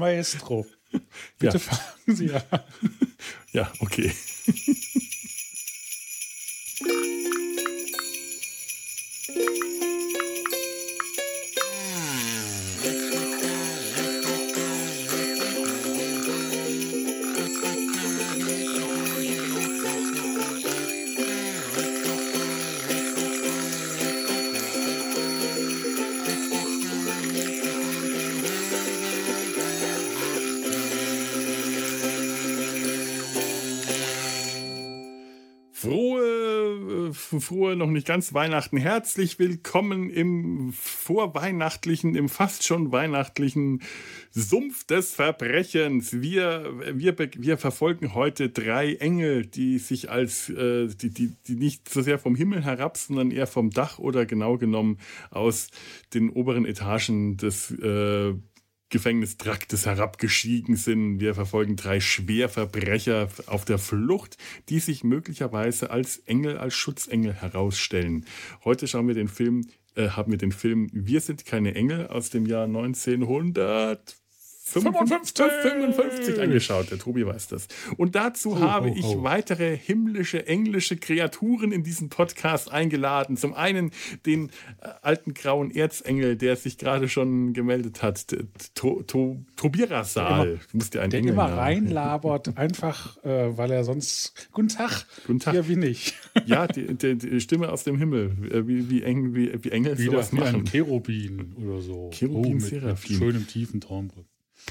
Maestro, bitte Ja. fangen Sie an. Ja, okay. Frohe, noch nicht ganz Weihnachten. Herzlich willkommen im vorweihnachtlichen, im fast schon weihnachtlichen Sumpf des Verbrechens. Wir, wir, wir verfolgen heute drei Engel, die sich als, äh, die, die, die nicht so sehr vom Himmel herab, sondern eher vom Dach oder genau genommen aus den oberen Etagen des äh, Gefängnistraktes herabgestiegen sind. Wir verfolgen drei Schwerverbrecher auf der Flucht, die sich möglicherweise als Engel, als Schutzengel herausstellen. Heute schauen wir den Film, äh, haben wir den Film Wir sind keine Engel aus dem Jahr 1955 55 angeschaut. Der Tobi weiß das. Und dazu habe ho, ich weitere himmlische, englische Kreaturen in diesen Podcast eingeladen. Zum einen den äh, alten grauen Erzengel, der sich gerade schon gemeldet hat, to to Tobirasal. Du musst dir einen Der Engel immer nennen. reinlabert, einfach, äh, weil er sonst. Guten Tag. Guten Tag. Hier wie nicht. Ja, die, die, die Stimme aus dem Himmel, äh, wie, wie, eng, wie, wie Engel sowas wie ein machen. Cherubin oder so. Cherubin, mit, Seraphim. Mit schönem tiefen Timbre.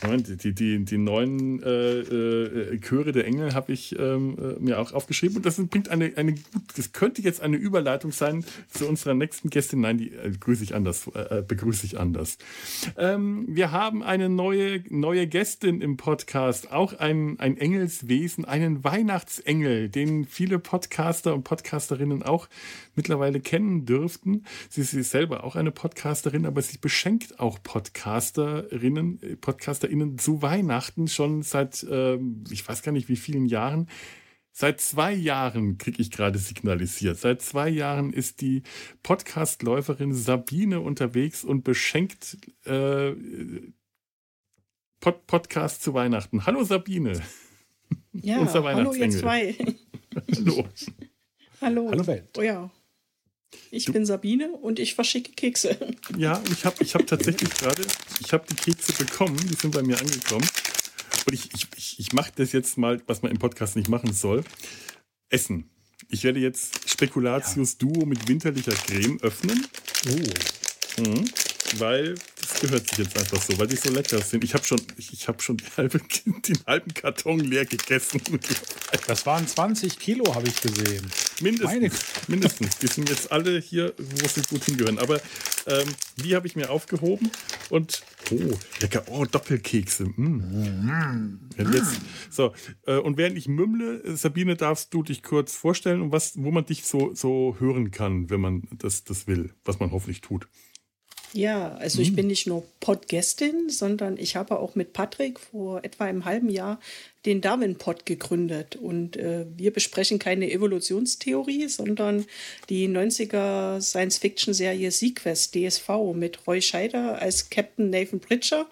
Moment, Die, die, die, neuen äh, äh, Chöre der Engel habe ich ähm, äh, mir auch aufgeschrieben. Und das bringt eine, eine das könnte jetzt eine Überleitung sein zu unserer nächsten Gästin. Nein, die äh, grüße ich anders, äh, begrüße ich anders. Ähm, wir haben eine neue, neue Gästin im Podcast, auch ein, ein Engelswesen, einen Weihnachtsengel, den viele Podcaster und Podcasterinnen auch mittlerweile kennen dürften. Sie ist selber auch eine Podcasterin, aber sie beschenkt auch Podcasterinnen, äh, PodcasterInnen zu Weihnachten schon seit, ähm, ich weiß gar nicht wie vielen Jahren. Seit zwei Jahren kriege ich gerade signalisiert. Seit zwei Jahren ist die Podcastläuferin Sabine unterwegs und beschenkt äh, Pod Podcast zu Weihnachten. Hallo Sabine. Ja, Unser hallo ihr zwei. Hallo. hallo. Hallo Welt. Oh ja. Ich Du- bin Sabine und ich verschicke Kekse. Ja, ich habe ich hab tatsächlich gerade, ich habe die Kekse bekommen, die sind bei mir angekommen. Und ich, ich, ich, ich mache das jetzt mal, was man im Podcast nicht machen soll. Essen. Ich werde jetzt Spekulatius Duo mit winterlicher Creme öffnen, Oh. mhm, weil das gehört sich jetzt einfach so, weil die so lecker sind. Ich habe schon, ich, ich hab schon halbe, den halben Karton leer gegessen. Das waren 20 Kilo, habe ich gesehen. Meine Mindestens. Mindestens. Die sind jetzt alle hier, wo sie gut hingehören. Aber ähm, die habe ich mir aufgehoben und oh, lecker, oh, Doppelkekse. Mm. Ja, jetzt, so, äh, und während ich mümmle, äh, Sabine, darfst du dich kurz vorstellen, um was, wo man dich so, so hören kann, wenn man das, das will, was man hoffentlich tut. Ja, also ich bin nicht nur Podgästin, sondern ich habe auch mit Patrick vor etwa einem halben Jahr den Darwin-Pod gegründet. Und äh, wir besprechen keine Evolutionstheorie, sondern die 90er Science-Fiction-Serie Sequest DSV mit Roy Scheider als Captain Nathan Pritchard,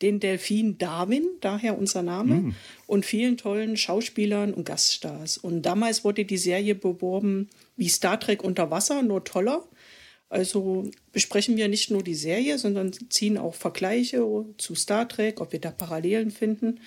den Delfin Darwin, daher unser Name, und vielen tollen Schauspielern und Gaststars. Und damals wurde die Serie beworben wie Star Trek unter Wasser, nur toller. Also besprechen wir nicht nur die Serie, sondern ziehen auch Vergleiche zu Star Trek, ob wir da Parallelen finden.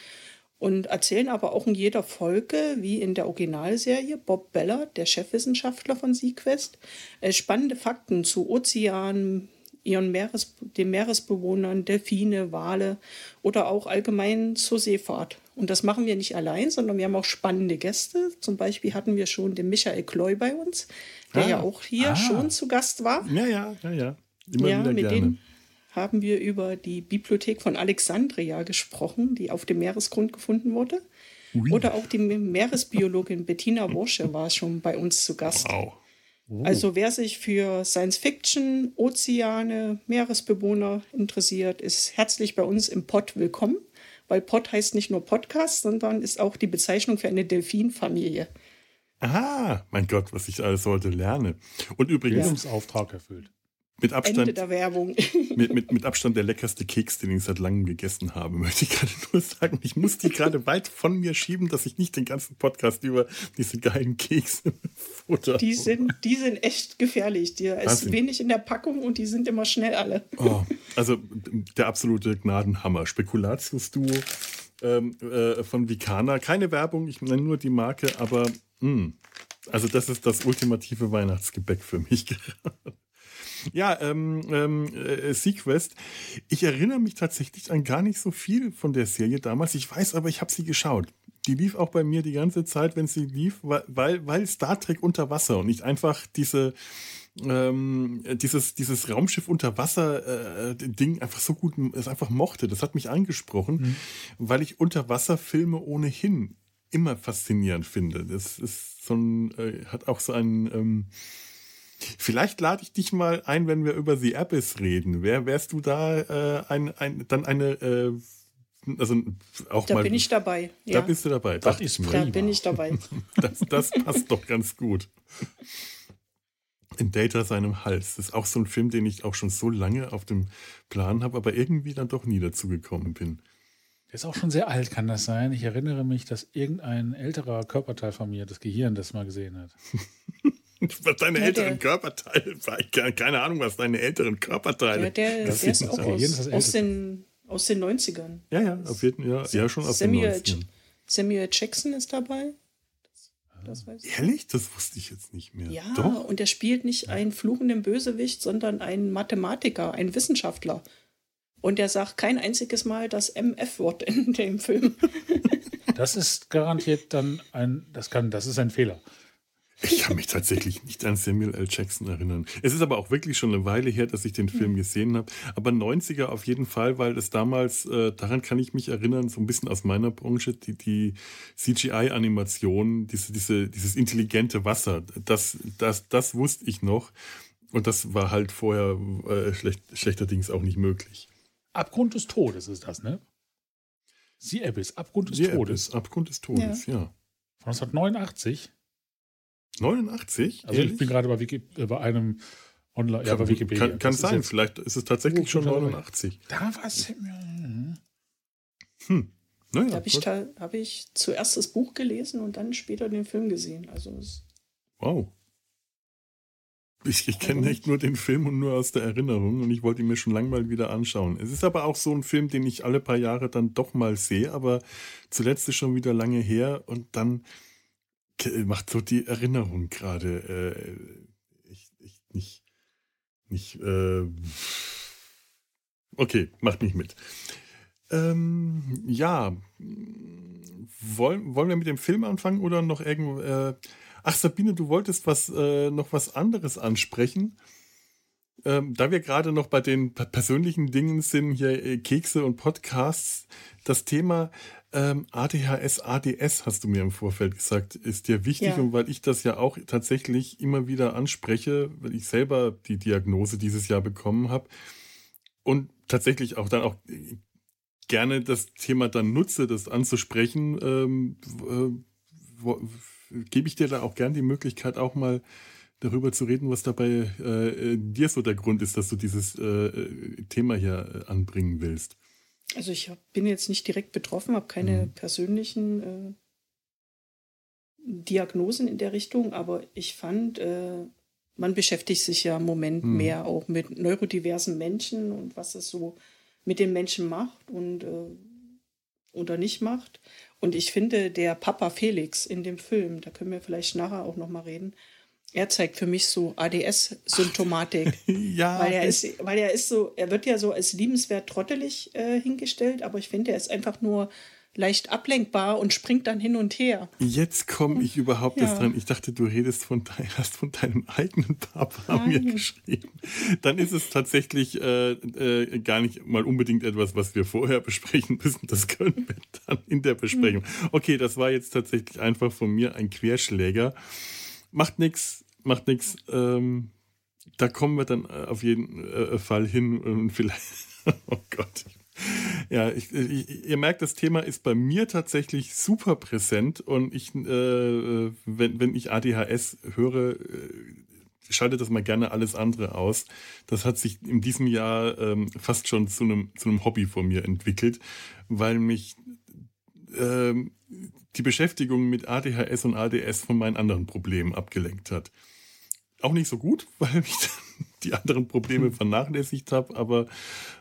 Und erzählen aber auch in jeder Folge, wie in der Originalserie, Bob Beller, der Chefwissenschaftler von Sequest, äh, spannende Fakten zu Ozeanen, ihren Meeres, den Meeresbewohnern, Delfine, Wale oder auch allgemein zur Seefahrt. Und das machen wir nicht allein, sondern wir haben auch spannende Gäste. Zum Beispiel hatten wir schon den Michael Kloy bei uns, der Ah, ja auch hier ah. schon zu Gast war. Ja, ja, ja, ja. Immer ja, wieder mit gerne. denen haben wir über die Bibliothek von Alexandria gesprochen, die auf dem Meeresgrund gefunden wurde. Ui. Oder auch die Meeresbiologin Bettina Worsche war schon bei uns zu Gast. Wow. Also wer sich für Science Fiction, Ozeane, Meeresbewohner interessiert, ist herzlich bei uns im Pod willkommen, weil Pod heißt nicht nur Podcast, sondern ist auch die Bezeichnung für eine Delfinfamilie. Ah, mein Gott, was ich alles heute lerne. Und übrigens, Bildungsauftrag erfüllt. mit Abstand, Ende der Werbung. mit, mit, mit Abstand der leckerste Keks, den ich seit langem gegessen habe, möchte ich gerade nur sagen. Ich muss die gerade weit von mir schieben, dass ich nicht den ganzen Podcast über diese geilen Kekse futter. Die sind, die sind echt gefährlich. Die ist Wahnsinn. wenig in der Packung und die sind immer schnell alle. Oh, also der absolute Gnadenhammer. Spekulatius-Duo ähm, äh, von Vicana. Keine Werbung, ich nenne nur die Marke, aber mh, also das ist das ultimative Weihnachtsgebäck für mich gerade. Ja, ähm, ähm, äh, Sequest. Ich erinnere mich tatsächlich an gar nicht so viel von der Serie damals. Ich weiß aber, ich habe sie geschaut. Die lief auch bei mir die ganze Zeit, wenn sie lief, weil, weil Star Trek unter Wasser und nicht einfach diese, ähm, dieses, dieses Raumschiff unter Wasser äh, Ding einfach so gut es einfach mochte. Das hat mich angesprochen, Mhm. weil ich Unterwasserfilme ohnehin immer faszinierend finde. Das ist so ein, äh, hat auch so einen, ähm, vielleicht lade ich dich mal ein, wenn wir über The Abyss reden. Wär, wärst du da äh, ein, ein, dann eine, äh, also auch Da mal. bin ich dabei. Da Ja, bist du dabei. Das Dachte ist ich mir. da prima. bin ich dabei. Das, das passt doch ganz gut. In Data seinem Hals. Das ist auch so ein Film, den ich auch schon so lange auf dem Plan habe, aber irgendwie dann doch nie dazu gekommen bin. Der ist auch schon sehr alt, kann das sein? Ich erinnere mich, dass irgendein älterer Körperteil von mir das Gehirn das mal gesehen hat. Was deine Ja, älteren der- Körperteile, keine keine Ahnung, was deine älteren Körperteile. Ja, der, Das der ist auch aus, aus, den, aus den 90ern. Ja, ja, auf jeden ja, ja, schon aus den Samuel, 90ern. Samuel Jackson ist dabei. Das, das weiß ich. Ehrlich? Das wusste ich jetzt nicht mehr. Ja, Doch? und er spielt nicht einen fluchenden Bösewicht, sondern einen Mathematiker, einen Wissenschaftler. Und er sagt kein einziges Mal das MF-Wort in dem Film. Das ist garantiert dann ein, das kann, das ist ein Fehler. Ich kann mich tatsächlich nicht an Samuel L. Jackson erinnern. Es ist aber auch wirklich schon eine Weile her, dass ich den Film gesehen habe. Aber 90er auf jeden Fall, weil es damals, äh, daran kann ich mich erinnern, so ein bisschen aus meiner Branche, die, die CGI-Animation, diese, diese, dieses intelligente Wasser, das, das, das wusste ich noch. Und das war halt vorher äh, schlecht, schlechterdings auch nicht möglich. Abgrund des Todes ist das, ne? Sie Abyss, Abgrund des Die Todes. Abyss, Abgrund des Todes, ja. Von 1989. 89? Also ich Ehrlich? bin gerade bei, Wiki, äh, bei einem Online, ja, bei Wikipedia. Kann, kann sein, jetzt- vielleicht ist es tatsächlich schon gut, 89. Da war es. Hm. Naja, Da habe ich, hab ich zuerst das Buch gelesen und dann später den Film gesehen. Also es, Wow. Ich, ich kenne Warum echt nur den Film und nur aus der Erinnerung und ich wollte ihn mir schon lange mal wieder anschauen. Es ist aber auch so ein Film, den ich alle paar Jahre dann doch mal sehe, aber zuletzt ist schon wieder lange her und dann ke- macht so die Erinnerung gerade äh, echt, echt nicht, nicht, äh, okay, macht nicht mit. Ähm, ja, wollen, wollen wir mit dem Film anfangen oder noch irgendwo, äh, Ach, Sabine, du wolltest was, äh, noch was anderes ansprechen. Ähm, da wir gerade noch bei den per- persönlichen Dingen sind, hier äh, Kekse und Podcasts, das Thema ähm, ADHS, ADS, hast du mir im Vorfeld gesagt, ist dir wichtig Ja. und weil ich das ja auch tatsächlich immer wieder anspreche, weil ich selber die Diagnose dieses Jahr bekommen habe und tatsächlich auch dann auch äh, gerne das Thema dann nutze, das anzusprechen, ähm, äh, gebe ich dir da auch gern die Möglichkeit, auch mal darüber zu reden, was dabei äh, dir so der Grund ist, dass du dieses äh, Thema hier äh, anbringen willst. also ich hab, bin jetzt nicht direkt betroffen, habe keine Mhm. persönlichen äh, Diagnosen in der Richtung, aber ich fand, äh, man beschäftigt sich ja im Moment Mhm. mehr auch mit neurodiversen Menschen und was es so mit den Menschen macht und äh, oder nicht macht. Und ich finde, der Papa Felix in dem Film, da können wir vielleicht nachher auch noch mal reden, er zeigt für mich so ADS-Symptomatik. ja, Weil er ist, weil er ist so, er wird ja so als liebenswert trottelig äh, hingestellt, aber ich finde, er ist einfach nur leicht ablenkbar und springt dann hin und her. jetzt komme ich überhaupt Ja. erst dran. Ich dachte, du redest von, hast von deinem eigenen Papa mir Nein. geschrieben. Dann ist es tatsächlich äh, äh, gar nicht mal unbedingt etwas, was wir vorher besprechen müssen. Das können wir dann in der Besprechung. Okay, das war jetzt tatsächlich einfach von mir ein Querschläger. Macht nichts, macht nichts. Ähm, da kommen wir dann äh, auf jeden äh, Fall hin und vielleicht. Oh Gott. Ja, ich, ich, ihr merkt, das Thema ist bei mir tatsächlich super präsent und ich, äh, wenn, wenn ich ADHS höre, äh, schalte das mal gerne alles andere aus. Das hat sich in diesem Jahr ähm, fast schon zu einem, zu einem Hobby von mir entwickelt, weil mich ähm, die Beschäftigung mit ADHS und ADS von meinen anderen Problemen abgelenkt hat. Auch nicht so gut, weil ich die anderen Probleme hm. vernachlässigt habe, aber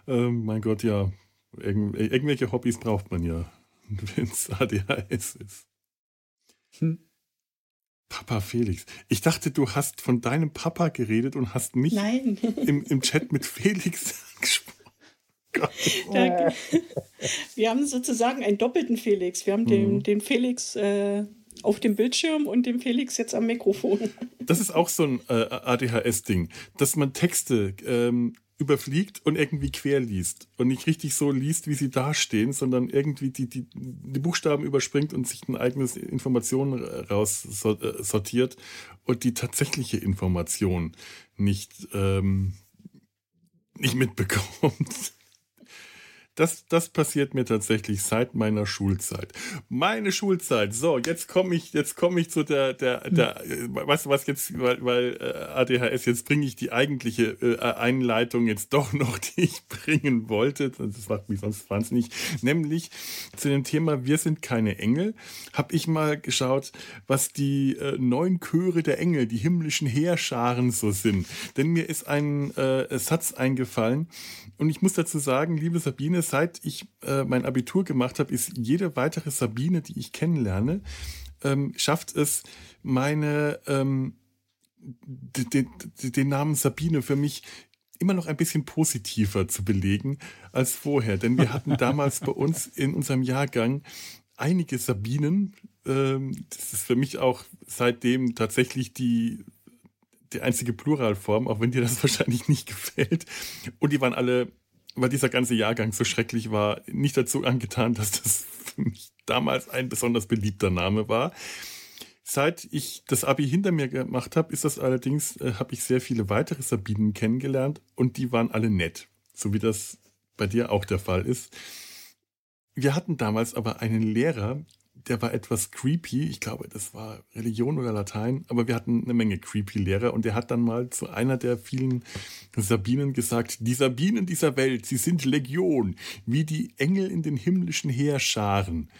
äh, mein Gott, ja, irgendw irgendwelche Hobbys braucht man ja, wenn es ADHS ist. Hm. Papa Felix. Ich dachte, du hast von deinem Papa geredet und hast mich Im, im Chat mit Felix gesprochen. Da, wir haben sozusagen einen doppelten Felix. Wir haben den, mhm. den Felix äh, auf dem Bildschirm und den Felix jetzt am Mikrofon. Das ist auch so ein äh, ADHS-Ding, dass man Texte ähm, überfliegt und irgendwie quer liest und nicht richtig so liest, wie sie dastehen, sondern irgendwie die, die, die Buchstaben überspringt und sich ein eigenes Information raus sortiert und die tatsächliche Information nicht, ähm, nicht mitbekommt. Das, das passiert mir tatsächlich seit meiner Schulzeit. Meine Schulzeit. So, jetzt komme ich, jetzt komme ich zu der, der, der, weißt du was jetzt, weil, weil äh, ADHS, jetzt bringe ich die eigentliche äh, Einleitung jetzt doch noch, die ich bringen wollte. Das macht mich sonst wahnsinnig. Nämlich zu dem Thema Wir sind keine Engel, habe ich mal geschaut, was die äh, neun Chöre der Engel, die himmlischen Heerscharen so sind. Denn mir ist ein äh, Satz eingefallen und ich muss dazu sagen, liebe Sabine, seit ich äh, mein Abitur gemacht habe, ist jede weitere Sabine, die ich kennenlerne, ähm, schafft es, meine ähm, den, den Namen Sabine für mich immer noch ein bisschen positiver zu belegen als vorher. Denn wir hatten damals bei uns in unserem Jahrgang einige Sabinen. Ähm, das ist für mich auch seitdem tatsächlich die, die einzige Pluralform, auch wenn dir das wahrscheinlich nicht gefällt. Und die waren alle weil dieser ganze Jahrgang so schrecklich war, nicht dazu angetan, dass das für mich damals ein besonders beliebter Name war. Seit ich das Abi hinter mir gemacht habe, ist das allerdings, äh, habe ich sehr viele weitere Sabinen kennengelernt und die waren alle nett, so wie das bei dir auch der Fall ist. Wir hatten damals aber einen Lehrer, der war etwas creepy. Ich glaube, das war Religion oder Latein, aber wir hatten eine Menge creepy Lehrer und der hat dann mal zu einer der vielen Sabinen gesagt, die Sabinen dieser Welt, sie sind Legion, wie die Engel in den himmlischen Heerscharen.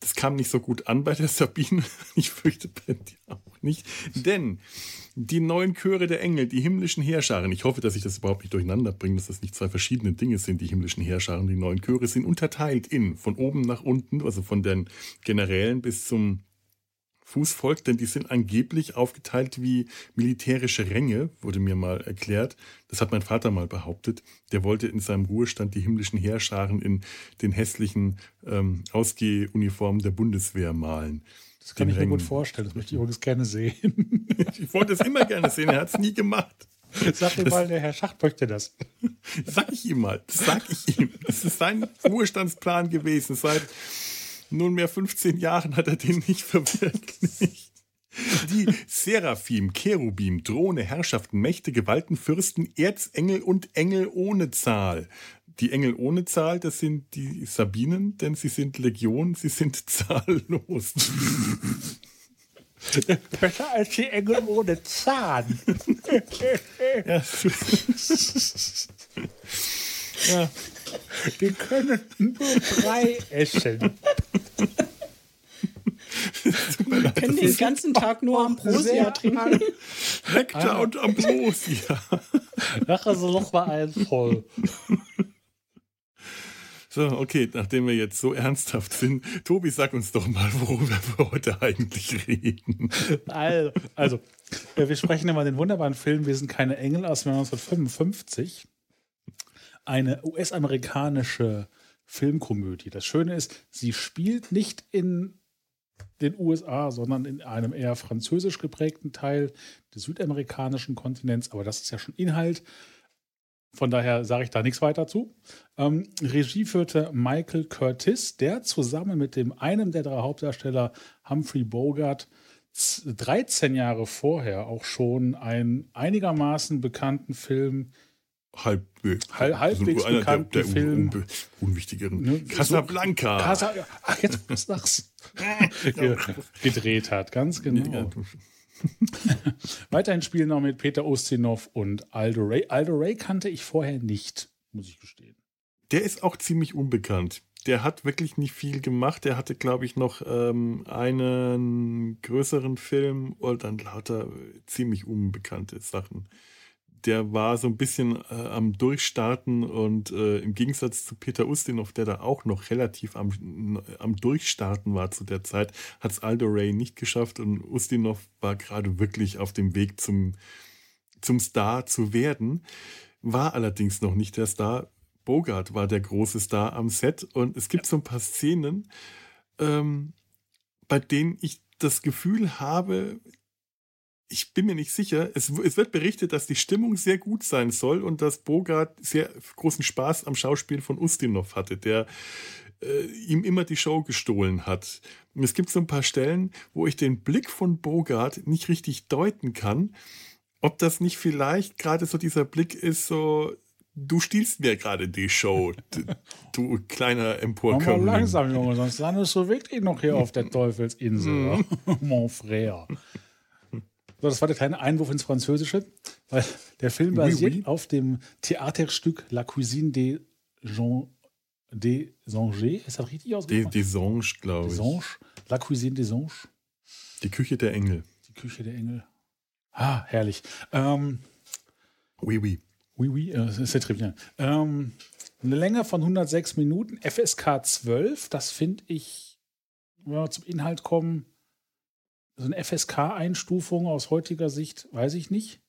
Das kam nicht so gut an bei der Sabine. Ich fürchte bei dir auch nicht. Denn die neuen Chöre der Engel, die himmlischen Heerscharen, ich hoffe, dass ich das überhaupt nicht durcheinander bringe, dass das nicht zwei verschiedene Dinge sind, die himmlischen Heerscharen, die neuen Chöre sind unterteilt in, von oben nach unten, also von den Generälen bis zum Fußvolk, denn die sind angeblich aufgeteilt wie militärische Ränge, wurde mir mal erklärt. Das hat mein Vater mal behauptet. Der wollte in seinem Ruhestand die himmlischen Heerscharen in den hässlichen ähm, Ausgehuniformen der Bundeswehr malen. Das kann ich mir gut vorstellen. Das möchte ich übrigens gerne sehen. ich wollte es immer gerne sehen. Er hat es nie gemacht. Sag ihm mal, der Herr Schacht möchte das. Sag ich ihm mal. Das sag ich ihm. Das ist sein Ruhestandsplan gewesen. Seit nunmehr 15 Jahren hat er den nicht verwirklicht. Die Seraphim, Cherubim, Drohne, Herrschaften, Mächte, Gewalten, Fürsten, Erzengel und Engel ohne Zahl. Die Engel ohne Zahl, das sind die Sabinen, denn sie sind Legion, sie sind zahllos. Besser als die Engel ohne Zahn. ja. ja. Die können nur Brei essen. Wir können den ganzen Tag nur Ambrosia trinken. Nektar ah. und Ambrosia. Nachher so noch mal ein voll. So, okay, nachdem wir jetzt so ernsthaft sind, Tobi, sag uns doch mal, worüber wir heute eigentlich reden. Also, also wir sprechen über den wunderbaren Film Wir sind keine Engel aus 1955 eine US-amerikanische Filmkomödie. Das Schöne ist, sie spielt nicht in den USA, sondern in einem eher französisch geprägten Teil des südamerikanischen Kontinents. Aber das ist ja schon Inhalt. Von daher sage ich da nichts weiter zu. Ähm, Regie führte Michael Curtis, der zusammen mit dem einem der drei Hauptdarsteller Humphrey Bogart 13 Jahre vorher auch schon einen einigermaßen bekannten Film halbwegs, Halb, halbwegs also bekannten der, der Film. Un, un, unwichtigeren. Ne? Casablanca. Casa, ach, jetzt muss nachs gedreht hat, ganz genau. Weiterhin spielen noch mit Peter Ustinov und Aldo Ray. Aldo Ray kannte ich vorher nicht, muss ich gestehen. Der ist auch ziemlich unbekannt. Der hat wirklich nicht viel gemacht. Der hatte, glaube ich, noch ähm, einen größeren Film und dann lauter ziemlich unbekannte Sachen der war so ein bisschen äh, am Durchstarten und äh, im Gegensatz zu Peter Ustinov, der da auch noch relativ am, am Durchstarten war zu der Zeit, hat es Aldo Ray nicht geschafft und Ustinov war gerade wirklich auf dem Weg zum, zum Star zu werden, war allerdings noch nicht der Star. Bogart war der große Star am Set und es gibt so ein paar Szenen, ähm, bei denen ich das Gefühl habe, ich bin mir nicht sicher. Es, es, wird berichtet, dass die Stimmung sehr gut sein soll und dass Bogart sehr großen Spaß am Schauspiel von Ustinov hatte, der äh, ihm immer die Show gestohlen hat. Und es gibt so ein paar Stellen, wo ich den Blick von Bogart nicht richtig deuten kann, ob das nicht vielleicht gerade so dieser Blick ist, so du stiehlst mir gerade die Show, du, kleiner Emporkömmling. langsam, Junge, sonst landest du wirklich noch hier auf der Teufelsinsel, mhm. mon frère. So, das war der kleine Einwurf ins Französische, weil der Film basiert oui, oui. auf dem Theaterstück La Cuisine des, Jean, des Anges. Ist das richtig ausgesprochen? Des, des Anges, glaube ich. Des Anges. La Cuisine des Anges. Die Küche der Engel. Die Küche der Engel. Ah, herrlich. Ähm, oui, oui. Oui, oui, äh, c'est très bien. Ähm, eine Länge von 106 Minuten, FSK 12, das finde ich, wenn wir zum Inhalt kommen, so eine FSK-Einstufung aus heutiger Sicht, weiß ich nicht.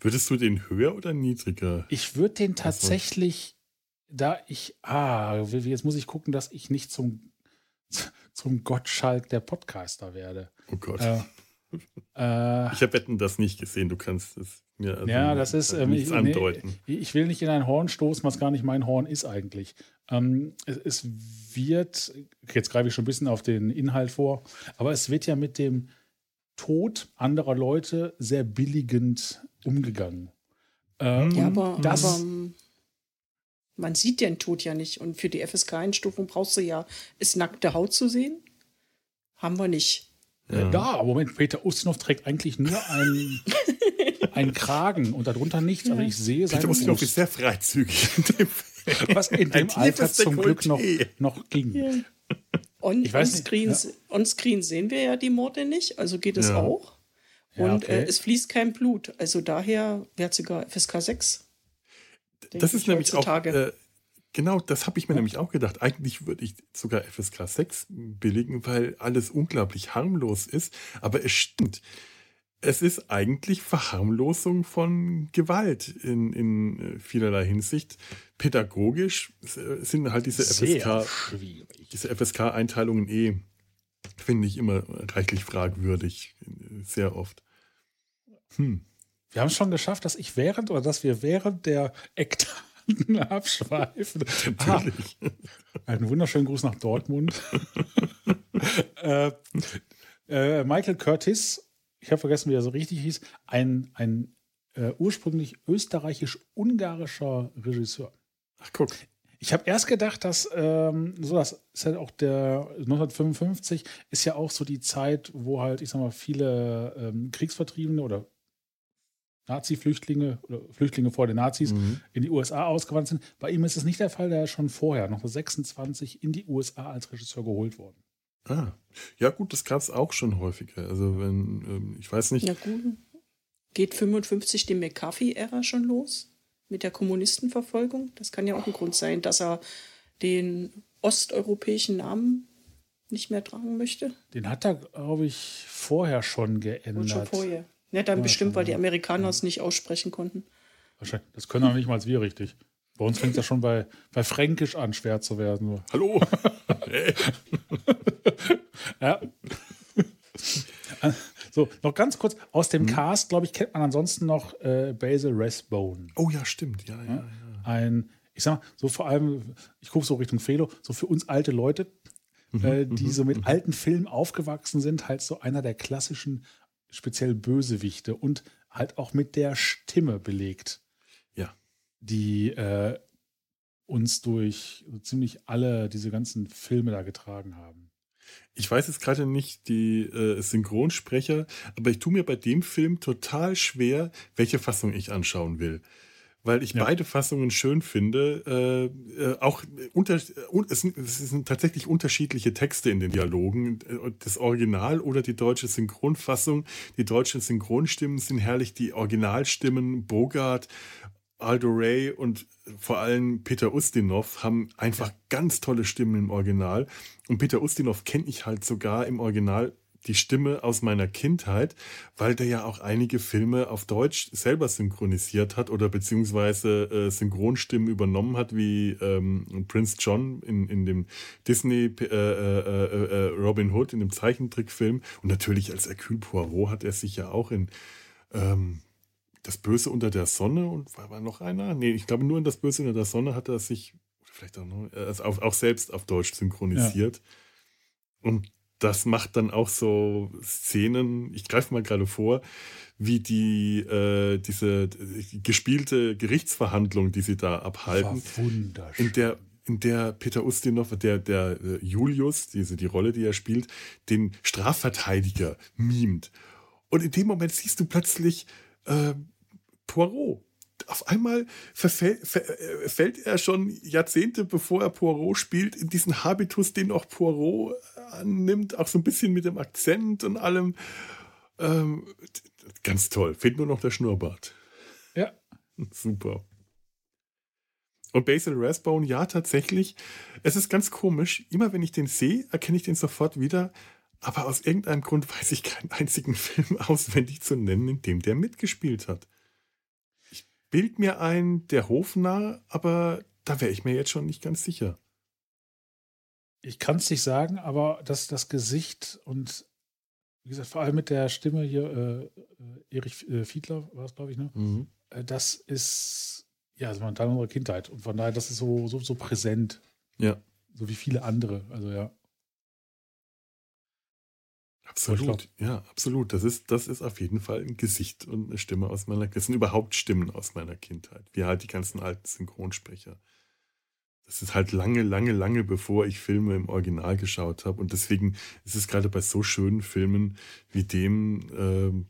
Würdest du den höher oder niedriger? Ich würde den tatsächlich, da ich, ah, jetzt muss ich gucken, dass ich nicht zum, zum Gottschalk der Podcaster werde. Oh Gott. Äh, äh, ich habe Wetten das nicht gesehen, du kannst es mir also ja, das ist, ähm, nichts ich, andeuten. Nee, ich will nicht in ein Horn stoßen, was gar nicht mein Horn ist eigentlich. Ähm, es, es, wird, jetzt greife ich schon ein bisschen auf den Inhalt vor, aber es wird ja mit dem Tod anderer Leute sehr billigend umgegangen. Ähm, ja, aber, das, aber man sieht den Tod ja nicht. Und für die FSK-Einstufung brauchst du ja, ist nackte Haut zu sehen? Haben wir nicht. Ja, ja aber Moment, Peter Ustinov trägt eigentlich nur einen, einen Kragen und darunter nichts. Also ich sehe seine Peter Ustinov ist sehr freizügig in dem Was in dem Alter zum Glück noch, noch ging. Ja. On, ich weiß on-screen, ja. on-screen sehen wir ja die Morde nicht, also geht es ja. auch. Und ja, okay. äh, es fließt kein Blut. Also daher wäre es sogar FSK 6. Das ist nämlich auch. Äh, genau, das habe ich mir nämlich auch gedacht. Eigentlich würde ich sogar FSK 6 billigen, weil alles unglaublich harmlos ist. Aber es stimmt es ist eigentlich Verharmlosung von Gewalt in, in äh, vielerlei Hinsicht. Pädagogisch äh, sind halt diese FSK, diese FSK-Einteilungen eh, finde ich immer reichlich fragwürdig, sehr oft. Hm. Wir haben es schon geschafft, dass ich während oder dass wir während der Eckdaten abschweifen. Natürlich. Ah, einen wunderschönen Gruß nach Dortmund. äh, äh, Michael Curtis ich habe vergessen, wie er so richtig hieß, ein, ein äh, ursprünglich österreichisch-ungarischer Regisseur. Ach, guck. Ich habe erst gedacht, dass ähm, so das ist halt auch der 1955 ist ja auch so die Zeit, wo halt, ich sag mal, viele ähm, Kriegsvertriebene oder Nazi-Flüchtlinge oder Flüchtlinge vor den Nazis mhm. in die USA ausgewandert sind. Bei ihm ist es nicht der Fall, der ist schon vorher, noch 26, in die USA als Regisseur geholt worden. Ah, ja gut, das gab es auch schon häufiger. Also wenn, ähm, ich weiß nicht. Ja gut. Geht 55 die McCarthy-Ära schon los? Mit der Kommunistenverfolgung? Das kann ja auch ein Grund sein, dass er den osteuropäischen Namen nicht mehr tragen möchte. Den hat er, glaube ich, vorher schon geändert. Und schon vorher. Ja, dann ja, bestimmt, weil die Amerikaner es nicht aussprechen konnten. Wahrscheinlich. Das können auch nicht mal wir richtig. Bei uns fängt es ja schon bei, bei Fränkisch an, schwer zu werden. Hallo! ja. So, noch ganz kurz aus dem hm. Cast, glaube ich, kennt man ansonsten noch äh, Basil Rathbone. Oh ja, stimmt. Ja, ja, ja. Ein, ich sag mal, so vor allem, ich gucke so Richtung Felo, so für uns alte Leute, mhm, äh, die mhm, so mit mhm. alten Filmen aufgewachsen sind, halt so einer der klassischen, speziell Bösewichte und halt auch mit der Stimme belegt die äh, uns durch so ziemlich alle diese ganzen Filme da getragen haben. Ich weiß jetzt gerade nicht die äh, Synchronsprecher, aber ich tue mir bei dem Film total schwer, welche Fassung ich anschauen will. Weil ich ja. beide Fassungen schön finde. Äh, äh, auch unter, es, sind, es sind tatsächlich unterschiedliche Texte in den Dialogen. Das Original oder die deutsche Synchronfassung. Die deutschen Synchronstimmen sind herrlich. Die Originalstimmen, Bogart Aldo Ray und vor allem Peter Ustinov haben einfach ganz tolle Stimmen im Original. Und Peter Ustinov kenne ich halt sogar im Original die Stimme aus meiner Kindheit, weil der ja auch einige Filme auf Deutsch selber synchronisiert hat oder beziehungsweise äh, Synchronstimmen übernommen hat, wie ähm, Prince John in, in dem Disney äh, äh, äh, äh Robin Hood, in dem Zeichentrickfilm. Und natürlich als Hercule Poirot hat er sich ja auch in ähm, das Böse unter der Sonne und war, war noch einer? Nee, ich glaube nur in das Böse unter der Sonne hat er sich vielleicht auch, noch, also auch, auch selbst auf Deutsch synchronisiert. Ja. Und das macht dann auch so Szenen, ich greife mal gerade vor, wie die äh, diese die gespielte Gerichtsverhandlung, die sie da abhalten, in der in der Peter Ustinov, der der äh, Julius, diese die Rolle, die er spielt, den Strafverteidiger mimt. Und in dem Moment siehst du plötzlich äh, Poirot. Auf einmal verfällt, äh, fällt er schon Jahrzehnte, bevor er Poirot spielt, in diesen Habitus, den auch Poirot annimmt, auch so ein bisschen mit dem Akzent und allem. Ähm, ganz toll. Fehlt nur noch der Schnurrbart. Ja. Super. Und Basil Rathbone, ja, tatsächlich. Es ist ganz komisch. Immer wenn ich den sehe, erkenne ich den sofort wieder. Aber aus irgendeinem Grund weiß ich keinen einzigen Film auswendig zu nennen, in dem der mitgespielt hat bild mir ein, der Hofnarr, aber da wäre ich mir jetzt schon nicht ganz sicher. Ich kann es nicht sagen, aber das, das Gesicht und wie gesagt, vor allem mit der Stimme hier, äh, äh Erich äh, Fiedler war es, glaube ich, ne? Mhm. Äh, das ist ja also Teil unserer Kindheit. Und von daher, das ist so, so, so präsent. Ja. So wie viele andere. Also ja. Absolut, ja, absolut. Das ist, das ist auf jeden Fall ein Gesicht und eine Stimme aus meiner, das sind überhaupt Stimmen aus meiner Kindheit. Wie halt die ganzen alten Synchronsprecher. Das ist halt lange, lange, lange bevor ich Filme im Original geschaut habe. Und deswegen ist es gerade bei so schönen Filmen wie dem,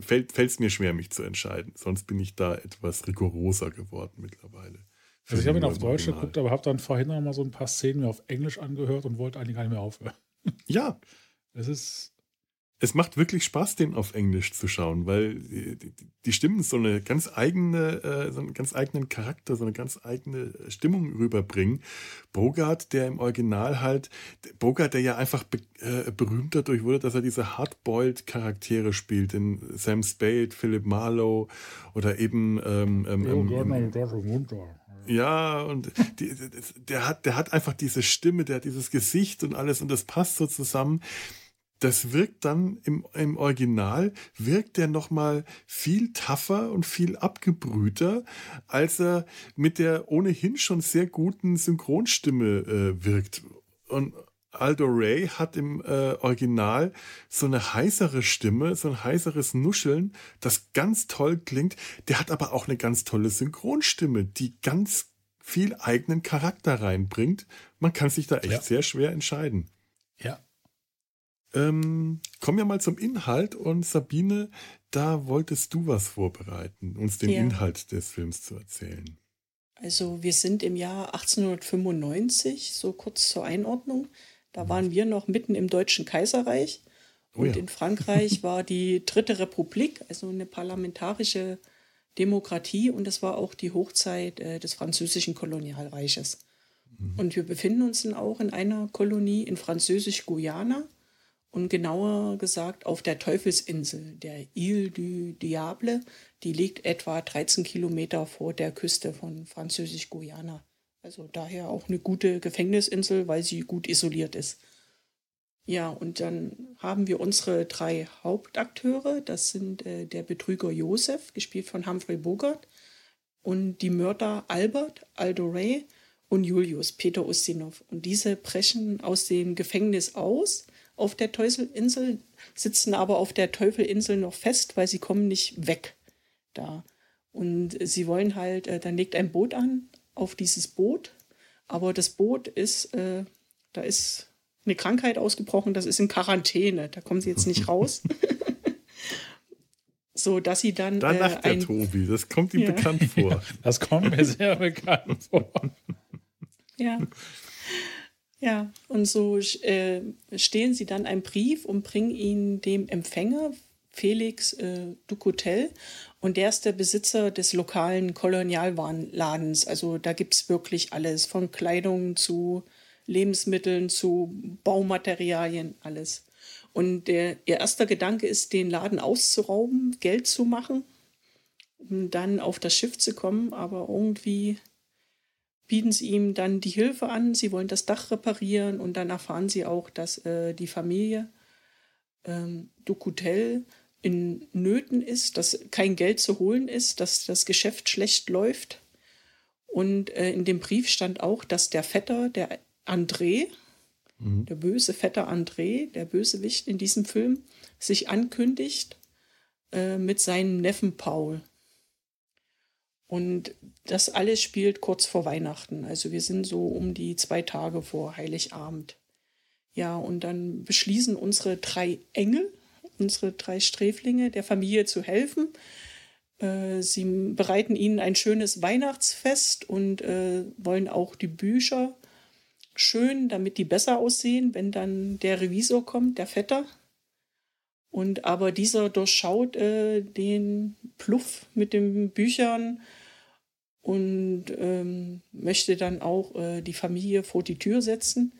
äh, fällt es mir schwer, mich zu entscheiden. Sonst bin ich da etwas rigoroser geworden mittlerweile. Also ich habe ihn auf Deutsch geguckt, aber habe dann vorhin noch mal so ein paar Szenen mir auf Englisch angehört und wollte eigentlich gar nicht mehr aufhören. Ja, es ist. Es macht wirklich Spaß, den auf Englisch zu schauen, weil die, Stimmen so eine ganz eigene, äh, so einen ganz eigenen Charakter, so eine ganz eigene Stimmung rüberbringen. Bogart, der im Original halt, Bogart, der ja einfach be, äh, berühmt dadurch wurde, dass er diese hardboiled Charaktere spielt, in Sam Spade, Philip Marlowe oder eben ähm, ähm, ähm, ja, und die, der, hat, der hat einfach diese Stimme, der hat dieses Gesicht und alles und das passt so zusammen das wirkt dann im, im Original, wirkt der nochmal viel tougher und viel abgebrühter, als er mit der ohnehin schon sehr guten Synchronstimme äh, wirkt. Und Aldo Ray hat im äh, Original so eine heißere Stimme, so ein heißeres Nuscheln, das ganz toll klingt. Der hat aber auch eine ganz tolle Synchronstimme, die ganz viel eigenen Charakter reinbringt. Man kann sich da echt ja. sehr schwer entscheiden. Ja, ähm, kommen wir mal zum Inhalt und Sabine, da wolltest du was vorbereiten, uns den ja. Inhalt des Films zu erzählen. Also wir sind im Jahr 1895, so kurz zur Einordnung. Da mhm. waren wir noch mitten im Deutschen Kaiserreich. Und oh ja. in Frankreich war die Dritte Republik, also eine parlamentarische Demokratie. Und das war auch die Hochzeit äh, des französischen Kolonialreiches. Mhm. Und wir befinden uns dann auch in einer Kolonie in Französisch-Guyana und genauer gesagt auf der Teufelsinsel, der Ile du Diable. Die liegt etwa 13 Kilometer vor der Küste von Französisch-Guyana. Also daher auch eine gute Gefängnisinsel, weil sie gut isoliert ist. Ja, und dann haben wir unsere drei Hauptakteure. Das sind äh, der Betrüger Josef, gespielt von Humphrey Bogart, und die Mörder Albert, Aldo Ray und Julius, Peter Ustinov. Und diese brechen aus dem Gefängnis aus auf der Teufelinsel, sitzen aber auf der Teufelinsel noch fest, weil sie kommen nicht weg da. Und sie wollen halt, äh, dann legt ein Boot an auf dieses Boot, aber das Boot ist, äh, da ist eine Krankheit ausgebrochen, das ist in Quarantäne, da kommen sie jetzt nicht raus. so dass sie dann. Da lacht äh, der Tobi, das kommt ihm ja. bekannt vor. das kommt mir sehr bekannt vor. Ja. Ja, und so äh, stehlen sie dann einen Brief und bringen ihn dem Empfänger, Felix äh, Ducotel. Und der ist der Besitzer des lokalen Kolonialwarenladens. Also da gibt es wirklich alles, von Kleidung zu Lebensmitteln zu Baumaterialien, alles. Und der, ihr erster Gedanke ist, den Laden auszurauben, Geld zu machen, um dann auf das Schiff zu kommen. Aber irgendwie bieten sie ihm dann die Hilfe an. Sie wollen das Dach reparieren und dann erfahren sie auch, dass äh, die Familie ähm, Ducutel in Nöten ist, dass kein Geld zu holen ist, dass das Geschäft schlecht läuft. Und äh, in dem Brief stand auch, dass der Vetter, der André, mhm. der böse Vetter André, der Bösewicht in diesem Film, sich ankündigt äh, mit seinem Neffen Paul. Und das alles spielt kurz vor Weihnachten. Also wir sind so um die zwei Tage vor Heiligabend. Ja, und dann beschließen unsere drei Engel, unsere drei Sträflinge, der Familie zu helfen. Äh, sie bereiten ihnen ein schönes Weihnachtsfest und äh, wollen auch die Bücher schön, damit die besser aussehen, wenn dann der Revisor kommt, der Vetter. Und aber dieser durchschaut äh, den Pluff mit den Büchern und ähm, möchte dann auch äh, die Familie vor die Tür setzen.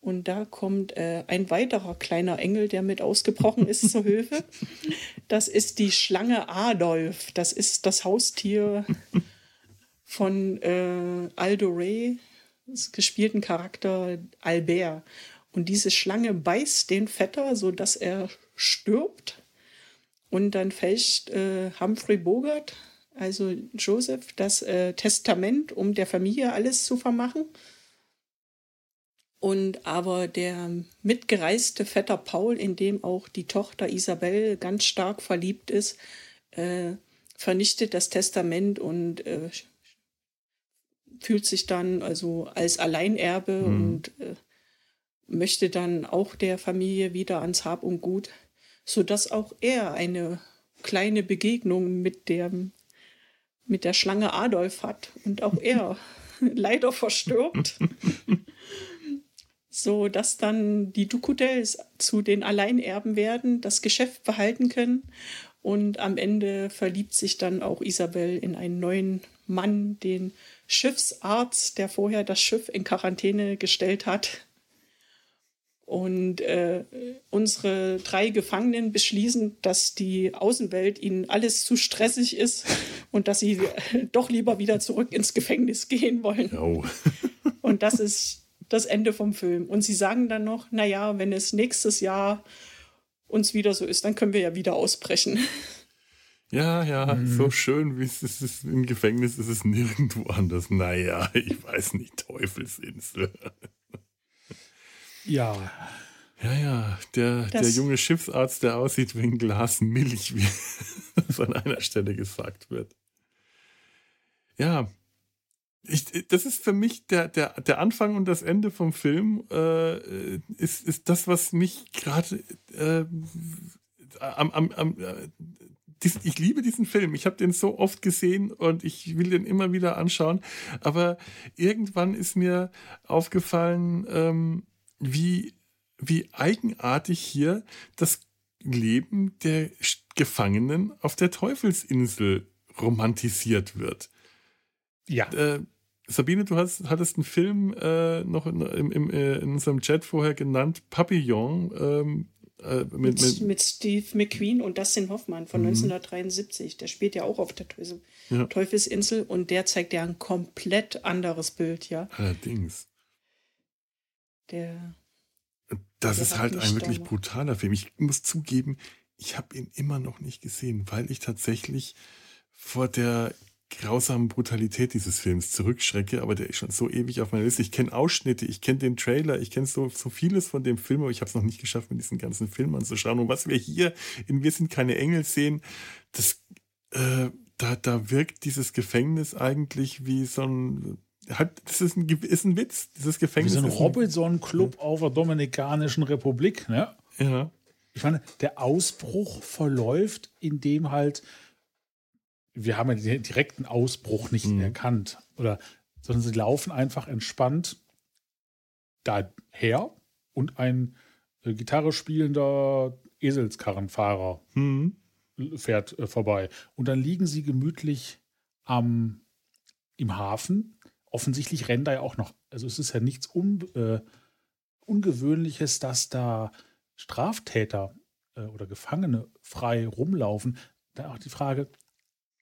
Und da kommt äh, ein weiterer kleiner Engel, der mit ausgebrochen ist, zur Hilfe. Das ist die Schlange Adolf. Das ist das Haustier von äh, Aldo Ray, gespielten Charakter Albert. Und diese Schlange beißt den Vetter, sodass er stirbt. Und dann fälscht äh, Humphrey Bogart, also Joseph, das äh, Testament, um der Familie alles zu vermachen. Und aber der mitgereiste Vetter Paul, in dem auch die Tochter Isabel ganz stark verliebt ist, äh, vernichtet das Testament und äh, fühlt sich dann also als Alleinerbe mhm. und äh, möchte dann auch der Familie wieder ans Hab und Gut, sodass auch er eine kleine Begegnung mit der, mit der Schlange Adolf hat und auch er leider verstirbt. so dass dann die Ducudels zu den Alleinerben werden, das Geschäft behalten können und am Ende verliebt sich dann auch Isabel in einen neuen Mann, den Schiffsarzt, der vorher das Schiff in Quarantäne gestellt hat. Und äh, unsere drei Gefangenen beschließen, dass die Außenwelt ihnen alles zu stressig ist und dass sie doch lieber wieder zurück ins Gefängnis gehen wollen. Oh. und das ist das Ende vom Film. Und sie sagen dann noch, naja, wenn es nächstes Jahr uns wieder so ist, dann können wir ja wieder ausbrechen. Ja, ja, mhm. so schön wie es ist im Gefängnis, ist es nirgendwo anders. Naja, ich weiß nicht, Teufelsinsel. Ja. Ja, ja, der, der junge Schiffsarzt, der aussieht wie ein Glas Milch, wie es an einer Stelle gesagt wird. Ja, ich, das ist für mich der, der, der Anfang und das Ende vom Film, äh, ist, ist das, was mich gerade äh, am, am, am, äh, ich liebe diesen Film. Ich habe den so oft gesehen und ich will den immer wieder anschauen. Aber irgendwann ist mir aufgefallen, ähm, wie, wie eigenartig hier das Leben der Gefangenen auf der Teufelsinsel romantisiert wird. Ja. Äh, Sabine, du hast, hattest einen Film äh, noch in, im, äh, in, unserem Chat vorher genannt, Papillon, ähm, äh, mit, mit, mit, Steve McQueen und Dustin Hoffmann von mhm. 1973. Der spielt ja auch auf der ja. Teufelsinsel und der zeigt ja ein komplett anderes Bild, ja. Allerdings. Der. Das der ist halt ein wirklich da. brutaler Film. Ich muss zugeben, ich habe ihn immer noch nicht gesehen, weil ich tatsächlich vor der grausamen Brutalität dieses Films zurückschrecke, aber der ist schon so ewig auf meiner Liste. Ich kenne Ausschnitte, ich kenne den Trailer, ich kenne so, so vieles von dem Film, aber ich habe es noch nicht geschafft, mir diesen ganzen Film anzuschauen. Und was wir hier in Wir sind keine Engel sehen, das, äh, da, da wirkt dieses Gefängnis eigentlich wie so ein hat, das ist ein, ist ein Witz, dieses Gefängnis. Wie so ein Robinson-Club auf der Dominikanischen Republik, ne? Ja. Ich meine, der Ausbruch verläuft, indem halt, wir haben ja den direkten Ausbruch nicht Mhm. erkannt, oder, sondern sie laufen einfach entspannt daher und ein äh, Gitarre spielender Eselskarrenfahrer Hm. fährt äh, vorbei. Und dann liegen sie gemütlich am, im Hafen. Offensichtlich rennen da ja auch noch, also es ist ja nichts un, äh, Ungewöhnliches, dass da Straftäter äh, oder Gefangene frei rumlaufen. Da auch die Frage,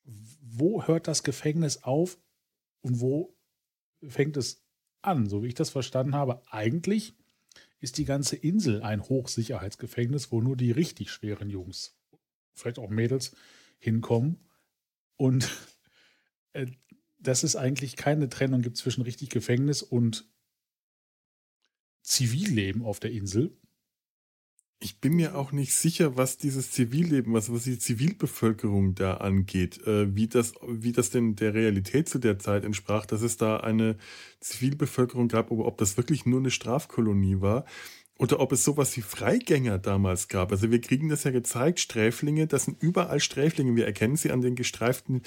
wo hört das Gefängnis auf und wo fängt es an? So wie ich das verstanden habe, eigentlich ist die ganze Insel ein Hochsicherheitsgefängnis, wo nur die richtig schweren Jungs, vielleicht auch Mädels, hinkommen. Und äh, dass es eigentlich keine Trennung gibt zwischen richtig Gefängnis und Zivilleben auf der Insel. Ich bin mir auch nicht sicher, was dieses Zivilleben, was, was die Zivilbevölkerung da angeht, äh, wie, das, wie das denn der Realität zu der Zeit entsprach, dass es da eine Zivilbevölkerung gab, aber ob das wirklich nur eine Strafkolonie war oder ob es sowas wie Freigänger damals gab. Also wir kriegen das ja gezeigt, Sträflinge, das sind überall Sträflinge. Wir erkennen sie an den gestreiften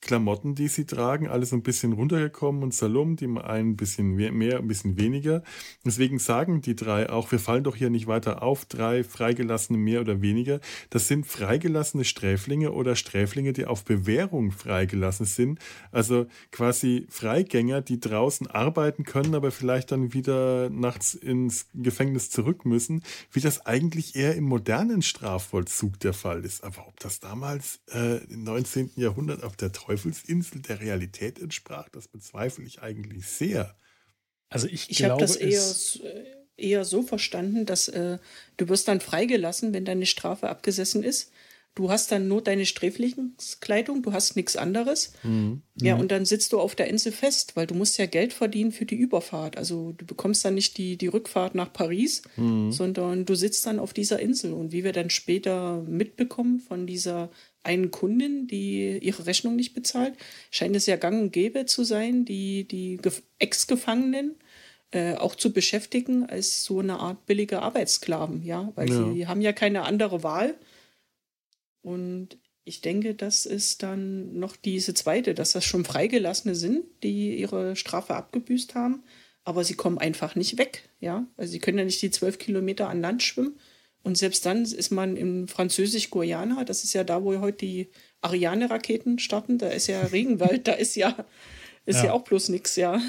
Klamotten, die sie tragen, alles ein bisschen runtergekommen und salum, die einen ein bisschen mehr, ein bisschen weniger. Deswegen sagen die drei auch, wir fallen doch hier nicht weiter auf, drei Freigelassene mehr oder weniger. Das sind freigelassene Sträflinge oder Sträflinge, die auf Bewährung freigelassen sind. Also quasi Freigänger, die draußen arbeiten können, aber vielleicht dann wieder nachts ins Gefängnis zurück müssen, wie das eigentlich eher im modernen Strafvollzug der Fall ist. Aber ob das damals äh, im 19. Jahrhundert auf der Teufelsinsel der Realität entsprach, das bezweifle ich eigentlich sehr. Also ich, Ich habe das eher, äh, eher so verstanden, dass äh, du wirst dann freigelassen, wenn deine Strafe abgesessen ist. Du hast dann nur deine Sträflingskleidung, du hast nichts anderes. Ja, und dann sitzt du auf der Insel fest, weil du musst ja Geld verdienen für die Überfahrt. Also du bekommst dann nicht die, die Rückfahrt nach Paris, sondern du sitzt dann auf dieser Insel. Und wie wir dann später mitbekommen von dieser einen Kundin, die ihre Rechnung nicht bezahlt, scheint es ja gang und gäbe zu sein, die, die Gef- Ex-Gefangenen äh, auch zu beschäftigen als so eine Art billige Arbeitssklaven, ja, weil Ja. sie haben ja keine andere Wahl. Und ich denke, das ist dann noch diese zweite, dass das schon Freigelassene sind, die ihre Strafe abgebüßt haben, aber sie kommen einfach nicht weg, ja. Also sie können ja nicht die zwölf Kilometer an Land schwimmen. Und selbst dann ist man im Französisch-Guyana, das ist ja da, wo heute die Ariane-Raketen starten, da ist ja Regenwald, da ist ja, ist ja. Ja. auch bloß nichts, ja.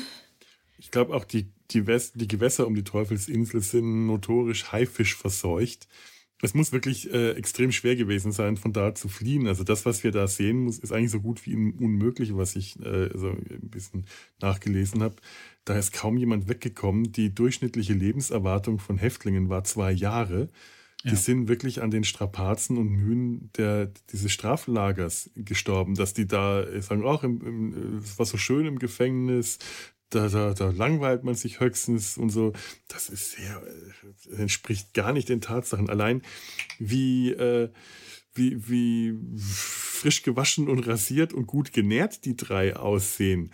Ich glaube auch, die, die, die Gewässer um die Teufelsinsel sind notorisch Haifisch verseucht. Es muss wirklich äh, extrem schwer gewesen sein, von da zu fliehen. Also das, was wir da sehen, muss, ist eigentlich so gut wie un- unmöglich, was ich äh, so ein bisschen nachgelesen habe. Da ist kaum jemand weggekommen. Die durchschnittliche Lebenserwartung von Häftlingen war zwei Jahre. Die Ja. sind wirklich an den Strapazen und Mühen der, dieses Straflagers gestorben, dass die da sagen, ach, im, im, es war so schön im Gefängnis, da, da, da langweilt man sich höchstens und so. Das ist sehr, äh, entspricht gar nicht den Tatsachen. Allein wie, äh, wie, wie frisch gewaschen und rasiert und gut genährt die drei aussehen,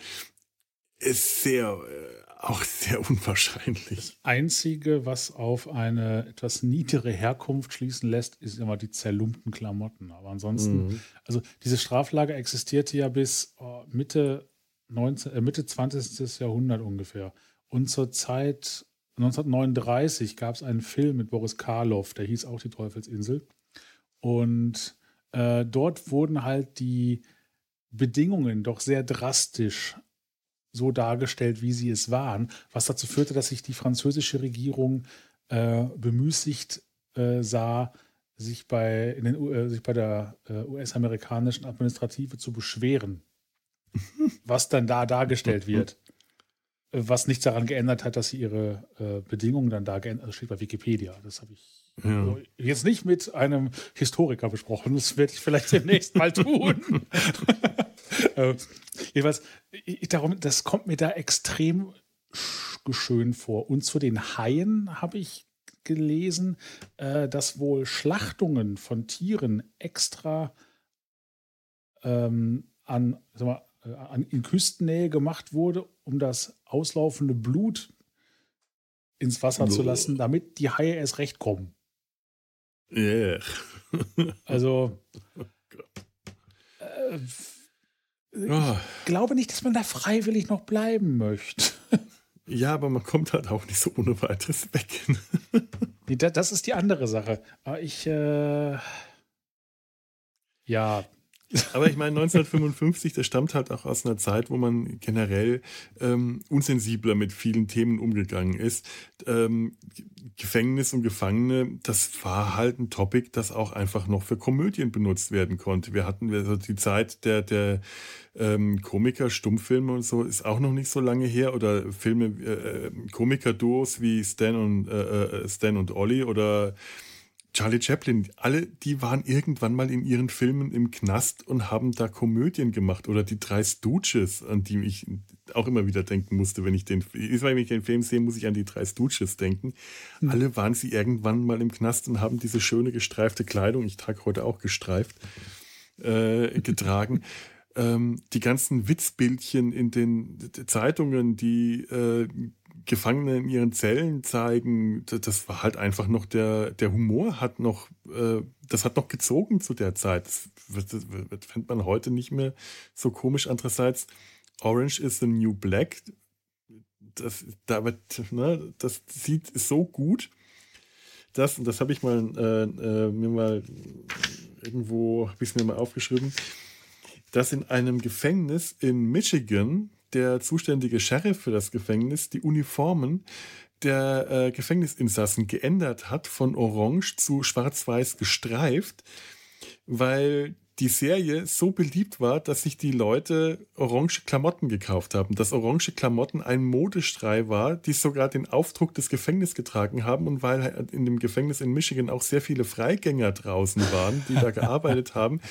ist sehr, äh, auch sehr unwahrscheinlich. Einzige, was auf eine etwas niedere Herkunft schließen lässt, ist immer die zerlumpten Klamotten. Aber ansonsten, Mhm. also dieses Straflager existierte ja bis oh, Mitte, 19, äh, Mitte 20. Jahrhundert ungefähr. Und zur Zeit 1939 gab es einen Film mit Boris Karloff, der hieß auch Die Teufelsinsel. Und äh, dort wurden halt die Bedingungen doch sehr drastisch so dargestellt, wie sie es waren, was dazu führte, dass sich die französische Regierung äh, bemüßigt äh, sah, sich bei, in den, äh, sich bei der äh, US-amerikanischen Administrative zu beschweren, was dann da dargestellt wird. Äh, Was nichts daran geändert hat, dass sie ihre äh, Bedingungen dann da geändert Das steht bei Wikipedia. Das habe ich Ja. also jetzt nicht mit einem Historiker besprochen. Das werde ich vielleicht demnächst mal tun. äh, jedenfalls, ich, darum, das kommt mir da extrem sch- schön vor. Und zu den Haien habe ich gelesen, äh, dass wohl Schlachtungen von Tieren extra ähm, an, sag mal, äh, in Küstennähe gemacht wurde, um das auslaufende Blut ins Wasser zu lassen, damit die Haie erst recht kommen. Yeah. also, äh, oh. ich glaube nicht, dass man da freiwillig noch bleiben möchte. Ja, aber man kommt halt auch nicht so ohne weiteres weg. nee, das ist die andere Sache. Aber ich, äh, ja, aber ich meine, 1955, das stammt halt auch aus einer Zeit, wo man generell ähm, unsensibler mit vielen Themen umgegangen ist. Ähm, Gefängnis und Gefangene, das war halt ein Topic, das auch einfach noch für Komödien benutzt werden konnte. Wir hatten also die Zeit der, der ähm, Komiker, Stummfilme und so ist auch noch nicht so lange her oder Filme, äh, Komiker-Duos wie Stan und, äh, äh Stan und Ollie oder Charlie Chaplin, alle, die waren irgendwann mal in ihren Filmen im Knast und haben da Komödien gemacht. Oder die drei Stooges, an die ich auch immer wieder denken musste, wenn ich den, wenn ich den Film sehe, muss ich an die drei Stooges denken. Mhm. Alle waren sie irgendwann mal im Knast und haben diese schöne gestreifte Kleidung, ich trage heute auch gestreift, äh, getragen. ähm, die ganzen Witzbildchen in den Zeitungen, die äh, Gefangene in ihren Zellen zeigen, das war halt einfach noch der, der Humor hat noch, äh, das hat noch gezogen zu der Zeit. Das, das, das fände man heute nicht mehr so komisch. Andererseits, Orange is the New Black, das, da wird, ne, das sieht so gut. Das, das habe ich mal äh, äh, mir mal irgendwo, habe ich es mir mal aufgeschrieben, dass in einem Gefängnis in Michigan der zuständige Sheriff für das Gefängnis die Uniformen der äh, Gefängnisinsassen geändert hat von orange zu schwarz-weiß gestreift, weil die Serie so beliebt war, dass sich die Leute orange Klamotten gekauft haben. Dass orange Klamotten ein Modestrei war, die sogar den Aufdruck des Gefängnisses getragen haben und weil in dem Gefängnis in Michigan auch sehr viele Freigänger draußen waren, die da gearbeitet haben,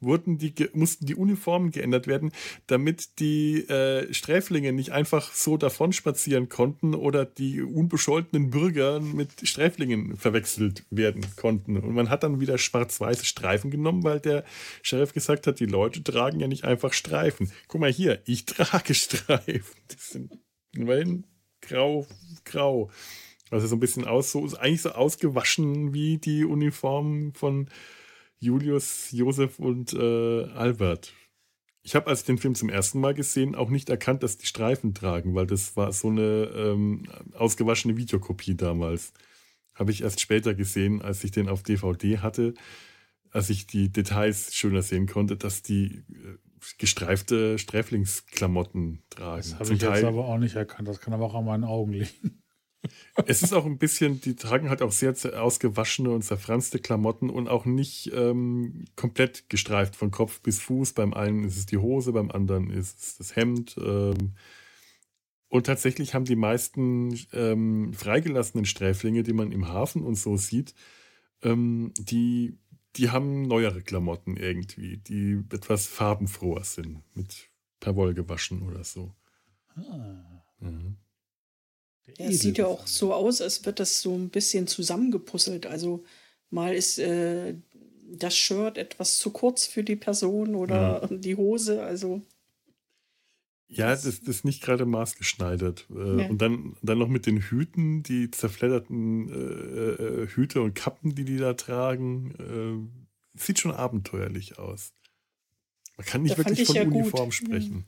wurden die, mussten die Uniformen geändert werden, damit die äh, Sträflinge nicht einfach so davon spazieren konnten oder die unbescholtenen Bürger mit Sträflingen verwechselt werden konnten. Und man hat dann wieder schwarz-weiße Streifen genommen, weil der Sheriff gesagt hat, die Leute tragen ja nicht einfach Streifen. Guck mal hier, ich trage Streifen. Die sind immerhin grau, grau. Also so ein bisschen aus, so, eigentlich so ausgewaschen wie die Uniformen von Julius, Josef und äh, Albert. Ich habe, als ich den Film zum ersten Mal gesehen, auch nicht erkannt, dass die Streifen tragen, weil das war so eine ähm, ausgewaschene Videokopie damals. Habe ich erst später gesehen, als ich den auf DVD hatte, als ich die Details schöner sehen konnte, dass die äh, gestreifte Sträflingsklamotten tragen. Das habe ich Teil, jetzt aber auch nicht erkannt. Das kann aber auch an meinen Augen liegen es ist auch ein bisschen, die tragen halt auch sehr ausgewaschene und zerfranste Klamotten und auch nicht ähm, komplett gestreift von Kopf bis Fuß. Beim einen ist es die Hose, beim anderen ist es das Hemd. Ähm, und tatsächlich haben die meisten ähm, freigelassenen Sträflinge, die man im Hafen und so sieht, ähm, die, die haben neuere Klamotten irgendwie, die etwas farbenfroher sind, mit per Woll gewaschen oder so. Ah. Mhm. Ja, es sieht ja auch so aus, als wird das so ein bisschen zusammengepuzzelt. Also mal ist äh, das Shirt etwas zu kurz für die Person oder ja. die Hose. Also ja, das, das ist nicht gerade maßgeschneidert. Äh, ja. Und dann, dann noch mit den Hüten, die zerfledderten äh, äh, Hüte und Kappen, die die da tragen. Äh, sieht schon abenteuerlich aus. Man kann nicht da wirklich von ja Uniform gut. sprechen.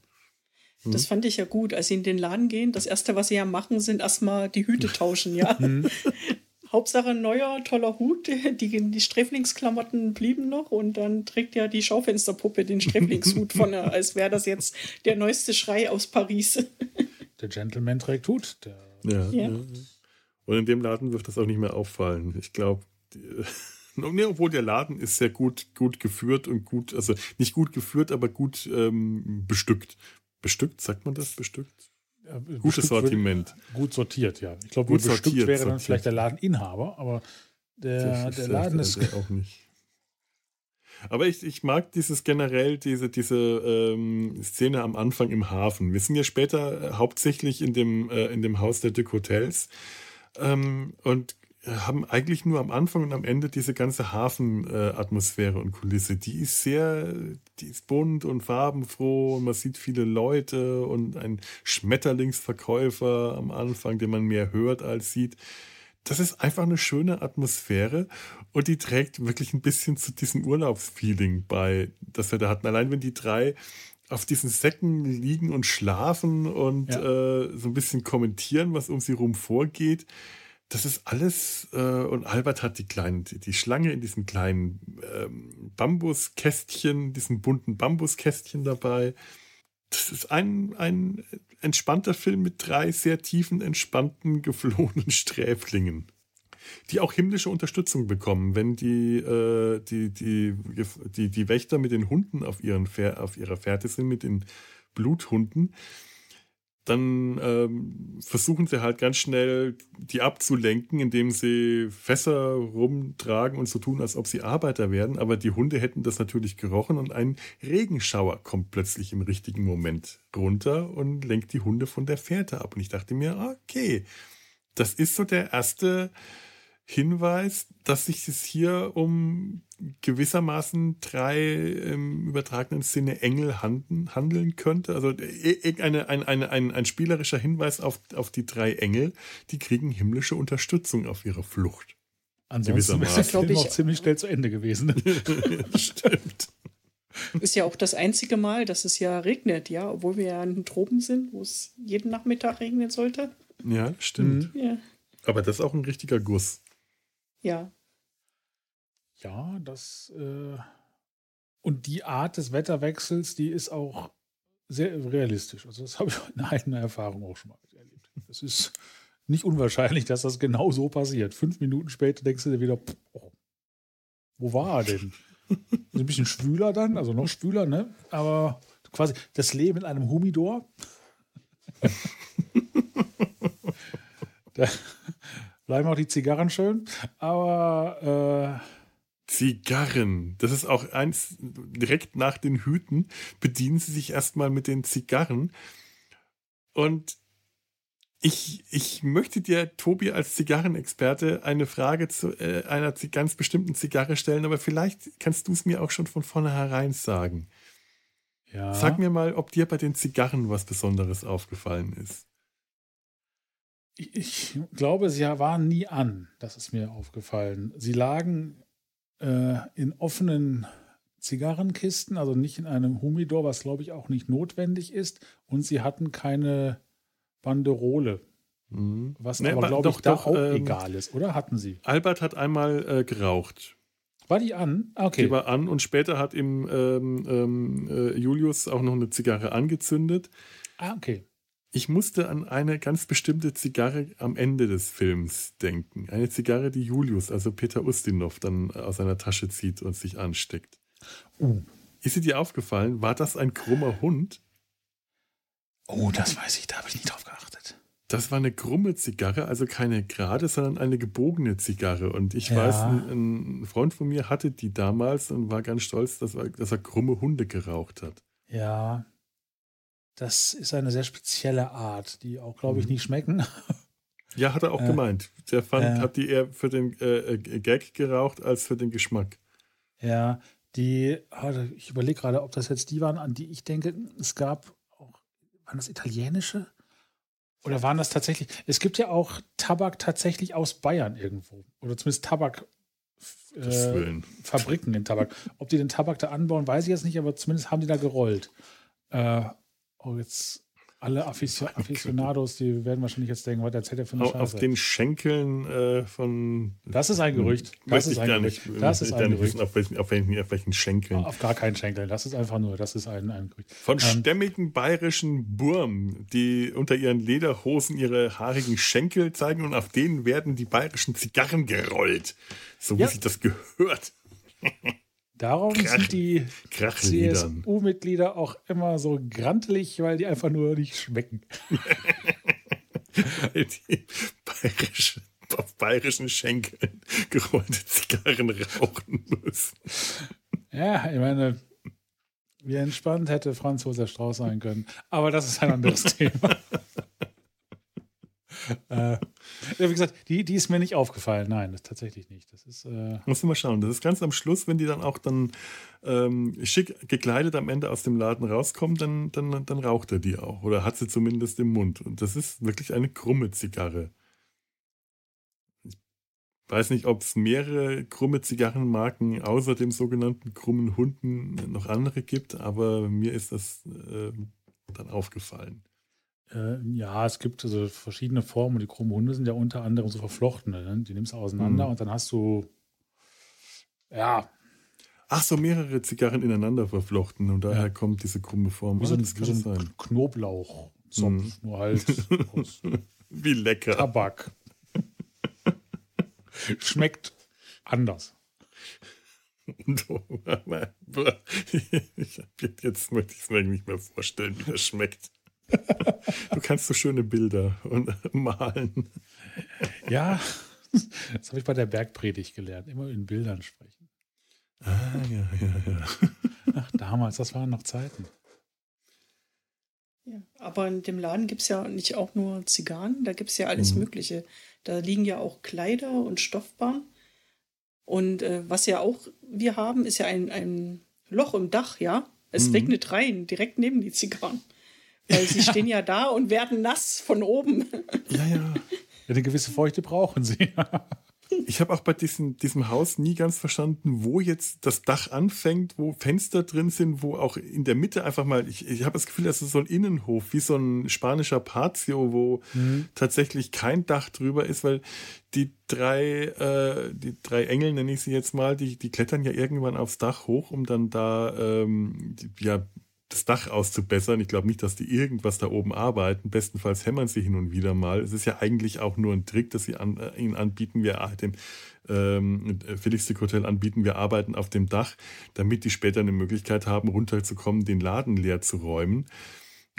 Das mhm. fand ich ja gut, als sie in den Laden gehen. Das erste, was sie ja machen, sind erstmal die Hüte tauschen, ja. Hauptsache neuer, toller Hut. Die, die Sträflingsklamotten blieben noch und dann trägt ja die Schaufensterpuppe den Sträflingshut von, als wäre das jetzt der neueste Schrei aus Paris. Der Gentleman trägt Hut. Ja, ja. Und in dem Laden wird das auch nicht mehr auffallen. Ich glaube, nee, obwohl der Laden ist sehr gut, gut geführt und gut, also nicht gut geführt, aber gut ähm, bestückt. Bestückt, sagt man das? Bestückt? Ja, Gutes Sortiment. Gut sortiert, ja. Ich glaube, gut sortiert, wäre dann sortiert. vielleicht der Ladeninhaber, aber der, der Laden ist. auch nicht. Aber ich, ich mag dieses generell, diese, diese ähm, Szene am Anfang im Hafen. Wir sind ja später äh, hauptsächlich in dem, äh, in dem Haus der Duc Hotels. Ähm, und haben eigentlich nur am Anfang und am Ende diese ganze Hafenatmosphäre und Kulisse. Die ist sehr, die ist bunt und farbenfroh und man sieht viele Leute und ein Schmetterlingsverkäufer am Anfang, den man mehr hört als sieht. Das ist einfach eine schöne Atmosphäre und die trägt wirklich ein bisschen zu diesem Urlaubsfeeling bei, das wir da hatten. Allein wenn die drei auf diesen Säcken liegen und schlafen und ja. äh, so ein bisschen kommentieren, was um sie rum vorgeht das ist alles, äh, und Albert hat die kleinen, die, Schlange in diesem kleinen ähm, Bambuskästchen, diesem bunten Bambuskästchen dabei. Das ist ein, ein entspannter Film mit drei sehr tiefen, entspannten, geflohenen Sträflingen, die auch himmlische Unterstützung bekommen, wenn die, äh, die, die, die, die Wächter mit den Hunden auf, ihren, auf ihrer Fährte sind, mit den Bluthunden dann ähm, versuchen sie halt ganz schnell, die abzulenken, indem sie Fässer rumtragen und so tun, als ob sie Arbeiter werden. Aber die Hunde hätten das natürlich gerochen und ein Regenschauer kommt plötzlich im richtigen Moment runter und lenkt die Hunde von der Fährte ab. Und ich dachte mir, okay, das ist so der erste Hinweis, dass sich es hier um gewissermaßen drei im übertragenen Sinne Engel handeln, handeln könnte. Also äh, eine, ein, eine, ein, ein spielerischer Hinweis auf, auf die drei Engel, die kriegen himmlische Unterstützung auf ihrer Flucht. Ansonsten wäre der Film auch ziemlich schnell zu Ende gewesen. Stimmt. Ist ja auch das einzige Mal, dass es ja regnet, ja, obwohl wir ja in den Tropen sind, wo es jeden Nachmittag regnen sollte. Ja, stimmt. Mhm. Ja. Aber das ist auch ein richtiger Guss. Ja. Ja, das. Äh und die Art des Wetterwechsels, die ist auch sehr realistisch. Also, das habe ich in eigener Erfahrung auch schon mal erlebt. Es ist nicht unwahrscheinlich, dass das genau so passiert. Fünf Minuten später denkst du dir wieder, oh, wo war er denn? Ein bisschen schwüler dann, also noch schwüler, ne? Aber quasi das Leben in einem Humidor. da, bleiben auch die Zigarren schön. Aber äh Zigarren, das ist auch eins, direkt nach den Hüten bedienen sie sich erstmal mit den Zigarren. Und ich, ich möchte dir, Tobi, als Zigarrenexperte eine Frage zu äh, einer ganz bestimmten Zigarre stellen, aber vielleicht kannst du es mir auch schon von vornherein sagen. Ja. Sag mir mal, ob dir bei den Zigarren was Besonderes aufgefallen ist ich glaube, sie waren nie an. Das ist mir aufgefallen. Sie lagen äh, in offenen Zigarrenkisten, also nicht in einem Humidor, was glaube ich auch nicht notwendig ist. Und sie hatten keine Banderole. Mhm. Was nee, aber, glaube ich, da doch, auch ähm, egal ist, oder? Hatten sie? Albert hat einmal äh, geraucht. War die an? Ah, okay. Die war an und später hat ihm ähm, ähm, äh, Julius auch noch eine Zigarre angezündet. Ah, okay. Ich musste an eine ganz bestimmte Zigarre am Ende des Films denken. Eine Zigarre, die Julius, also Peter Ustinov, dann aus seiner Tasche zieht und sich ansteckt. Uh. Ist sie dir aufgefallen? War das ein krummer Hund? Oh, das weiß ich, da habe ich nicht drauf geachtet. Das war eine krumme Zigarre, also keine gerade, sondern eine gebogene Zigarre. Und ich ja. weiß, ein, ein, Freund von mir hatte die damals und war ganz stolz, dass er, dass er krumme Hunde geraucht hat. Ja, das ist eine sehr spezielle Art, die auch, glaube ich, mhm. nicht schmecken. Ja, hat er auch äh, gemeint. Der fand, äh, hat die eher für den äh, äh, Gag geraucht als für den Geschmack. Ja, die, ich überlege gerade, ob das jetzt die waren, an die ich denke, es gab auch, waren das italienische? Oder waren das tatsächlich, es gibt ja auch Tabak tatsächlich aus Bayern irgendwo. Oder zumindest Tabak. Äh, Fabriken in Tabak. Ob die den Tabak da anbauen, weiß ich jetzt nicht, aber zumindest haben die da gerollt. Äh, Oh, jetzt alle Aficionados, die werden wahrscheinlich jetzt denken, was erzählt er für eine Scheiße. Auf den Schenkeln äh, von. Das ist ein Gerücht. Das ist ein Gerücht. Nicht, das ist ein Gerücht. Wissen, auf, welchen, auf, welchen, auf welchen Schenkeln. Auf gar keinen Schenkeln. Das ist einfach nur, das ist ein, ein Gerücht. Von ähm, stämmigen bayerischen Burm, die unter ihren Lederhosen ihre haarigen Schenkel zeigen und auf denen werden die bayerischen Zigarren gerollt. So wie ja. sich das gehört. Darum Krach, sind die CSU-Mitglieder auch immer so grantelig, weil die einfach nur nicht schmecken. weil die bayerische, auf bayerischen Schenkeln gerollte Zigarren rauchen müssen. Ja, ich meine, wie entspannt hätte Franz Josef Strauß sein können. Aber das ist ein anderes Thema. Äh, wie gesagt, die, die ist mir nicht aufgefallen. Nein, das tatsächlich nicht. Das ist. Äh Musst du mal schauen. Das ist ganz am Schluss, wenn die dann auch dann ähm, schick gekleidet am Ende aus dem Laden rauskommen, dann, dann, dann raucht er die auch. Oder hat sie zumindest im Mund. Und das ist wirklich eine krumme Zigarre. Ich weiß nicht, ob es mehrere krumme Zigarrenmarken außer dem sogenannten krummen Hunden noch andere gibt, aber mir ist das äh, dann aufgefallen. Äh, ja, es gibt also verschiedene Formen. Die krummen Hunde sind ja unter anderem so verflochtene. Ne? Die nimmst du auseinander Mhm. und dann hast du, ja, Ach so, mehrere Zigarren ineinander verflochten und daher Ja. kommt diese krumme Form. wie so Ah, das wie so kann ein sein. Knoblauchzopf, Mhm. nur halt aus Wie lecker. Tabak. Schmeckt anders. Und, ich jetzt möchte ich es mir nicht mehr vorstellen, wie das schmeckt. Du kannst so schöne Bilder und malen. Ja, das habe ich bei der Bergpredigt gelernt. Immer in Bildern sprechen. Ah, ja, ja, ja. Ach, damals, das waren noch Zeiten. Ja, aber in dem Laden gibt es ja nicht auch nur Zigarren, da gibt es ja alles Mhm. Mögliche. Da liegen ja auch Kleider und Stoffbahn. Und äh, was ja auch wir haben, ist ja ein, ein Loch im Dach, ja. Es Mhm. regnet rein, direkt neben die Zigarren. Weil sie stehen ja da und werden nass von oben. Ja, ja. Ja, eine gewisse Feuchte brauchen sie. Ich habe auch bei diesem, diesem Haus nie ganz verstanden, wo jetzt das Dach anfängt, wo Fenster drin sind, wo auch in der Mitte einfach mal, ich, ich habe das Gefühl, das ist so ein Innenhof, wie so ein spanischer Patio, wo tatsächlich kein Dach drüber ist, weil die drei, äh, die drei Engel, nenne ich sie jetzt mal, die, die klettern ja irgendwann aufs Dach hoch, um dann da ähm, die, ja, das Dach auszubessern. Ich glaube nicht, dass die irgendwas da oben arbeiten. Bestenfalls hämmern sie hin und wieder mal. Es ist ja eigentlich auch nur ein Trick, dass sie an, äh, ihnen anbieten. Wir äh, dem ähm, Felixstick Hotel anbieten, wir arbeiten auf dem Dach, damit die später eine Möglichkeit haben, runterzukommen, den Laden leer zu räumen.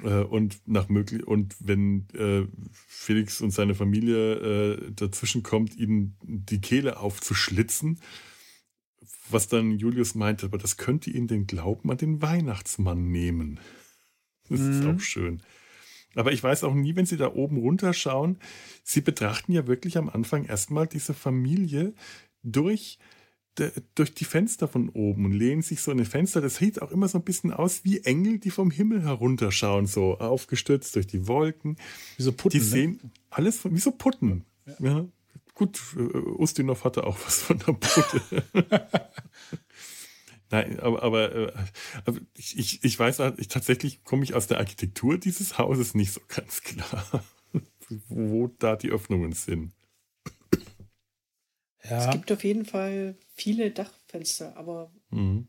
Äh, und nach möglich und wenn äh, Felix und seine Familie äh, dazwischen kommt, ihnen die Kehle aufzuschlitzen, was dann Julius meinte, aber das könnte ihnen den Glauben an den Weihnachtsmann nehmen. Das ist Mhm. auch schön. Aber ich weiß auch nie, wenn Sie da oben runterschauen, Sie betrachten ja wirklich am Anfang erstmal diese Familie durch, de, durch die Fenster von oben und lehnen sich so in die Fenster. Das sieht auch immer so ein bisschen aus wie Engel, die vom Himmel herunterschauen, so aufgestützt durch die Wolken. Wie so Putten. Die ne? sehen alles von, wie so Putten. Ja. Gut, äh, Ustinov hatte auch was von der Putte. Nein, aber, aber, äh, aber ich, ich, ich weiß, ich, tatsächlich komme ich aus der Architektur dieses Hauses nicht so ganz klar, wo da die Öffnungen sind. Es Ja, gibt auf jeden Fall viele Dachfenster, aber Mhm.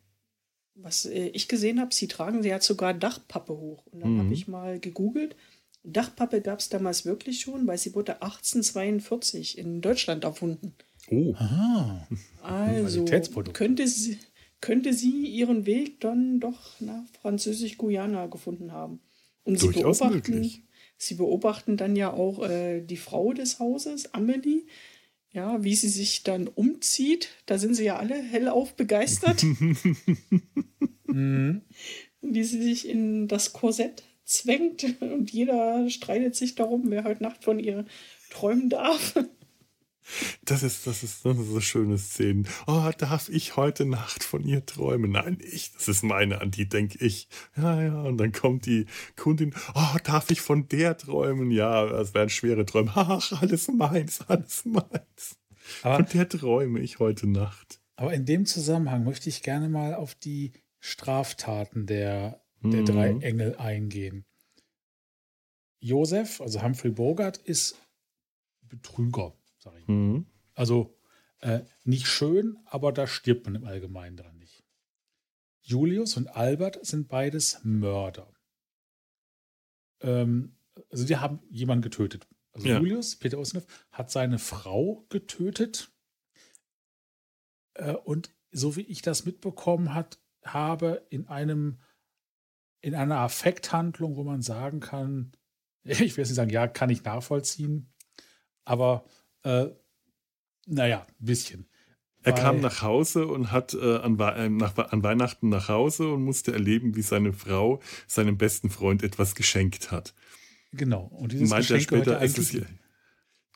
was äh, ich gesehen habe, sie tragen, sie hat sogar Dachpappe hoch. Und dann Mhm. habe ich mal gegoogelt. Dachpappe gab es damals wirklich schon, weil sie wurde 1842 in Deutschland erfunden. Oh, Aha. Also könnte sie, könnte sie ihren Weg dann doch nach Französisch-Guyana gefunden haben. Und sie Durchaus beobachten, möglich. sie beobachten dann ja auch äh, die Frau des Hauses, Amelie, ja, wie sie sich dann umzieht. Da sind sie ja alle hellauf begeistert, wie sie sich in das Korsett zwängt und jeder streitet sich darum, wer heute Nacht von ihr träumen darf. das ist, das ist, das ist so schöne Szenen. Oh, darf ich heute Nacht von ihr träumen? Nein, ich, das ist meine, an die denke ich. Ja, ja, und dann kommt die Kundin, oh, darf ich von der träumen? Ja, das wären schwere Träume. Ach, alles meins, alles meins. Aber, Von der träume ich heute Nacht. aber in dem Zusammenhang möchte ich gerne mal auf die Straftaten der, der Mhm. drei Engel eingehen. Josef, also Humphrey Bogart, ist Betrüger, sag ich. Mhm. Also äh, nicht schön, aber da stirbt man im Allgemeinen dran nicht. Julius und Albert sind beides Mörder. Ähm, also die haben jemanden getötet. Also Ja. Julius, Peter Ustinov, hat seine Frau getötet. Äh, und so wie ich das mitbekommen hat, habe in einem in einer Affekthandlung, wo man sagen kann, ich will jetzt nicht sagen, ja, kann ich nachvollziehen, aber äh, naja, ein bisschen. Er Weil- kam nach Hause und hat äh, an, äh, nach, an Weihnachten nach Hause und musste erleben, wie seine Frau seinem besten Freund etwas geschenkt hat. Genau. Und dieses Meint er Geschenk gehört später, ja es ist ja,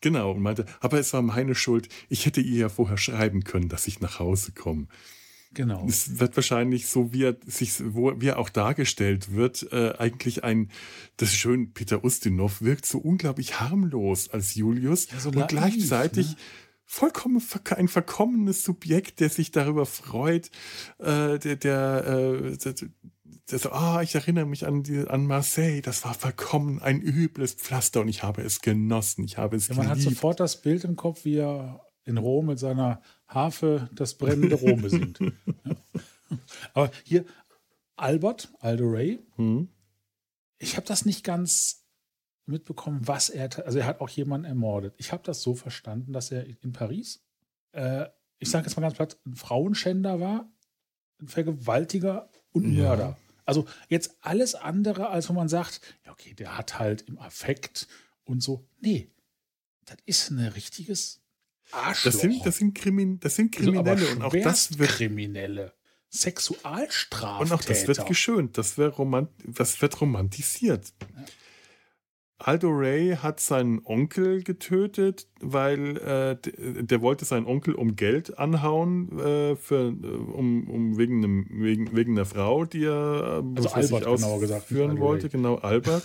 Genau, und meinte, aber es war meine Schuld. Ich hätte ihr ja vorher schreiben können, dass ich nach Hause komme. Genau. Es wird wahrscheinlich so, wie er sich, wo, wie er auch dargestellt wird, äh, eigentlich ein, das ist schön, Peter Ustinov wirkt so unglaublich harmlos als Julius Ja, so und naiv, gleichzeitig ne? vollkommen ein verkommenes Subjekt, der sich darüber freut, äh, der, der, äh, der, der so, ah, ich erinnere mich an, die, an Marseille, das war verkommen ein übles Pflaster und ich habe es genossen, ich habe es Ja, man hat sofort das Bild im Kopf, wie er in Rom mit seiner Harfe das brennende Rom besingt. Ja. Aber hier, Albert, Aldo Ray, Hm? ich habe das nicht ganz mitbekommen, was er, also er hat auch jemanden ermordet. Ich habe das so verstanden, dass er in Paris, äh, ich sage jetzt mal ganz platt, ein Frauenschänder war, ein Vergewaltiger und Ja. Mörder. Also jetzt alles andere, als wo man sagt, ja okay, der hat halt im Affekt und so. Nee, das ist ein richtiges Arschloch. Das sind, das sind, Krimin, das sind Also, Kriminelle und auch das wird Kriminelle. Sexualstraftäter. Und auch das wird geschönt, das, wär romant das wird romantisiert. Aldo Ray hat seinen Onkel getötet, weil äh, der wollte seinen Onkel um Geld anhauen, äh, für, äh, um, um wegen, einem, wegen, wegen einer Frau, die er äh, Also Albert, genauer gesagt, wollte. Ray. Genau, Albert.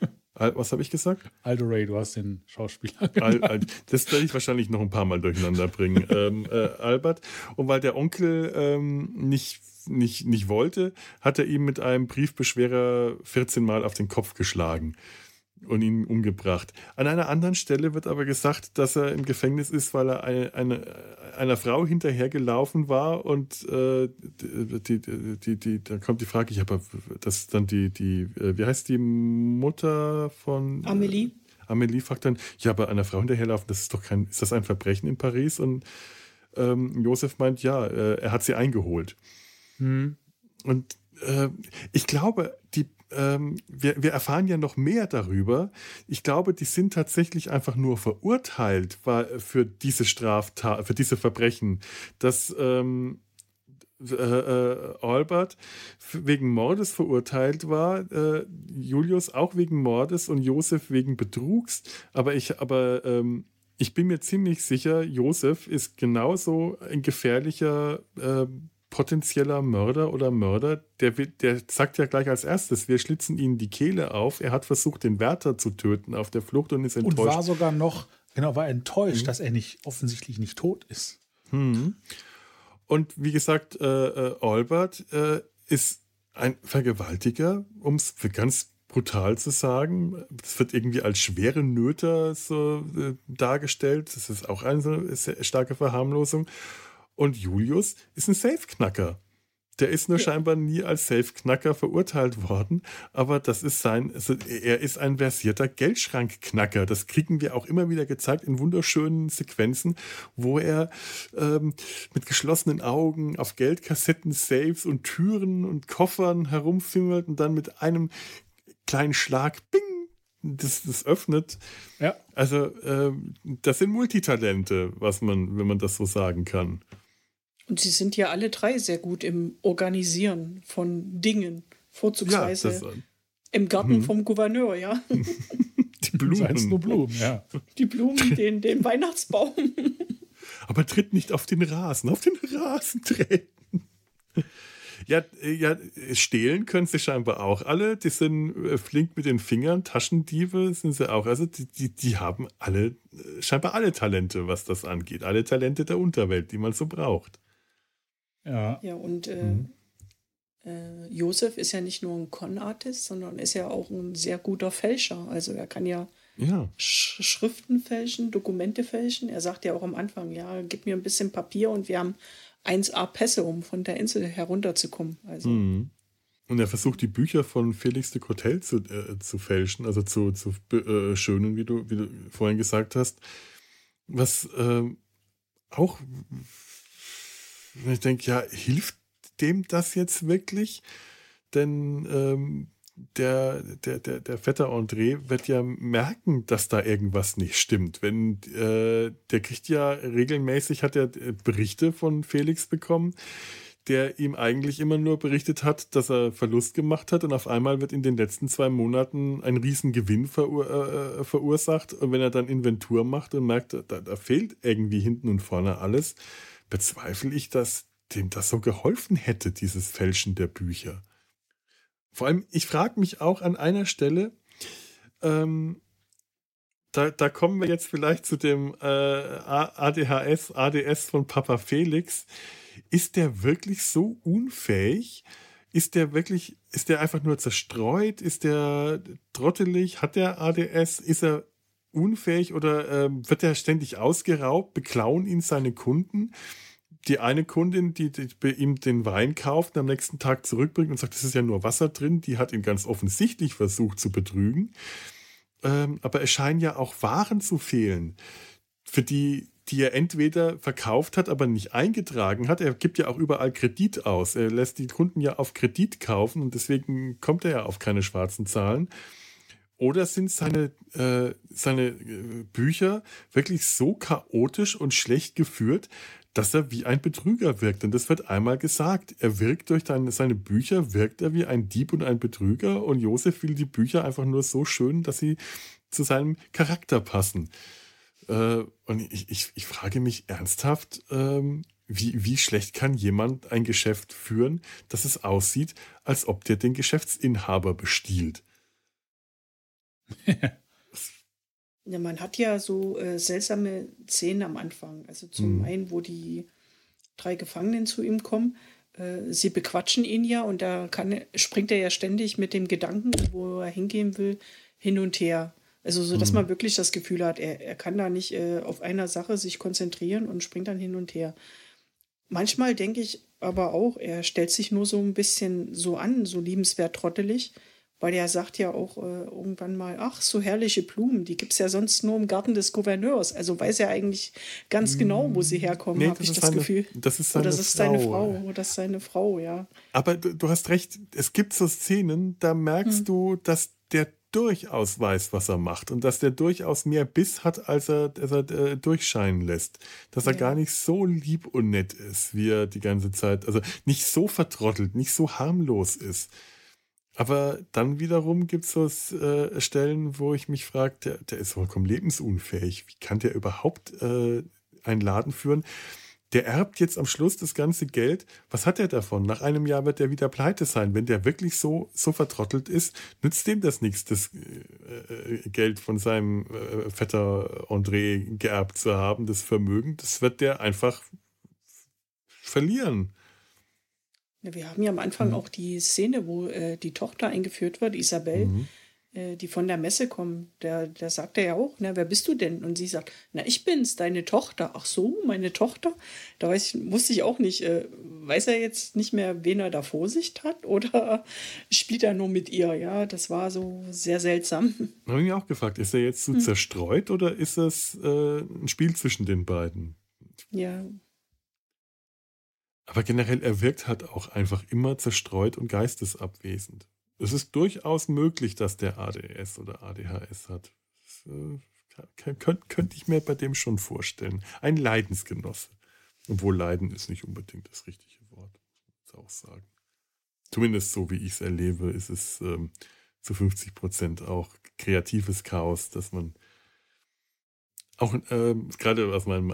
Was habe ich gesagt? Aldo Ray, du hast den Schauspieler. Al, Al, das werde ich wahrscheinlich noch ein paar Mal durcheinander bringen. ähm, äh, Albert. Und weil der Onkel ähm, nicht, nicht, nicht wollte, hat er ihm mit einem Briefbeschwerer 14 Mal auf den Kopf geschlagen und ihn umgebracht. An einer anderen Stelle wird aber gesagt, dass er im Gefängnis ist, weil er eine, eine, einer Frau hinterhergelaufen war und äh, die, die, die, die, da kommt die Frage, ich habe das ist dann die, die, äh, wie heißt die Mutter von Amelie? Amelie fragt dann, ja, aber einer Frau hinterherlaufen, das ist doch kein, ist das ein Verbrechen in Paris? Und ähm, Josef meint, ja, äh, er hat sie eingeholt. Hm. Und äh, ich glaube, ähm, wir, wir erfahren ja noch mehr darüber. Ich glaube, die sind tatsächlich einfach nur verurteilt für diese Straftat, für diese Verbrechen, dass ähm, äh, äh, Albert wegen Mordes verurteilt war, äh, Julius auch wegen Mordes und Josef wegen Betrugs. Aber ich, aber ähm, ich bin mir ziemlich sicher, Josef ist genauso ein gefährlicher äh, potenzieller Mörder oder Mörder. Der, der sagt ja gleich als erstes, wir schlitzen ihnen die Kehle auf. Er hat versucht, den Wärter zu töten auf der Flucht und ist Und enttäuscht. war sogar noch, genau, war enttäuscht, dass er nicht offensichtlich nicht tot ist. Hm. Und wie gesagt, äh, äh, Albert äh, ist ein Vergewaltiger, um es ganz brutal zu sagen. Es wird irgendwie als schwere Nöter so äh, dargestellt. Das ist auch eine sehr starke Verharmlosung. Und Julius ist ein Safe-Knacker. Der ist nur scheinbar nie als Safe-Knacker verurteilt worden, aber das ist sein, also er ist ein versierter Geldschrankknacker. Das kriegen wir auch immer wieder gezeigt in wunderschönen Sequenzen, wo er ähm, mit geschlossenen Augen auf Geldkassetten, Safes und Türen und Koffern herumfingert und dann mit einem kleinen Schlag, bing, das, das öffnet. Ja. Also ähm, das sind Multitalente, was man, wenn man das so sagen kann. Und sie sind ja alle drei sehr gut im Organisieren von Dingen. Vorzugsweise das, im Garten vom Gouverneur, ja. die es nur Blumen. Blumen, ja. Die Blumen, den, den Weihnachtsbaum. Aber tritt nicht auf den Rasen, auf den Rasen treten. Ja, äh, ja, stehlen können sie scheinbar auch alle. Die sind äh, flink mit den Fingern, Taschendiebe sind sie auch. Also die, die, die haben alle, äh, scheinbar alle Talente, was das angeht. Alle Talente der Unterwelt, die man so braucht. Ja. Ja, und äh, Mhm. äh, Josef ist ja nicht nur ein Con-Artist, sondern ist ja auch ein sehr guter Fälscher. Also er kann ja Ja, Sch Schriften fälschen, Dokumente fälschen. Er sagt ja auch am Anfang, ja, gib mir ein bisschen Papier und wir haben 1A Pässe, um von der Insel herunterzukommen. Also Mhm. Und er versucht die Bücher von Felix de Cotel zu, äh, zu fälschen, also zu, zu äh, schönen, wie du, wie du vorhin gesagt hast. Was ähm, auch, wenn ich denke, ja, hilft dem das jetzt wirklich? Denn ähm, der, der, der, der Vetter André wird ja merken, dass da irgendwas nicht stimmt. Wenn äh, der kriegt ja regelmäßig, hat er äh, Berichte von Felix bekommen, der ihm eigentlich immer nur berichtet hat, dass er Verlust gemacht hat und auf einmal wird in den letzten zwei Monaten ein Riesengewinn verur äh, verursacht und wenn er dann Inventur macht und merkt, da, da fehlt irgendwie hinten und vorne alles, bezweifle ich, dass dem das so geholfen hätte, dieses Fälschen der Bücher. Vor allem, ich frage mich auch an einer Stelle, ähm, da, da kommen wir jetzt vielleicht zu dem äh, ADHS, ADS von Papa Felix. Ist der wirklich so unfähig? Ist der wirklich, ist der einfach nur zerstreut? Ist der trottelig? Hat der ADS? Ist er unfähig oder ähm, wird er ständig ausgeraubt? Beklauen ihn seine Kunden? Die eine Kundin, die, die ihm den Wein kauft am nächsten Tag zurückbringt und sagt, es ist ja nur Wasser drin, die hat ihn ganz offensichtlich versucht zu betrügen. Ähm, aber es scheinen ja auch Waren zu fehlen, für die, die er entweder verkauft hat, aber nicht eingetragen hat. Er gibt ja auch überall Kredit aus. Er lässt die Kunden ja auf Kredit kaufen und deswegen kommt er ja auf keine schwarzen Zahlen. Oder sind seine, äh, seine äh, Bücher wirklich so chaotisch und schlecht geführt, dass er wie ein Betrüger wirkt. Und das wird einmal gesagt. Er wirkt durch seine Bücher, wirkt er wie ein Dieb und ein Betrüger. Und Josef will die Bücher einfach nur so schön, dass sie zu seinem Charakter passen. Äh, und ich, ich, ich frage mich ernsthaft, ähm, wie, wie schlecht kann jemand ein Geschäft führen, dass es aussieht, als ob der den Geschäftsinhaber bestiehlt? Ja, man hat ja so äh, seltsame Szenen am Anfang. Also zum mhm. einen, wo die drei Gefangenen zu ihm kommen. Äh, sie bequatschen ihn ja und da kann, springt er ja ständig mit dem Gedanken, wo er hingehen will, hin und her. Also so, dass mhm. man wirklich das Gefühl hat, er, er kann da nicht äh, auf einer Sache sich konzentrieren und springt dann hin und her. Manchmal denke ich aber auch, er stellt sich nur so ein bisschen so an, so liebenswert trottelig. Weil er sagt ja auch äh, irgendwann mal, ach, so herrliche Blumen, die gibt es ja sonst nur im Garten des Gouverneurs. Also weiß er eigentlich ganz genau, wo sie herkommen, nee, habe ich das seine, Gefühl. Das ist seine Oder das ist seine Frau. Oder das ist seine Frau, ja. Aber du, du hast recht, es gibt so Szenen, da merkst hm. du, dass der durchaus weiß, was er macht und dass der durchaus mehr Biss hat, als er, als er äh, durchscheinen lässt. Dass er ja. gar nicht so lieb und nett ist, wie er die ganze Zeit, also nicht so vertrottelt, nicht so harmlos ist. Aber dann wiederum gibt es so äh, Stellen, wo ich mich frage, der, der, ist vollkommen lebensunfähig. Wie kann der überhaupt äh, einen Laden führen? Der erbt jetzt am Schluss das ganze Geld. Was hat er davon? Nach einem Jahr wird er wieder pleite sein. Wenn der wirklich so, so vertrottelt ist, nützt dem das nichts, das äh, äh Geld von seinem äh, Vetter André geerbt zu haben, das Vermögen. Das wird der einfach verlieren. Ja, wir haben ja am Anfang mhm. auch die Szene, wo äh, die Tochter eingeführt wird, Isabel, mhm. äh, die von der Messe kommt. Da, da sagt er ja auch, na, wer bist du denn? Und sie sagt, na, ich bin's, deine Tochter. Ach so, meine Tochter? Da weiß ich, wusste ich auch nicht, äh, weiß er jetzt nicht mehr, wen er da vor sich hat oder spielt er nur mit ihr? Ja, das war so sehr seltsam. Habe ich mich auch gefragt, ist er jetzt so mhm. zerstreut oder ist das äh, ein Spiel zwischen den beiden? Ja, aber generell, er wirkt halt auch einfach immer zerstreut und geistesabwesend. Es ist durchaus möglich, dass der ADS oder ADHS hat. Äh, könnte könnt ich mir bei dem schon vorstellen. Ein Leidensgenosse. Obwohl Leiden ist nicht unbedingt das richtige Wort, muss man auch sagen. Zumindest so, wie ich es erlebe, ist es ähm, zu 50 Prozent auch kreatives Chaos, dass man auch äh, gerade aus meinem,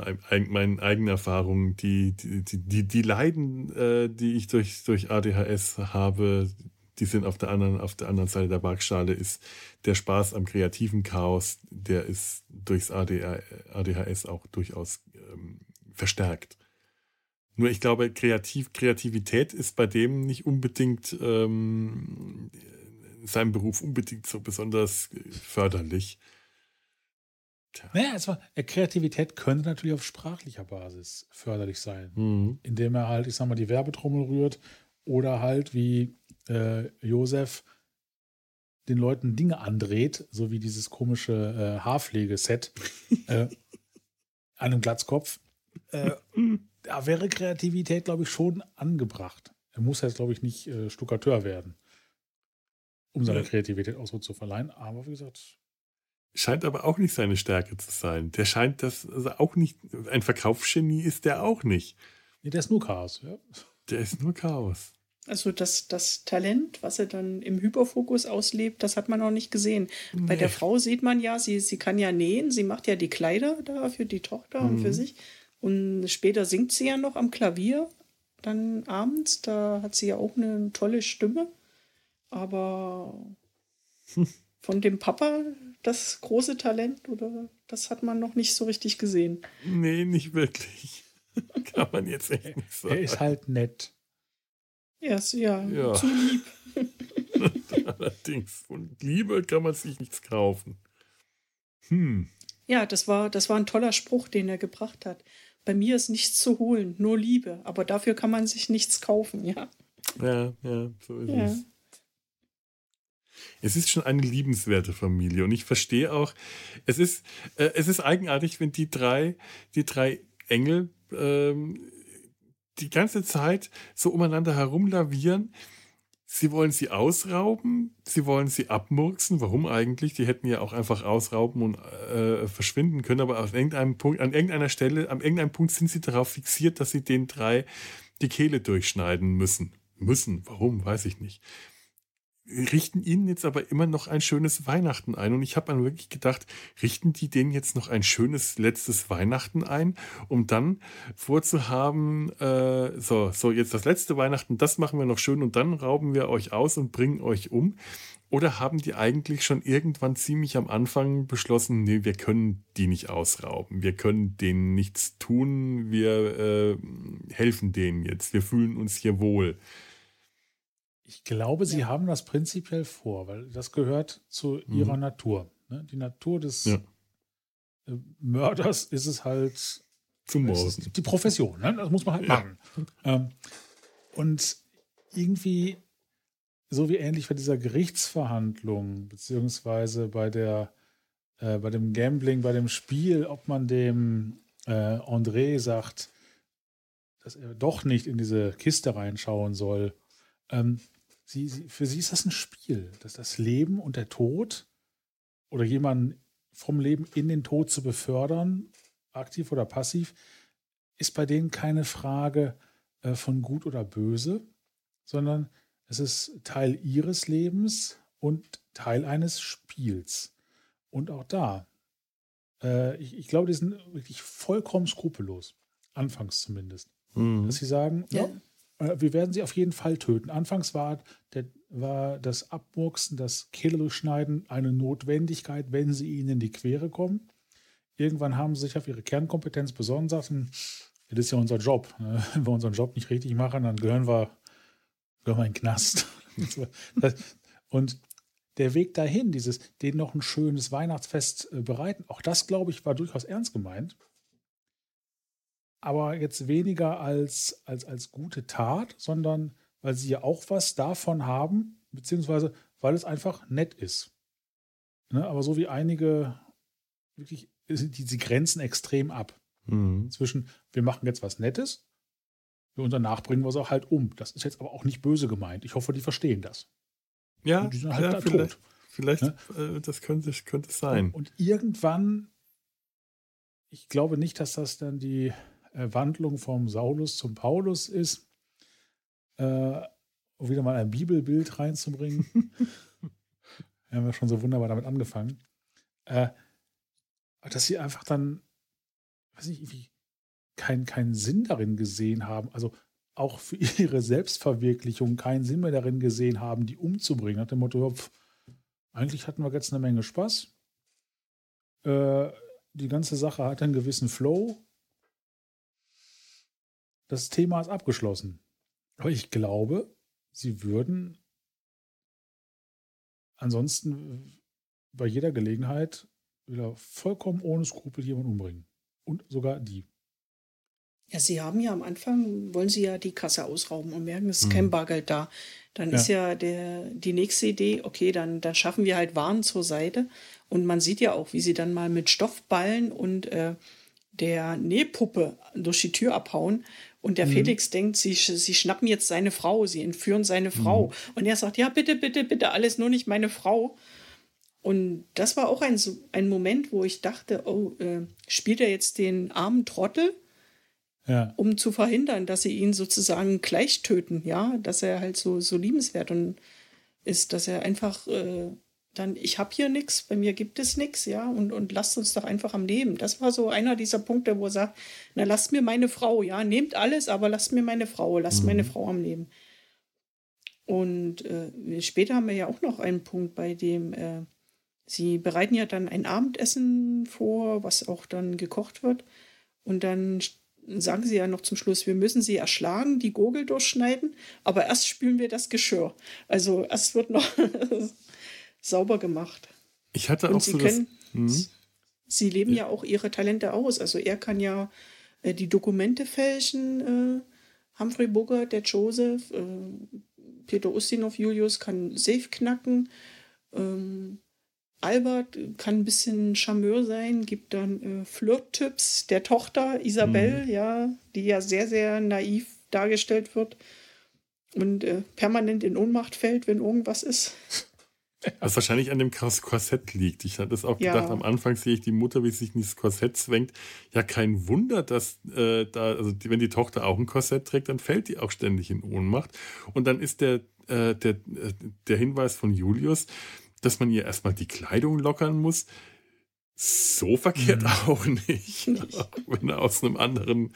meinen eigenen Erfahrungen, die, die, die, die Leiden, äh, die ich durch, durch ADHS habe, die sind auf der anderen, auf der anderen Seite der Waagschale, ist der Spaß am kreativen Chaos, der ist durchs ADHS auch durchaus ähm, verstärkt. Nur ich glaube, Kreativ, Kreativität ist bei dem nicht unbedingt ähm, seinem Beruf unbedingt so besonders förderlich. Tja. Naja, also, Kreativität könnte natürlich auf sprachlicher Basis förderlich sein, mhm. indem er halt, ich sag mal, die Werbetrommel rührt oder halt wie äh, Josef den Leuten Dinge andreht, so wie dieses komische äh, Haarpflegeset äh, an einem Glatzkopf. Äh, da wäre Kreativität, glaube ich, schon angebracht. Er muss jetzt, glaube ich, nicht äh, Stuckateur werden, um seine Kreativität Ausdruck zu verleihen. Aber wie gesagt, Scheint aber auch nicht seine Stärke zu sein. Der scheint das also auch nicht, ein Verkaufsgenie ist der auch nicht. Nee, der ist nur Chaos, ja. Der ist nur Chaos. Also das, das Talent, was er dann im Hyperfokus auslebt, das hat man noch nicht gesehen. Nee. Bei der Frau sieht man ja, sie, sie kann ja nähen, sie macht ja die Kleider da für die Tochter mhm. und für mhm. sich. Und später singt sie ja noch am Klavier, dann abends, da hat sie ja auch eine tolle Stimme. Aber von dem Papa das große Talent, oder das hat man noch nicht so richtig gesehen. Nee, nicht wirklich. Kann man jetzt echt nicht sagen. Er ist halt nett. Er ist ja, ja. zu lieb. Allerdings, von Liebe kann man sich nichts kaufen. Hm. Ja, das war, das war ein toller Spruch, den er gebracht hat. Bei mir ist nichts zu holen, nur Liebe. Aber dafür kann man sich nichts kaufen, ja. Ja, ja, so ist ja. es. Es ist schon eine liebenswerte Familie und ich verstehe auch, es ist, äh, es ist eigenartig, wenn die drei, die drei Engel ähm, die ganze Zeit so umeinander herumlavieren. Sie wollen sie ausrauben, sie wollen sie abmurksen. Warum eigentlich? Die hätten ja auch einfach ausrauben und äh, verschwinden können, aber auf irgendeinem Punkt, an irgendeiner Stelle, an irgendeinem Punkt sind sie darauf fixiert, dass sie den drei die Kehle durchschneiden müssen. Müssen. Warum? Weiß ich nicht richten ihnen jetzt aber immer noch ein schönes Weihnachten ein. Und ich habe dann wirklich gedacht, richten die denen jetzt noch ein schönes letztes Weihnachten ein, um dann vorzuhaben, äh, so, so jetzt das letzte Weihnachten, das machen wir noch schön und dann rauben wir euch aus und bringen euch um. Oder haben die eigentlich schon irgendwann ziemlich am Anfang beschlossen, nee, wir können die nicht ausrauben, wir können denen nichts tun, wir äh, helfen denen jetzt, wir fühlen uns hier wohl. Ich glaube, sie ja. haben das prinzipiell vor, weil das gehört zu mhm. ihrer Natur. Ne? Die Natur des ja. Äh, Mörders ist es halt zum Morden. Die Profession, ne? das muss man halt ja. machen. Ähm, und irgendwie, so wie ähnlich bei dieser Gerichtsverhandlung, beziehungsweise bei der äh, bei dem Gambling, bei dem Spiel, ob man dem äh, André sagt, dass er doch nicht in diese Kiste reinschauen soll. Ähm, sie, sie, für sie ist das ein Spiel, dass das Leben und der Tod oder jemanden vom Leben in den Tod zu befördern, aktiv oder passiv, ist bei denen keine Frage äh, von gut oder böse, sondern es ist Teil ihres Lebens und Teil eines Spiels. Und auch da, äh, ich, ich, glaube, die sind wirklich vollkommen skrupellos, anfangs zumindest, mhm. dass sie sagen, ja. ja äh, wir werden sie auf jeden Fall töten. Anfangs war, der, war das Abmurksen, das Kehle durchschneiden eine Notwendigkeit, wenn sie ihnen in die Quere kommen. Irgendwann haben sie sich auf ihre Kernkompetenz besonnen sagten, das ist ja unser Job. Ne? Wenn wir unseren Job nicht richtig machen, dann gehören wir, gehören wir in den Knast. und der Weg dahin, dieses, denen noch ein schönes Weihnachtsfest äh, bereiten, auch das, glaube ich, war durchaus ernst gemeint aber jetzt weniger als, als, als gute Tat, sondern weil sie ja auch was davon haben, beziehungsweise weil es einfach nett ist. Ne? Aber so wie einige wirklich, die, sie grenzen extrem ab. Mhm. Zwischen, wir machen jetzt was Nettes und danach bringen wir es auch halt um. Das ist jetzt aber auch nicht böse gemeint. Ich hoffe, die verstehen das. Ja, die sind halt ja, da vielleicht, tot. Vielleicht, ne? äh, das könnte, könnte sein. Und, und irgendwann, ich glaube nicht, dass das dann die Wandlung vom Saulus zum Paulus ist, äh, um wieder mal ein Bibelbild reinzubringen. wir haben ja schon so wunderbar damit angefangen. Äh, dass sie einfach dann, weiß nicht, irgendwie keinen kein Sinn darin gesehen haben, also auch für ihre Selbstverwirklichung keinen Sinn mehr darin gesehen haben, die umzubringen. Nach dem Motto, pf, eigentlich hatten wir jetzt eine Menge Spaß. Äh, die ganze Sache hat einen gewissen Flow das Thema ist abgeschlossen. Aber ich glaube, sie würden ansonsten bei jeder Gelegenheit wieder vollkommen ohne Skrupel jemanden umbringen. Und sogar die. Ja, sie haben ja am Anfang, wollen sie ja die Kasse ausrauben und merken, es ist mhm. kein Bargeld da. Dann ja. ist ja der, die nächste Idee, okay, dann, dann schaffen wir halt Waren zur Seite. Und man sieht ja auch, wie sie dann mal mit Stoffballen und äh, der Nähpuppe durch die Tür abhauen und der mhm. Felix denkt, sie, sie schnappen jetzt seine Frau, sie entführen seine Frau. Mhm. Und er sagt, ja, bitte, bitte, bitte, alles nur nicht meine Frau. Und das war auch ein, ein Moment, wo ich dachte, oh, äh, spielt er jetzt den armen Trottel? Ja. um zu verhindern, dass sie ihn sozusagen gleich töten, ja, dass er halt so, so liebenswert und ist, dass er einfach äh, dann, ich habe hier nichts, bei mir gibt es nichts, ja, und, und lasst uns doch einfach am Leben. Das war so einer dieser Punkte, wo er sagt, na, lasst mir meine Frau, ja, nehmt alles, aber lasst mir meine Frau, lasst Mhm. meine Frau am Leben. Und äh, später haben wir ja auch noch einen Punkt, bei dem äh, sie bereiten ja dann ein Abendessen vor, was auch dann gekocht wird. Und dann sagen sie ja noch zum Schluss, wir müssen sie erschlagen, die Gurgel durchschneiden, aber erst spülen wir das Geschirr. Also erst wird noch sauber gemacht. Ich hatte Und auch sie so das. können, Mhm. sie leben ja. auch ihre Talente aus. Also er kann ja äh, die Dokumente fälschen, äh, Humphrey Bogart, der Joseph, äh, Peter Ustinov, Julius kann Safe knacken, ähm, Albert kann ein bisschen Charmeur sein, gibt dann äh, Flirt-Tipps der Tochter Isabel, ja, die ja sehr, sehr naiv dargestellt wird und äh, permanent in Ohnmacht fällt, wenn irgendwas ist. Was wahrscheinlich an dem Kors- Korsett liegt. Ich hatte das auch Ja. gedacht, am Anfang sehe ich die Mutter, wie sie sich in dieses Korsett zwängt. Ja, kein Wunder, dass äh, da, also die, wenn die Tochter auch ein Korsett trägt, dann fällt die auch ständig in Ohnmacht. Und dann ist der, äh, der, äh, der Hinweis von Julius, dass man ihr erstmal die Kleidung lockern muss. So verkehrt Mhm. auch nicht, wenn er aus einem anderen,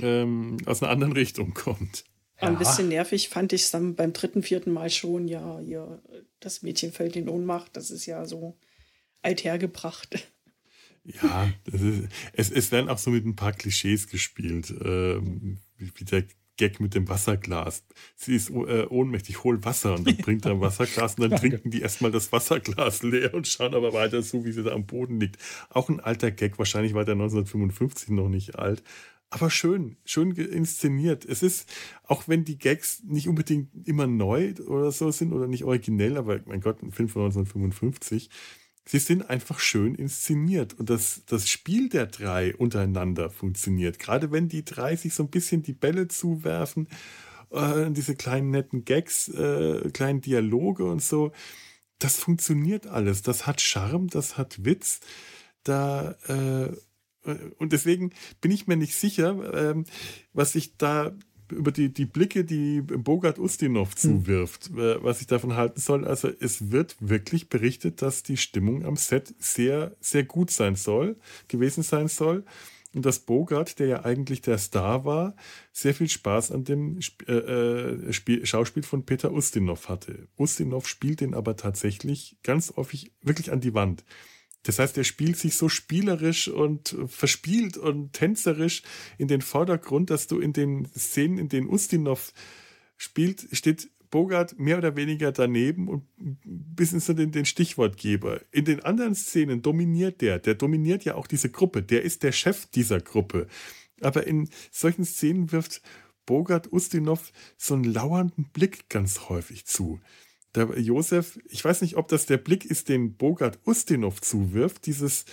ähm, aus einer anderen Richtung kommt. Ein Ja. bisschen nervig fand ich es dann beim dritten, vierten Mal schon. Ja, hier, das Mädchen fällt in Ohnmacht. Das ist ja so althergebracht. Ja, das ist, es, es werden auch so mit ein paar Klischees gespielt, ähm, wie, der Gag mit dem Wasserglas. Sie ist äh, ohnmächtig, hol Wasser und dann bringt er ein Wasserglas und dann Danke. trinken die erstmal das Wasserglas leer und schauen aber weiter so, wie sie da am Boden liegt. Auch ein alter Gag, wahrscheinlich war der 1955 noch nicht alt. Aber schön, schön inszeniert. Es ist, auch wenn die Gags nicht unbedingt immer neu oder so sind oder nicht originell, aber mein Gott, ein Film von 1955, sie sind einfach schön inszeniert und das, das Spiel der drei untereinander funktioniert. Gerade wenn die drei sich so ein bisschen die Bälle zuwerfen, äh, diese kleinen netten Gags, äh, kleinen Dialoge und so, das funktioniert alles. Das hat Charme, das hat Witz. Da, äh, und deswegen bin ich mir nicht sicher, ähm, was ich da über die, die Blicke, die Bogart Ustinov zuwirft, äh, was ich davon halten soll. Also es wird wirklich berichtet, dass die Stimmung am Set sehr, sehr gut sein soll, gewesen sein soll. Und dass Bogart, der ja eigentlich der Star war, sehr viel Spaß an dem äh, äh, Spiel, Schauspiel von Peter Ustinov hatte. Ustinov spielt den aber tatsächlich ganz häufig wirklich an die Wand. Das heißt, er spielt sich so spielerisch und verspielt und tänzerisch in den Vordergrund, dass du in den Szenen, in denen Ustinov spielt, steht Bogart mehr oder weniger daneben und bis in so den, den Stichwortgeber. In den anderen Szenen dominiert der. Der dominiert ja auch diese Gruppe. Der ist der Chef dieser Gruppe. Aber in solchen Szenen wirft Bogart Ustinov so einen lauernden Blick ganz häufig zu. Der Josef, ich weiß nicht, ob das der Blick ist, den Bogart Ustinov zuwirft, dieses,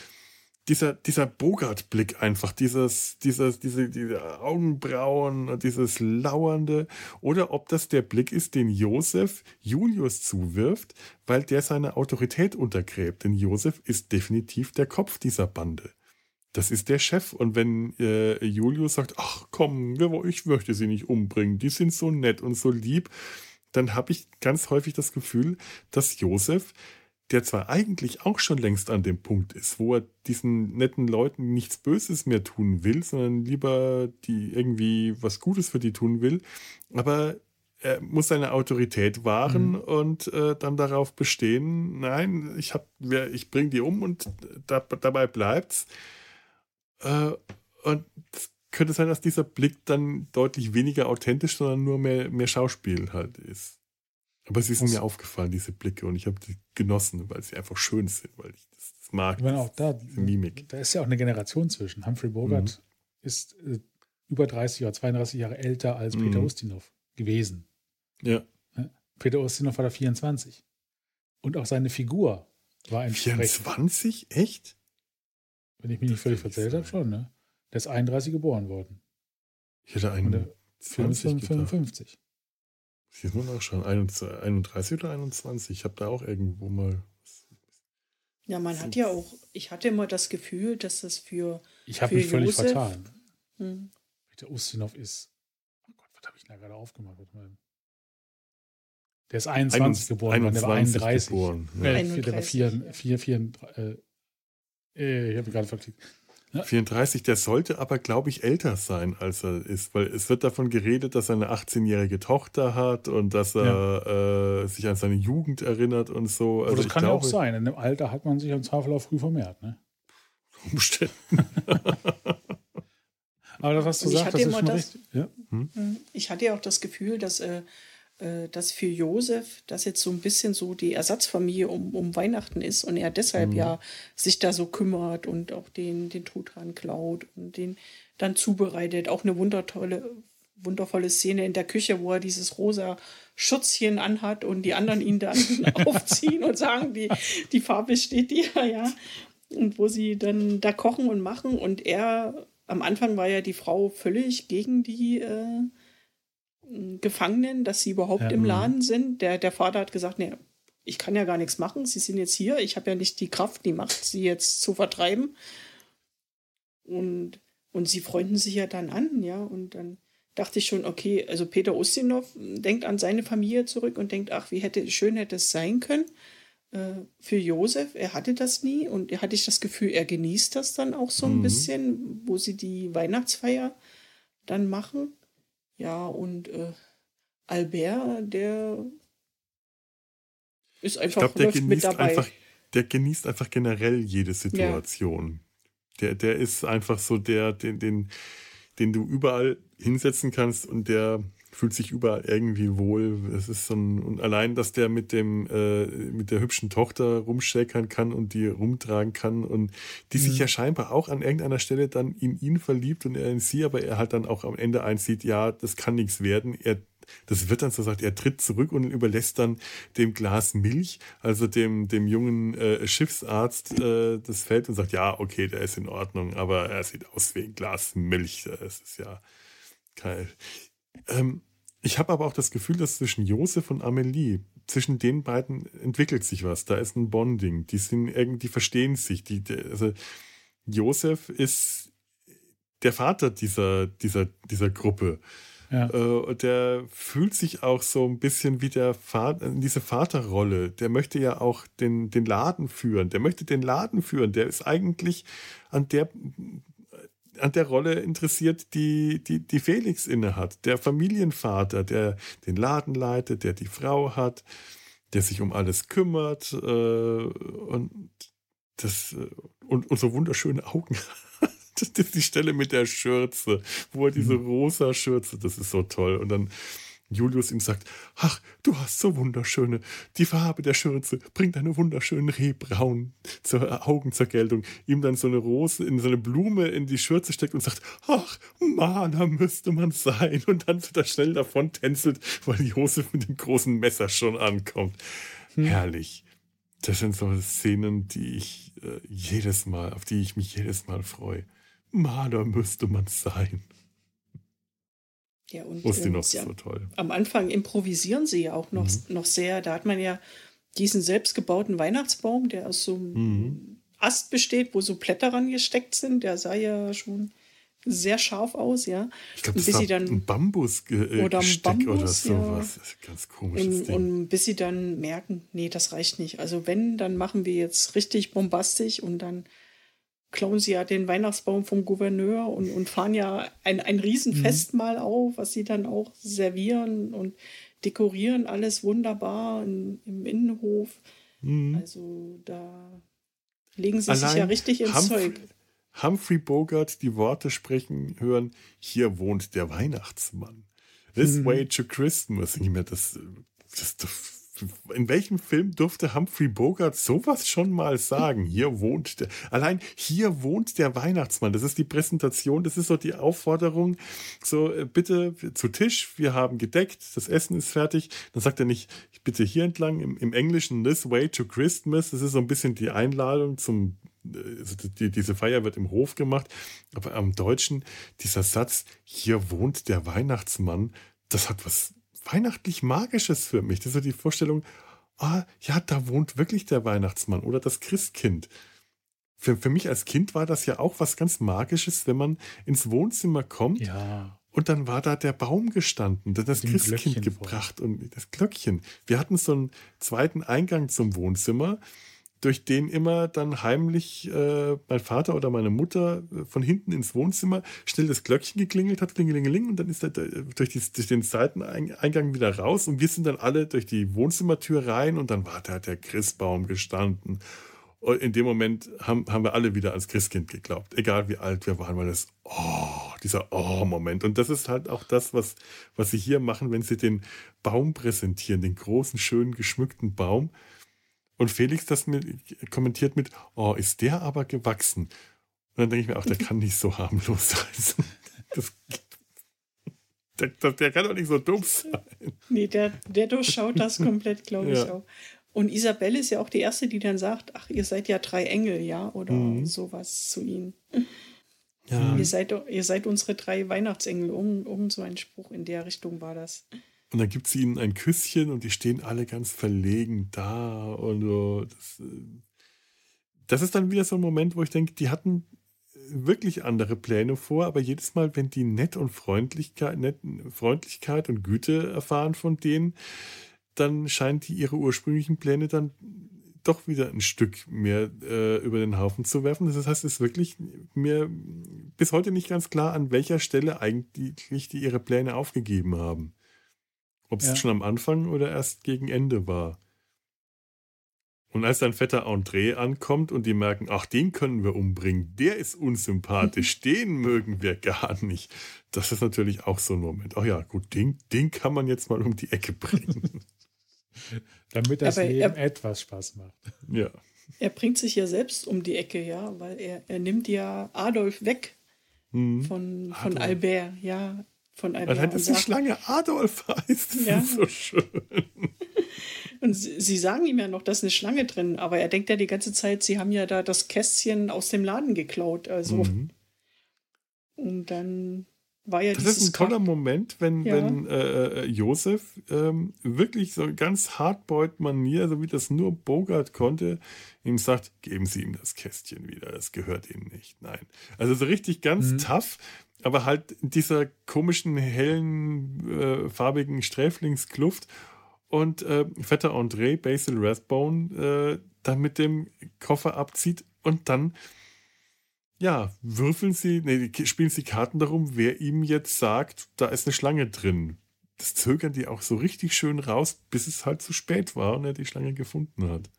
dieser, dieser Bogart-Blick einfach, dieses, dieses, diese, diese Augenbrauen und dieses Lauernde, oder ob das der Blick ist, den Josef Julius zuwirft, weil der seine Autorität untergräbt. Denn Josef ist definitiv der Kopf dieser Bande. Das ist der Chef. Und wenn äh, Julius sagt, ach komm, ich möchte sie nicht umbringen, die sind so nett und so lieb, dann habe ich ganz häufig das Gefühl, dass Josef, der zwar eigentlich auch schon längst an dem Punkt ist, wo er diesen netten Leuten nichts Böses mehr tun will, sondern lieber die irgendwie was Gutes für die tun will, aber er muss seine Autorität wahren Mhm. und äh, dann darauf bestehen, nein, ich hab, ich bringe die um und da, dabei bleibt's. Äh, und könnte sein, dass dieser Blick dann deutlich weniger authentisch, sondern nur mehr, mehr Schauspiel halt ist. Aber sie sind mir aufgefallen, diese Blicke, und ich habe die genossen, weil sie einfach schön sind, weil ich das, das mag. Ich meine auch da, diese Mimik. da ist ja auch eine Generation zwischen. Humphrey Bogart ist äh, über 30 oder 32 Jahre älter als Peter Mhm. Ustinov gewesen. Ja. Peter Ustinov war da 24. Und auch seine Figur war entsprechend. 24? Echt? Wenn ich mich nicht Das völlig nicht verzählt habe, schon, ne? Der ist 31 geboren worden. Ich hätte Und der einen Film ist 20 von gedacht. 55. Ich muss mal nachschauen. 31 oder 21? Ich habe da auch irgendwo mal. Ja, man hat ja auch, ich hatte immer das Gefühl, dass das für, Ich habe mich völlig Josef? vertan. hm, Peter Ustinov ist. Oh Gott, was habe ich denn da gerade aufgemacht? Der ist 21 Einund- geboren, worden, der war 21 31. geboren, ja. Äh, vier- der war 4, 31, 4, 4, äh, äh, ich habe mich gerade verklickt. 34, der sollte aber, glaube ich, älter sein, als er ist, weil es wird davon geredet, dass er eine 18-jährige Tochter hat und dass er äh, sich an seine Jugend erinnert und so. Aber das ich kann ja auch sein. In dem Alter hat man sich Zweifel auch früh vermehrt. Ne? Umständen. Aber das, was du sagst, hatte das ist immer schon das- richtig. Ja? Ich hatte ja auch das Gefühl, dass, äh, dass für Josef das jetzt so ein bisschen so die Ersatzfamilie um, um Weihnachten ist und er deshalb ja sich da so kümmert und auch den, den Truthahn klaut und den dann zubereitet. Auch eine wundertolle, wundervolle Szene in der Küche, wo er dieses rosa Schutzchen anhat und die anderen ihn dann aufziehen und sagen, die, die Farbe steht dir, ja. Und wo sie dann da kochen und machen und er, am Anfang war ja die Frau völlig gegen die äh, Gefangenen, dass sie überhaupt Ja. im Mhm. Laden sind. Der, der Vater hat gesagt, nee, ich kann ja gar nichts machen, sie sind jetzt hier, ich habe ja nicht die Kraft, die Macht, sie jetzt zu vertreiben. Und, und sie freunden sich ja dann an, ja, und dann dachte ich schon, okay, also Peter Ustinov denkt an seine Familie zurück und denkt, ach, wie hätte schön hätte es sein können äh, für Josef. Er hatte das nie und er hatte ich das Gefühl, er genießt das dann auch so ein Mhm. bisschen, wo sie die Weihnachtsfeier dann machen. Ja, und äh, Albert, der ist Ich einfach glaube, der läuft mit genießt dabei. einfach, der genießt einfach generell jede Situation. Der, der ist einfach so der, den, den, den du überall hinsetzen kannst und der fühlt sich überall irgendwie wohl. Es ist so ein, und allein, dass der mit dem, äh, mit der hübschen Tochter rumschäkern kann und die rumtragen kann und die sich ja scheinbar auch an irgendeiner Stelle dann in ihn verliebt und er in sie, aber er halt dann auch am Ende einsieht, ja, das kann nichts werden. Er das wird dann so gesagt, er tritt zurück und überlässt dann dem Glas Milch, also dem, dem jungen äh, Schiffsarzt, äh, das Feld und sagt, ja, okay, der ist in Ordnung, aber er sieht aus wie ein Glas Milch. Das ist ja geil. Ähm, ich habe aber auch das Gefühl, dass zwischen Josef und Amelie, zwischen den beiden entwickelt sich was. Da ist ein Bonding. Die sind irgendwie, verstehen sich. Die, also Josef ist der Vater dieser, dieser, dieser Gruppe. Ja. Äh, und der fühlt sich auch so ein bisschen wie der Vater, in diese Vaterrolle. Der möchte ja auch den, den Laden führen. Der möchte den Laden führen. Der ist eigentlich an der, an der Rolle interessiert, die, die, die Felix innehat. Der Familienvater, der den Laden leitet, der die Frau hat, der sich um alles kümmert äh, und das äh, und, und so wunderschöne Augen hat. Das ist die Stelle mit der Schürze, wo er diese rosa Schürze, das ist so toll. Und dann Julius ihm sagt, ach, du hast so wunderschöne, die Farbe der Schürze bringt eine wunderschönen Rehbraun zur Augen zur Geltung. Ihm dann so eine Rose, in so eine Blume in die Schürze steckt und sagt, ach, Maler müsste man sein. Und dann wird er schnell davon tänzelt, weil Josef mit dem großen Messer schon ankommt. Herrlich. Das sind so Szenen, die ich äh, jedes Mal, auf die ich mich jedes Mal freue. Maler müsste man sein. Ja, und, Wusste ähm, ja, so toll. am Anfang improvisieren sie ja auch noch, Mhm. noch sehr. Da hat man ja diesen selbstgebauten Weihnachtsbaum, der aus so einem Mhm. Ast besteht, wo so Blätter rangesteckt sind. Der sah ja schon sehr scharf aus, ja. Ich glaube, Und das bis war sie dann- ein Oder ein oder Bambus, ja. sowas. Ist ein ganz komisches Und, Ding. und bis sie dann merken, nee, das reicht nicht. Also wenn, dann machen wir jetzt richtig bombastisch und dann klauen sie ja den Weihnachtsbaum vom Gouverneur und, und fahren ja ein, ein Riesenfestmahl auf, was sie dann auch servieren und dekorieren alles wunderbar in, im Innenhof. Mhm. Also da legen sie sich ja richtig ins Humphrey, Zeug. Humphrey Bogart die Worte sprechen hören, hier wohnt der Weihnachtsmann. This Mhm. way to Christmas. Ich mir, das, das, das, in welchem Film durfte Humphrey Bogart sowas schon mal sagen? Hier wohnt der, allein hier wohnt der Weihnachtsmann. Das ist die Präsentation, das ist so die Aufforderung, so äh, bitte zu Tisch, wir haben gedeckt, das Essen ist fertig. Dann sagt er nicht, bitte hier entlang, im, im Englischen this way to Christmas. Das ist so ein bisschen die Einladung zum, äh, also die, diese Feier wird im Hof gemacht, aber am Deutschen dieser Satz, hier wohnt der Weihnachtsmann, das hat was weihnachtlich Magisches für mich. Das ist so die Vorstellung, ah, ja, da wohnt wirklich der Weihnachtsmann oder das Christkind. für, für mich als Kind war das ja auch was ganz Magisches, wenn man ins Wohnzimmer kommt Ja. und dann war da der Baum gestanden, dann das Christkind Glöckchen gebracht und das Glöckchen. Wir hatten so einen zweiten Eingang zum Wohnzimmer, durch den immer dann heimlich äh, mein Vater oder meine Mutter äh, von hinten ins Wohnzimmer schnell das Glöckchen geklingelt hat, klingelingeling, und dann ist er durch, die, durch den Seiteneingang wieder raus und wir sind dann alle durch die Wohnzimmertür rein und dann war da der Christbaum gestanden. Und in dem Moment haben, haben wir alle wieder ans Christkind geglaubt, egal wie alt wir waren, weil das, oh, dieser Oh-Moment. Und das ist halt auch das, was, was sie hier machen, wenn sie den Baum präsentieren, den großen, schönen, geschmückten Baum. Und Felix das mit, kommentiert mit, oh, ist der aber gewachsen. Und dann denke ich mir auch, der kann nicht so harmlos sein. Das, der, der, der kann doch nicht so dumm sein. Nee, der, der durchschaut das komplett, glaube ich Ja. auch. Und Isabelle ist ja auch die Erste, die dann sagt, ach, ihr seid ja drei Engel, ja, oder Mhm. sowas zu ihnen. Ja. Ihr, seid, ihr seid unsere drei Weihnachtsengel. Irgend, irgend so ein Spruch in der Richtung war das. Und dann gibt sie ihnen ein Küsschen und die stehen alle ganz verlegen da. Und so. das, äh, das ist dann wieder so ein Moment, wo ich denke, die hatten wirklich andere Pläne vor, aber jedes Mal, wenn die nett und Freundlichkeit, nett, Freundlichkeit und Güte erfahren von denen, dann scheinen die ihre ursprünglichen Pläne dann doch wieder ein Stück mehr äh, über den Haufen zu werfen. Das heißt, es ist wirklich mir bis heute nicht ganz klar, an welcher Stelle eigentlich die ihre Pläne aufgegeben haben. Ob es Ja. schon am Anfang oder erst gegen Ende war. Und als dann Vetter André ankommt und die merken, ach, den können wir umbringen, der ist unsympathisch, den mögen wir gar nicht. Das ist natürlich auch so ein Moment. Ach ja, gut, den, den kann man jetzt mal um die Ecke bringen. Damit das Aber Leben er- etwas Spaß macht. ja. Er bringt sich ja selbst um die Ecke, ja, weil er, er nimmt ja Adolf weg Hm. von, von Adolf. Albert, ja, von Albert. Allein, dass die sagt- Schlange Adolf heißt, das Ja. ist so schön. Und sie, sie sagen ihm ja noch, da ist eine Schlange drin, aber er denkt ja die ganze Zeit, sie haben ja da das Kästchen aus dem Laden geklaut. Also, Mhm. und dann war ja Das ist ein toller Ka- Moment, wenn, Ja. wenn äh, äh, Josef ähm, wirklich so ganz Hardboiled-Manier, so wie das nur Bogart konnte, ihm sagt, geben Sie ihm das Kästchen wieder, das gehört Ihnen nicht. Nein. Also so richtig ganz Mhm. tough, aber halt in dieser komischen, hellen, äh, farbigen Sträflingskluft. Und äh, Vetter André, Basil Rathbone, äh, dann mit dem Koffer abzieht und dann ja, würfeln sie, nee, spielen sie Karten darum, wer ihm jetzt sagt, da ist eine Schlange drin. Das zögern die auch so richtig schön raus, bis es halt zu spät war und er die Schlange gefunden hat.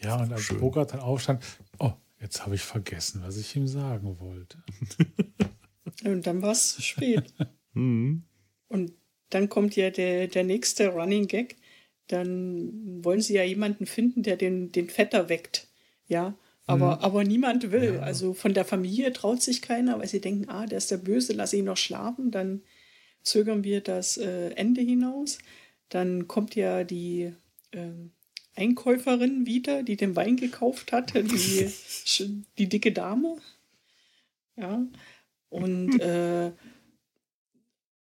Ja, und als. Bogart dann aufstand, oh, jetzt habe ich vergessen, was ich ihm sagen wollte. Und dann war es spät. Mhm. Und dann kommt ja der, der nächste Running Gag. Dann wollen sie ja jemanden finden, der den, den Vetter weckt. Ja. Aber, aber niemand will. Also von der Familie traut sich keiner, weil sie denken, ah, der ist der Böse, lass ihn noch schlafen. Dann zögern wir das äh, Ende hinaus. Dann kommt ja die ähm, Einkäuferin wieder, die den Wein gekauft hat, die, die dicke Dame. Ja. Und äh,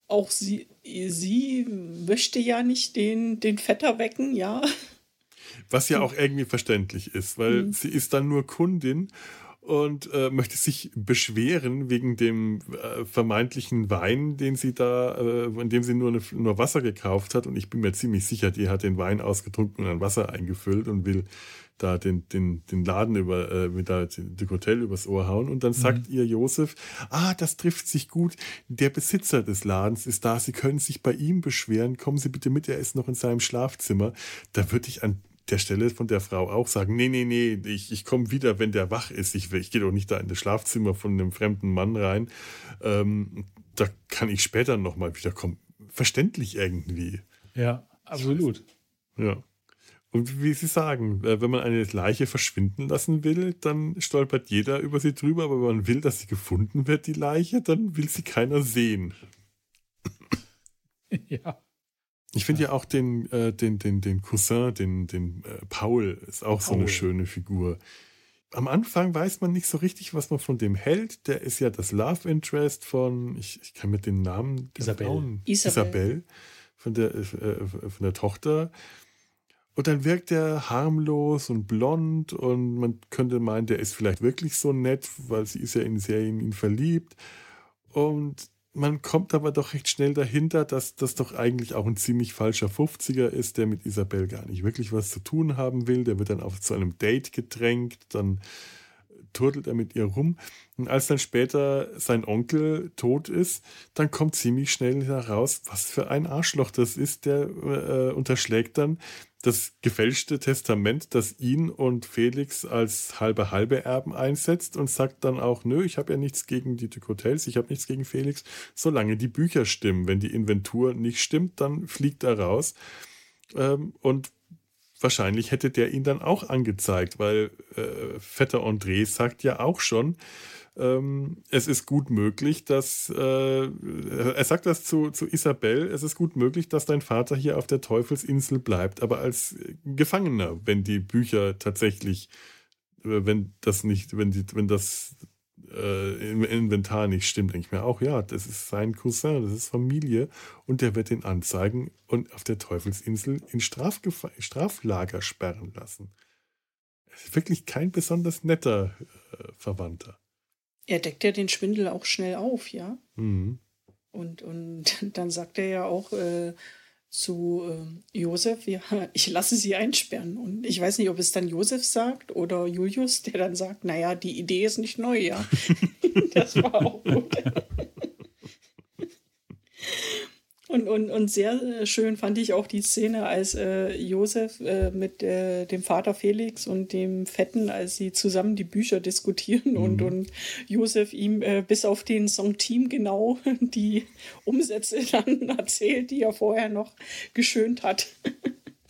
auch sie, sie möchte ja nicht den, den Vetter wecken, ja. Was ja auch irgendwie verständlich ist, weil Mhm. sie ist dann nur Kundin und äh, möchte sich beschweren wegen dem äh, vermeintlichen Wein, den sie da, äh, in dem sie nur, eine, nur Wasser gekauft hat. Und ich bin mir ziemlich sicher, die hat den Wein ausgetrunken und dann Wasser eingefüllt und will da den, den, den Laden über, äh, mit der, dem Hotel übers Ohr hauen. Und dann sagt ihr Josef, ah, das trifft sich gut. Der Besitzer des Ladens ist da. Sie können sich bei ihm beschweren. Kommen Sie bitte mit, er ist noch in seinem Schlafzimmer. Da würde ich an der Stelle von der Frau auch sagen, nee, nee, nee, ich, ich komme wieder, wenn der wach ist. Ich, ich gehe doch nicht da in das Schlafzimmer von einem fremden Mann rein. Ähm, da kann ich später nochmal wiederkommen. Verständlich irgendwie. Ja, absolut. Ja. Und wie Sie sagen, äh, wenn man eine Leiche verschwinden lassen will, dann stolpert jeder über sie drüber, aber wenn man will, dass sie gefunden wird, die Leiche, dann will sie keiner sehen. ja. Ich finde ja auch den, äh, den, den, den Cousin, den, den äh, Paul, ist auch so eine Paul. schöne Figur. Am Anfang weiß man nicht so richtig, was man von dem hält. Der ist ja das Love Interest von, ich, ich kann mit den Namen der Isabel. Frauen, Isabel. Isabel von der, äh, von der Tochter. Und dann wirkt er harmlos und blond und man könnte meinen, der ist vielleicht wirklich so nett, weil sie ist ja in sehr in ihn verliebt. Und man kommt aber doch recht schnell dahinter, dass das doch eigentlich auch ein ziemlich falscher 50er ist, der mit Isabel gar nicht wirklich was zu tun haben will. Der wird dann auf zu einem Date gedrängt, dann turtelt er mit ihr rum. Und als dann später sein Onkel tot ist, dann kommt ziemlich schnell heraus, was für ein Arschloch das ist. Der äh, unterschlägt dann das gefälschte Testament, das ihn und Felix als halbe halbe Erben einsetzt und sagt dann auch, nö, ich habe ja nichts gegen die Hotels, ich habe nichts gegen Felix, solange die Bücher stimmen. Wenn die Inventur nicht stimmt, dann fliegt er raus. Ähm, und wahrscheinlich hätte der ihn dann auch angezeigt, weil äh, Vetter André sagt ja auch schon, ähm, es ist gut möglich, dass, äh, er sagt das zu, zu Isabel, es ist gut möglich, dass dein Vater hier auf der Teufelsinsel bleibt, aber als Gefangener, wenn die Bücher tatsächlich, äh, wenn das nicht, wenn, die, wenn das äh, im Inventar nicht stimmt, denke ich mir auch, ja, das ist sein Cousin, das ist Familie und der wird ihn anzeigen und auf der Teufelsinsel in Strafgefa Straflager sperren lassen. Wirklich kein besonders netter äh, Verwandter. Er deckt ja den Schwindel auch schnell auf, ja. Mhm. Und, und dann sagt er ja auch äh, zu äh, Josef, ja, ich lasse sie einsperren. Und ich weiß nicht, ob es dann Josef sagt oder Julius, der dann sagt, naja, die Idee ist nicht neu, ja. das war auch gut. Und, und, und sehr äh, schön fand ich auch die Szene, als äh, Josef äh, mit äh, dem Vater Felix und dem Fetten, als sie zusammen die Bücher diskutieren mhm. und, und Josef ihm äh, bis auf den Songteam genau die Umsätze dann erzählt, die er vorher noch geschönt hat.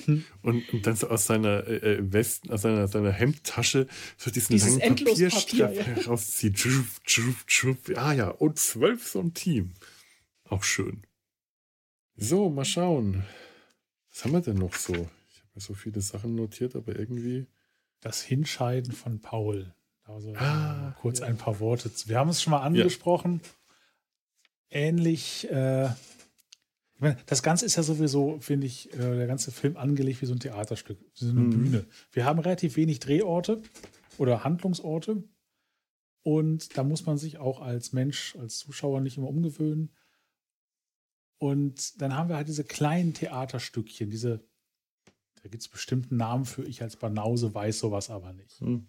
Und, und, dann so aus seiner äh, äh Westen, aus seiner, seiner Hemdtasche so diesen Dieses langen Papierstreifen Papier, ja. herauszieht. Ah ja, und zwölf so ein Team. Auch schön. So, mal schauen. Was haben wir denn noch so? Ich habe mir so viele Sachen notiert, aber irgendwie. Das Hinscheiden von Paul. Also ah, kurz ja. ein paar Worte. Wir haben es schon mal angesprochen. Ja. Ähnlich. Äh, ich meine, das Ganze ist ja sowieso, finde ich, äh, der ganze Film angelegt wie so ein Theaterstück, wie so eine mhm. Bühne. Wir haben relativ wenig Drehorte oder Handlungsorte. Und da muss man sich auch als Mensch, als Zuschauer nicht immer umgewöhnen. Und dann haben wir halt diese kleinen Theaterstückchen, diese, da gibt es bestimmten Namen für, ich als Banause weiß sowas aber nicht. Hm.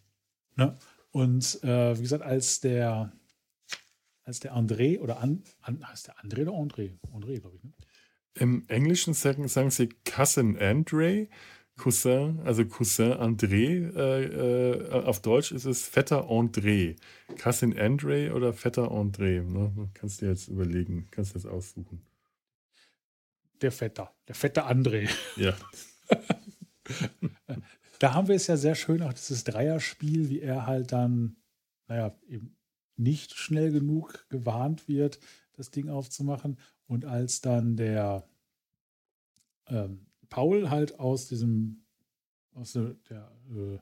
Ne? Und äh, wie gesagt, als der, als der André oder an, an, heißt der André oder André? André, glaube ich. Ne? Im Englischen sagen, sagen sie Cousin André, Cousin, also Cousin André. Äh, äh, auf Deutsch ist es Vetter André. Cousin André oder Vetter André. Ne? Kannst du jetzt überlegen, kannst du das aussuchen der Vetter, der fette André. Ja. da haben wir es ja sehr schön, auch dieses Dreierspiel, wie er halt dann, naja, eben nicht schnell genug gewarnt wird, das Ding aufzumachen. Und als dann der ähm, Paul halt aus diesem, aus der, der äh,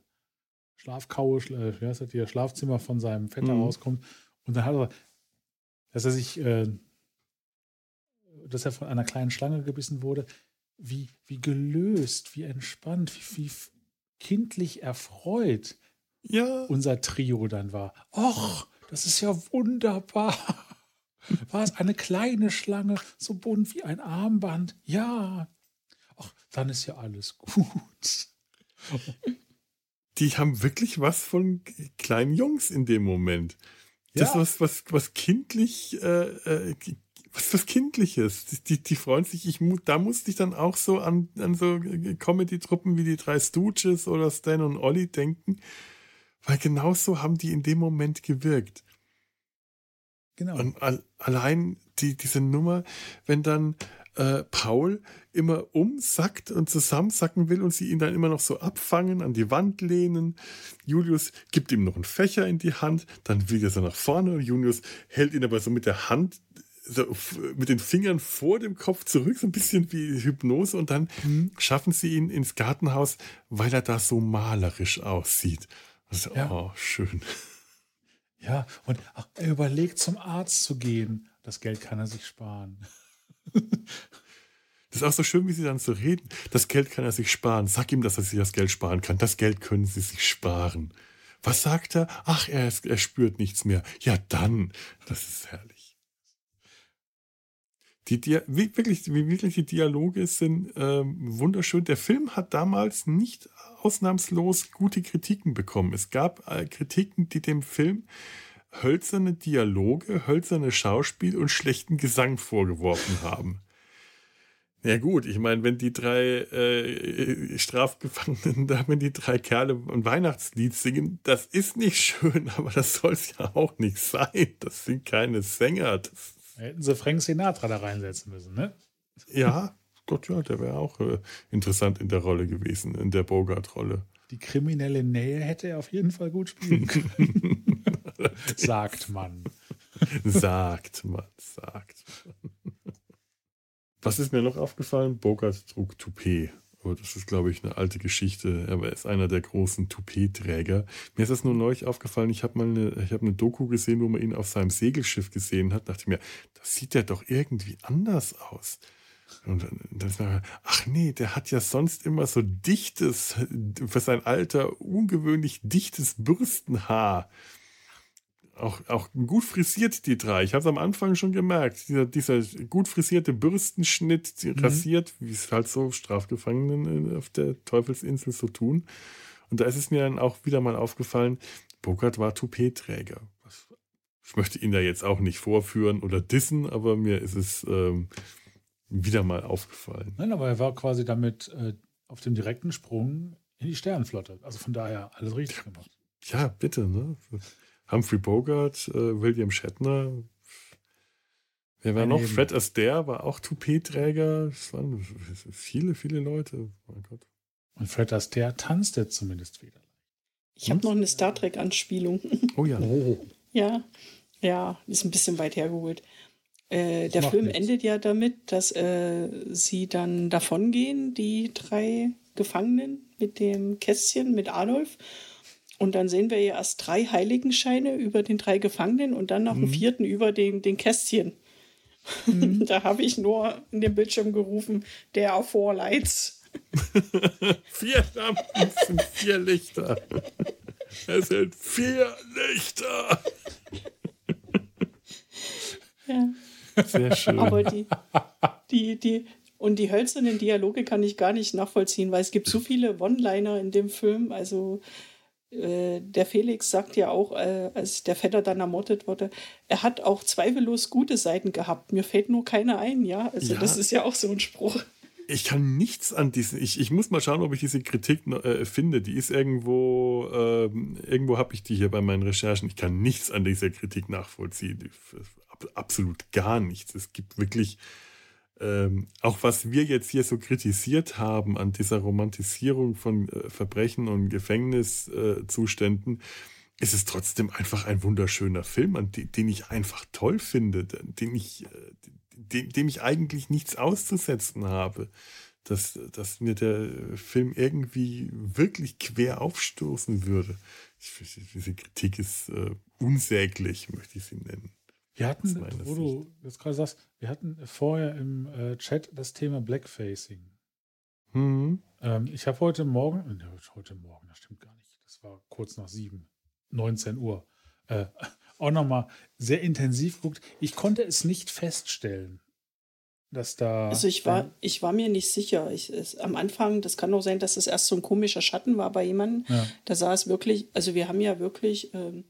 Schlafkaue, äh, wie heißt das, hier, Schlafzimmer von seinem Vetter mhm. rauskommt und dann hat er, dass er sich äh, dass er von einer kleinen Schlange gebissen wurde, wie, wie gelöst, wie entspannt, wie, wie kindlich erfreut ja. unser Trio dann war. Och, das ist ja wunderbar. War es eine kleine Schlange, so bunt wie ein Armband? Ja. Ach, dann ist ja alles gut. Die haben wirklich was von kleinen Jungs in dem Moment. Das ja. was, was, was kindlich, äh, äh, was was Kindliches. Die, die freuen sich. Ich, da musste ich dann auch so an, an so Comedy-Truppen wie die drei Stooges oder Stan und Olli denken, weil genau so haben die in dem Moment gewirkt. Genau. Und allein die, diese Nummer, wenn dann äh, Paul immer umsackt und zusammensacken will und sie ihn dann immer noch so abfangen, an die Wand lehnen. Julius gibt ihm noch einen Fächer in die Hand, dann will er so nach vorne. Julius hält ihn aber so mit der Hand so mit den Fingern vor dem Kopf zurück, so ein bisschen wie Hypnose und dann mhm. schaffen sie ihn ins Gartenhaus, weil er da so malerisch aussieht. Also, ja. Oh, schön. Ja, und ach, er überlegt, zum Arzt zu gehen. Das Geld kann er sich sparen. Das ist auch so schön, wie sie dann so reden. Das Geld kann er sich sparen. Sag ihm, dass er sich das Geld sparen kann. Das Geld können sie sich sparen. Was sagt er? Ach, er, er spürt nichts mehr. Ja, dann. Das ist herrlich. Die, die wirklich, wirklich, die Dialoge sind ähm, wunderschön. Der Film hat damals nicht ausnahmslos gute Kritiken bekommen. Es gab äh, Kritiken, die dem Film hölzerne Dialoge, hölzerne Schauspiel und schlechten Gesang vorgeworfen haben. Ja gut, ich meine, wenn die drei äh, Strafgefangenen, da wenn die drei Kerle ein Weihnachtslied singen, das ist nicht schön, aber das soll es ja auch nicht sein. Das sind keine Sänger. Das Hätten sie Frank Sinatra da reinsetzen müssen, ne? Ja, Gott ja, der wäre auch äh, interessant in der Rolle gewesen, in der Bogart-Rolle. Die kriminelle Nähe hätte er auf jeden Fall gut spielen können. sagt man. sagt man, sagt man. Was ist mir noch aufgefallen? Bogart trug Toupet. Oh, das ist, glaube ich, eine alte Geschichte. Er ist einer der großen Toupet-Träger. Mir ist das nur neulich aufgefallen. Ich habe mal eine, ich hab eine Doku gesehen, wo man ihn auf seinem Segelschiff gesehen hat. Da dachte ich mir, das sieht ja doch irgendwie anders aus. Und dann ist mir, ach nee, der hat ja sonst immer so dichtes, für sein Alter ungewöhnlich dichtes Bürstenhaar auch, auch gut frisiert, die drei. Ich habe es am Anfang schon gemerkt. Dieser, dieser gut frisierte Bürstenschnitt, mhm. rasiert, wie es halt so Strafgefangenen auf der Teufelsinsel so tun. Und da ist es mir dann auch wieder mal aufgefallen, Bogart war Toupet-Träger. Ich möchte ihn da jetzt auch nicht vorführen oder dissen, aber mir ist es ähm, wieder mal aufgefallen. Nein, aber er war quasi damit äh, auf dem direkten Sprung in die Sternenflotte. Also von daher alles richtig gemacht. Ja, bitte. Ne? Humphrey Bogart, äh, William Shatner. Wer war noch? Fred Astaire war auch Toupet-Träger. Es waren viele, viele Leute. Mein Gott. Und Fred Astaire tanzt jetzt zumindest wieder. Ich habe noch eine Star Trek-Anspielung. Oh ja. Oh. Ja, ja, ist ein bisschen weit hergeholt. Äh, der Film nichts. endet ja damit, dass äh, sie dann davongehen, die drei Gefangenen mit dem Kästchen, mit Adolf. Und dann sehen wir ja erst drei Heiligenscheine über den drei Gefangenen und dann noch mhm. einen vierten über den, den Kästchen. Mhm. da habe ich nur in den Bildschirm gerufen, der auf Four Lights. vier Lampen sind vier Lichter. Es sind vier Lichter. ja. Sehr schön. Aber die, die, die, und die hölzernen Dialoge kann ich gar nicht nachvollziehen, weil es gibt so viele One-Liner in dem Film. Also äh, der Felix sagt ja auch, äh, als der Vetter dann ermordet wurde, er hat auch zweifellos gute Seiten gehabt. Mir fällt nur keine ein, ja. Also ja. das ist ja auch so ein Spruch. Ich kann nichts an diesen. Ich, ich muss mal schauen, ob ich diese Kritik äh, finde. Die ist irgendwo, ähm, irgendwo habe ich die hier bei meinen Recherchen. Ich kann nichts an dieser Kritik nachvollziehen. Absolut gar nichts. Es gibt wirklich ähm, auch was wir jetzt hier so kritisiert haben an dieser Romantisierung von äh, Verbrechen und Gefängniszuständen, äh, ist es trotzdem einfach ein wunderschöner Film, an die, den ich einfach toll finde, den ich, äh, dem, dem ich eigentlich nichts auszusetzen habe. Dass, dass mir der Film irgendwie wirklich quer aufstoßen würde. Ich, diese Kritik ist äh, unsäglich, möchte ich sie nennen. Wir hatten, wo du jetzt gerade sagst, wir hatten vorher im äh, Chat das Thema Blackfacing. Mhm. Ähm, ich habe heute Morgen, ne, heute Morgen, das stimmt gar nicht, das war kurz nach sieben, 19 Uhr, äh, auch nochmal sehr intensiv geguckt. Ich konnte es nicht feststellen, dass da. Also ich war, ich war mir nicht sicher. Ich, es, am Anfang, das kann auch sein, dass es erst so ein komischer Schatten war bei jemandem. Ja. Da sah es wirklich, also wir haben ja wirklich. Ähm,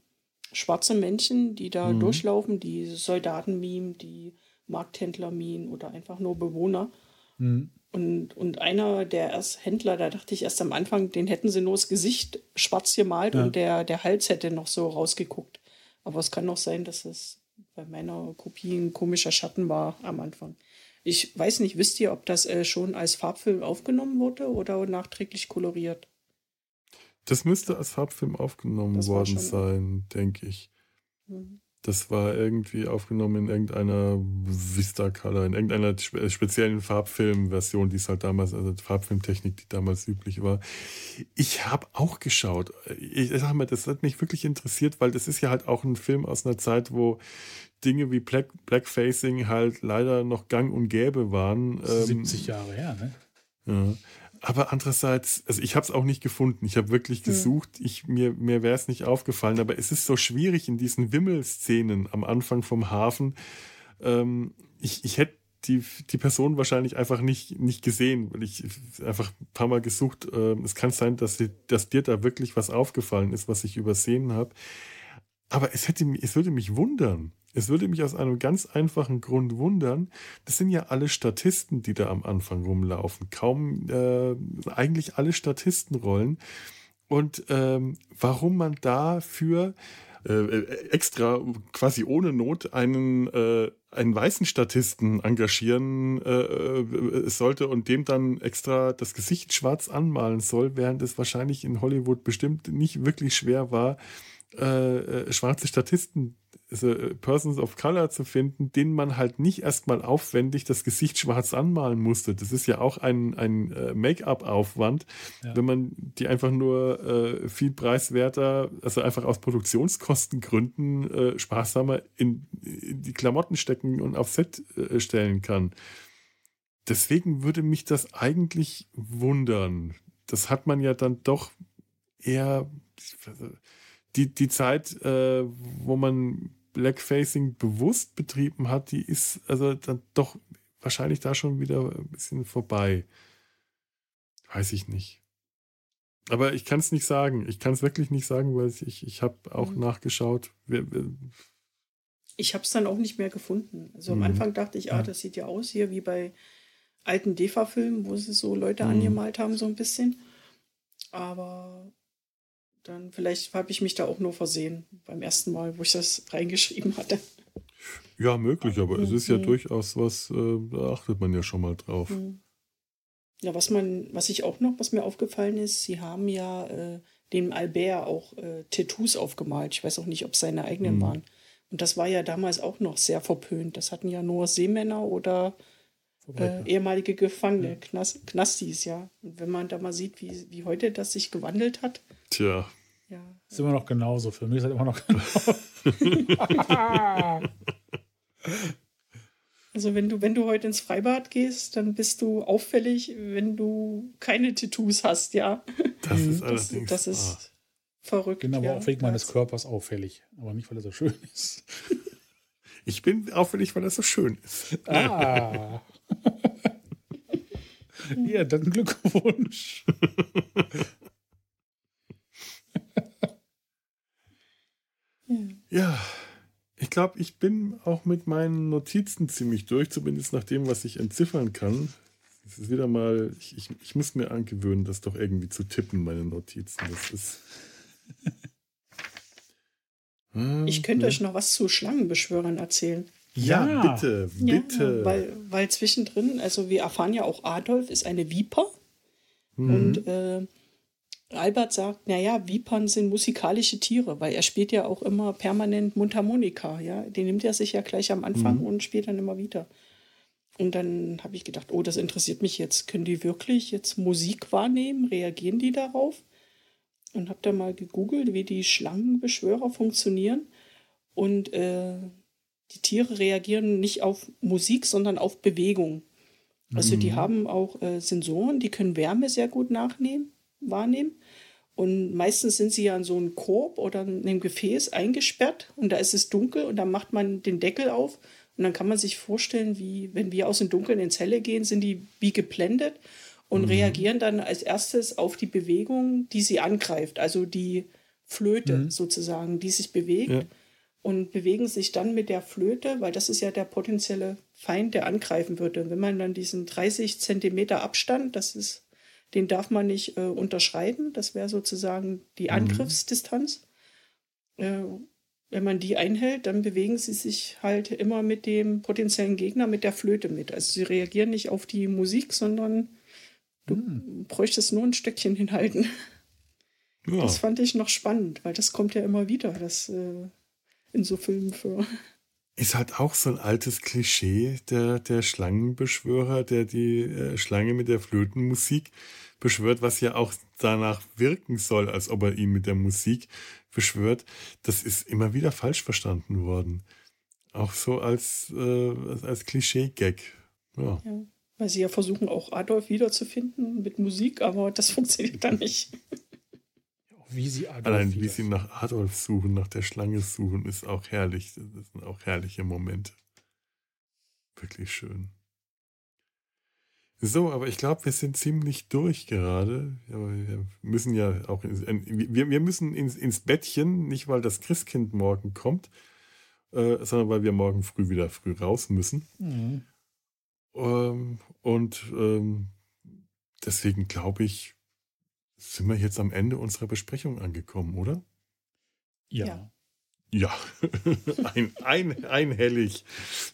schwarze Männchen, die da mhm. durchlaufen, die Soldaten mimen, die Markthändler mimen oder einfach nur Bewohner. Mhm. Und, und einer der erst Händler, da dachte ich erst am Anfang, den hätten sie nur das Gesicht schwarz gemalt ja. und der, der Hals hätte noch so rausgeguckt. Aber es kann auch sein, dass es bei meiner Kopie ein komischer Schatten war am Anfang. Ich weiß nicht, wisst ihr, ob das äh, schon als Farbfilm aufgenommen wurde oder nachträglich koloriert? Das müsste als Farbfilm aufgenommen worden sein, denke ich. Mhm. Das war irgendwie aufgenommen in irgendeiner Vista Color, in irgendeiner spe speziellen Farbfilmversion, die es halt damals, also Farbfilmtechnik, die damals üblich war. Ich habe auch geschaut. Ich sag mal, das hat mich wirklich interessiert, weil das ist ja halt auch ein Film aus einer Zeit, wo Dinge wie Black, Blackfacing halt leider noch gang und gäbe waren. 70 ähm, Jahre her, ne? Ja aber andererseits, also ich habe es auch nicht gefunden. Ich habe wirklich gesucht. Ich, mir mir wäre es nicht aufgefallen. Aber es ist so schwierig in diesen Wimmelszenen am Anfang vom Hafen. Ähm, ich, ich hätte die, die Person wahrscheinlich einfach nicht, nicht gesehen, weil ich einfach ein paar Mal gesucht. Äh, es kann sein, dass, die, dass dir da wirklich was aufgefallen ist, was ich übersehen habe. Aber es, hätte, es würde mich wundern. Es würde mich aus einem ganz einfachen Grund wundern. Das sind ja alle Statisten, die da am Anfang rumlaufen. Kaum äh, eigentlich alle Statistenrollen. Und ähm, warum man dafür äh, extra quasi ohne Not einen, äh, einen weißen Statisten engagieren äh, äh sollte und dem dann extra das Gesicht schwarz anmalen soll, während es wahrscheinlich in Hollywood bestimmt nicht wirklich schwer war, äh, äh, schwarze Statisten, also Persons of Color zu finden, denen man halt nicht erstmal aufwendig das Gesicht schwarz anmalen musste. Das ist ja auch ein, ein äh, Make-up-Aufwand, ja. wenn man die einfach nur äh, viel preiswerter, also einfach aus Produktionskostengründen äh, sparsamer in, in, die Klamotten stecken und auf Set äh, stellen kann. Deswegen würde mich das eigentlich wundern. Das hat man ja dann doch eher die, die Zeit, äh, wo man Blackfacing bewusst betrieben hat, die ist also dann doch wahrscheinlich da schon wieder ein bisschen vorbei. Weiß ich nicht. Aber ich kann es nicht sagen. Ich kann es wirklich nicht sagen, weil ich, ich habe auch mhm. nachgeschaut. ich habe es dann auch nicht mehr gefunden. Also am mhm. Anfang dachte ich, ah, das sieht ja aus hier wie bei alten DEFA-Filmen, wo sie so Leute mhm. angemalt haben, so ein bisschen. Aber dann vielleicht habe ich mich da auch nur versehen beim ersten Mal, wo ich das reingeschrieben hatte. Ja, möglich, aber mhm. es ist ja mhm. durchaus was, äh, da achtet man ja schon mal drauf. Mhm. Ja, was man, was ich auch noch, was mir aufgefallen ist, sie haben ja äh, dem Albert auch äh, Tattoos aufgemalt. Ich weiß auch nicht, ob es seine eigenen mhm. waren. Und das war ja damals auch noch sehr verpönt. Das hatten ja nur Seemänner oder äh, ehemalige Gefangene, ja. Knast, Knastis, ja. Und wenn man da mal sieht, wie, wie heute das sich gewandelt hat. Tja. Ja. Ist immer noch genauso. Für mich ist es immer noch genauso. also wenn du, wenn du heute ins Freibad gehst, dann bist du auffällig, wenn du keine Tattoos hast, ja. Das ist allerdings. Das, das ist ah. verrückt. Ich bin aber ja, auffällig meines Körpers auffällig. Aber nicht, weil er so schön ist. Ich bin auffällig, weil er so schön ist. Ah. ja, dann Glückwunsch. ja, ich glaube, ich bin auch mit meinen Notizen ziemlich durch, zumindest nach dem, was ich entziffern kann. Es ist wieder mal, ich, ich, ich muss mir angewöhnen, das doch irgendwie zu tippen, meine Notizen. Das ist. ich könnte ja. euch noch was zu Schlangenbeschwörern erzählen. Ja, ja. bitte, bitte. Ja, weil, weil zwischendrin, also wir erfahren ja auch, Adolf ist eine Viper. Mhm. Und äh, Albert sagt, naja, Vipern sind musikalische Tiere, weil er spielt ja auch immer permanent Mundharmonika, ja. Den nimmt er sich ja gleich am Anfang mhm. und spielt dann immer wieder. Und dann habe ich gedacht, oh, das interessiert mich jetzt. Können die wirklich jetzt Musik wahrnehmen? Reagieren die darauf? Und habe da mal gegoogelt, wie die Schlangenbeschwörer funktionieren. Und äh, die Tiere reagieren nicht auf Musik, sondern auf Bewegung. Also mhm. die haben auch äh, Sensoren, die können Wärme sehr gut nachnehmen, wahrnehmen. Und meistens sind sie ja in so einem Korb oder in einem Gefäß eingesperrt und da ist es dunkel und dann macht man den Deckel auf und dann kann man sich vorstellen, wie wenn wir aus dem Dunkeln ins Helle gehen, sind die wie geblendet und mhm. reagieren dann als erstes auf die Bewegung, die sie angreift, also die Flöte mhm. sozusagen, die sich bewegt. Ja und bewegen sich dann mit der Flöte, weil das ist ja der potenzielle Feind, der angreifen würde. Und wenn man dann diesen 30 Zentimeter Abstand, das ist, den darf man nicht äh, unterschreiten, das wäre sozusagen die mhm. Angriffsdistanz. Äh, wenn man die einhält, dann bewegen sie sich halt immer mit dem potenziellen Gegner mit der Flöte mit. Also sie reagieren nicht auf die Musik, sondern du mhm. bräuchtest nur ein Stückchen hinhalten. Ja. Das fand ich noch spannend, weil das kommt ja immer wieder. Das äh, in so Filmen für. Ist halt auch so ein altes Klischee der, der Schlangenbeschwörer, der die äh, Schlange mit der Flötenmusik beschwört, was ja auch danach wirken soll, als ob er ihn mit der Musik beschwört. Das ist immer wieder falsch verstanden worden. Auch so als, äh, als Klischee-Gag. Ja. ja. Weil sie ja versuchen, auch Adolf wiederzufinden mit Musik, aber das funktioniert dann nicht. Wie sie Adolf Allein wie sie nach Adolf suchen, nach der Schlange suchen, ist auch herrlich. Das sind auch herrliche Momente. Wirklich schön. So, aber ich glaube, wir sind ziemlich durch gerade. wir müssen ja auch ins, wir, wir müssen ins, ins Bettchen, nicht weil das Christkind morgen kommt, äh, sondern weil wir morgen früh wieder früh raus müssen. Mhm. Ähm, und ähm, deswegen glaube ich, sind wir jetzt am Ende unserer Besprechung angekommen, oder? Ja. Ja, ein, ein, einhellig.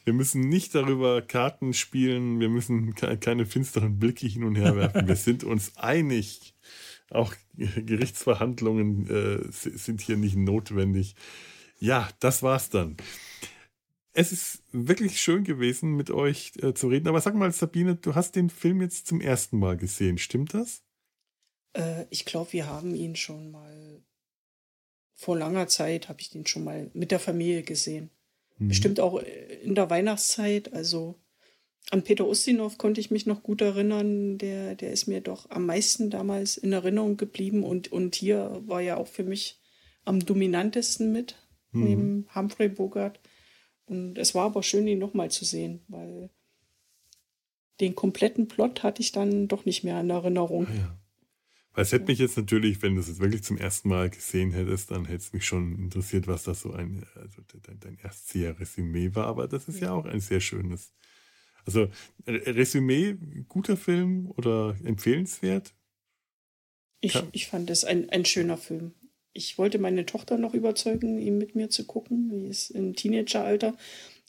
Wir müssen nicht darüber Karten spielen, wir müssen keine finsteren Blicke hin und her werfen. Wir sind uns einig. Auch Gerichtsverhandlungen äh, sind hier nicht notwendig. Ja, das war's dann. Es ist wirklich schön gewesen, mit euch äh, zu reden. Aber sag mal, Sabine, du hast den Film jetzt zum ersten Mal gesehen, stimmt das? Äh, ich glaube, wir haben ihn schon mal vor langer Zeit, habe ich den schon mal mit der Familie gesehen. Mhm. Bestimmt auch äh, in der Weihnachtszeit. Also an Peter Ustinov konnte ich mich noch gut erinnern. Der, der ist mir doch am meisten damals in Erinnerung geblieben. Und, und hier war ja auch für mich am dominantesten mit, mhm. neben Humphrey Bogart. Und es war aber schön, ihn nochmal zu sehen, weil den kompletten Plot hatte ich dann doch nicht mehr in Erinnerung. Ah ja. Weil es hätte mich jetzt natürlich, wenn du es jetzt wirklich zum ersten Mal gesehen hättest, dann hätte es mich schon interessiert, was das so ein, also dein, dein Erstseher-Resümee war. Aber das ist ja auch ein sehr schönes. Also Resümee, guter Film oder empfehlenswert? Ich, ich fand es ein, ein schöner Film. Ich wollte meine Tochter noch überzeugen, ihn mit mir zu gucken. Die ist im Teenageralter.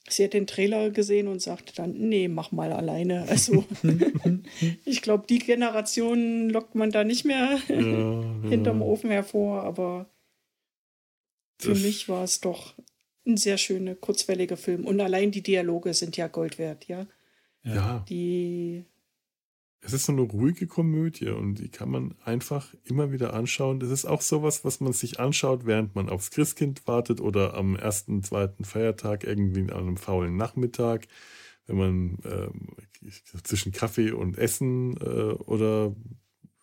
Sie hat den Trailer gesehen und sagte dann, nee, mach mal alleine. Also ich glaube, die Generation lockt man da nicht mehr ja, hinterm ja. Ofen hervor, aber für das mich war es doch ein sehr schöner, kurzwelliger Film. Und allein die Dialoge sind ja Gold wert, ja. Ja. Die es ist so eine ruhige Komödie und die kann man einfach immer wieder anschauen. Das ist auch sowas, was man sich anschaut, während man aufs Christkind wartet oder am ersten, zweiten Feiertag irgendwie an einem faulen Nachmittag, wenn man ähm, zwischen Kaffee und Essen äh, oder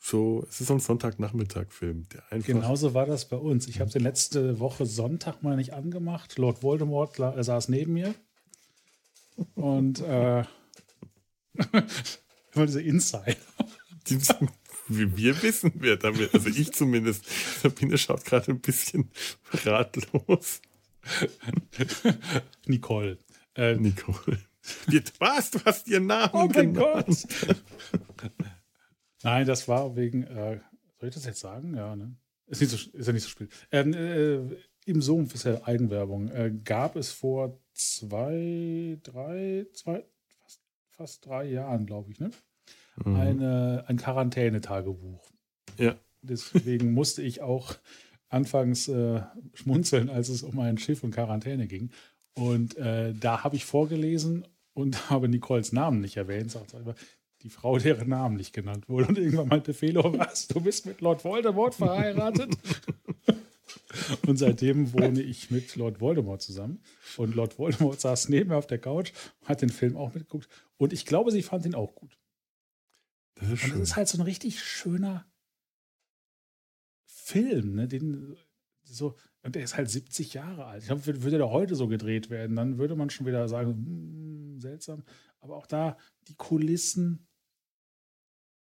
so. Es ist so ein Sonntagnachmittag-Film. Genauso war das bei uns. Ich habe den letzte Woche Sonntag mal nicht angemacht. Lord Voldemort saß neben mir und äh, Immer diese Insider. wir wissen, wer damit, also ich zumindest. Sabine schaut gerade ein bisschen ratlos. Nicole. Äh, Nicole. Was? Du hast ihren Namen Oh mein genannt. Gott. Nein, das war wegen, äh, soll ich das jetzt sagen? Ja, ne? Ist, nicht so, ist ja nicht so spät. Ähm, äh, Im Sumpf ist ja Eigenwerbung. Äh, gab es vor zwei, drei, zwei, fast drei Jahren, glaube ich, ne? Mhm. Eine, ein Quarantänetagebuch. Ja. Deswegen musste ich auch anfangs äh, schmunzeln, als es um ein Schiff und Quarantäne ging. Und äh, da habe ich vorgelesen und habe Nicoles Namen nicht erwähnt, sagt aber die Frau, deren Namen nicht genannt wurde. Und irgendwann meinte Felo, was? Du bist mit Lord Voldemort verheiratet? Und seitdem wohne ich mit Lord Voldemort zusammen. Und Lord Voldemort saß neben mir auf der Couch, hat den Film auch mitgeguckt. Und ich glaube, sie fand ihn auch gut. Das ist, schön. Und das ist halt so ein richtig schöner Film, ne? Den, so, und der ist halt 70 Jahre alt. Ich glaube, würde der heute so gedreht werden, dann würde man schon wieder sagen, hm, seltsam. Aber auch da die Kulissen,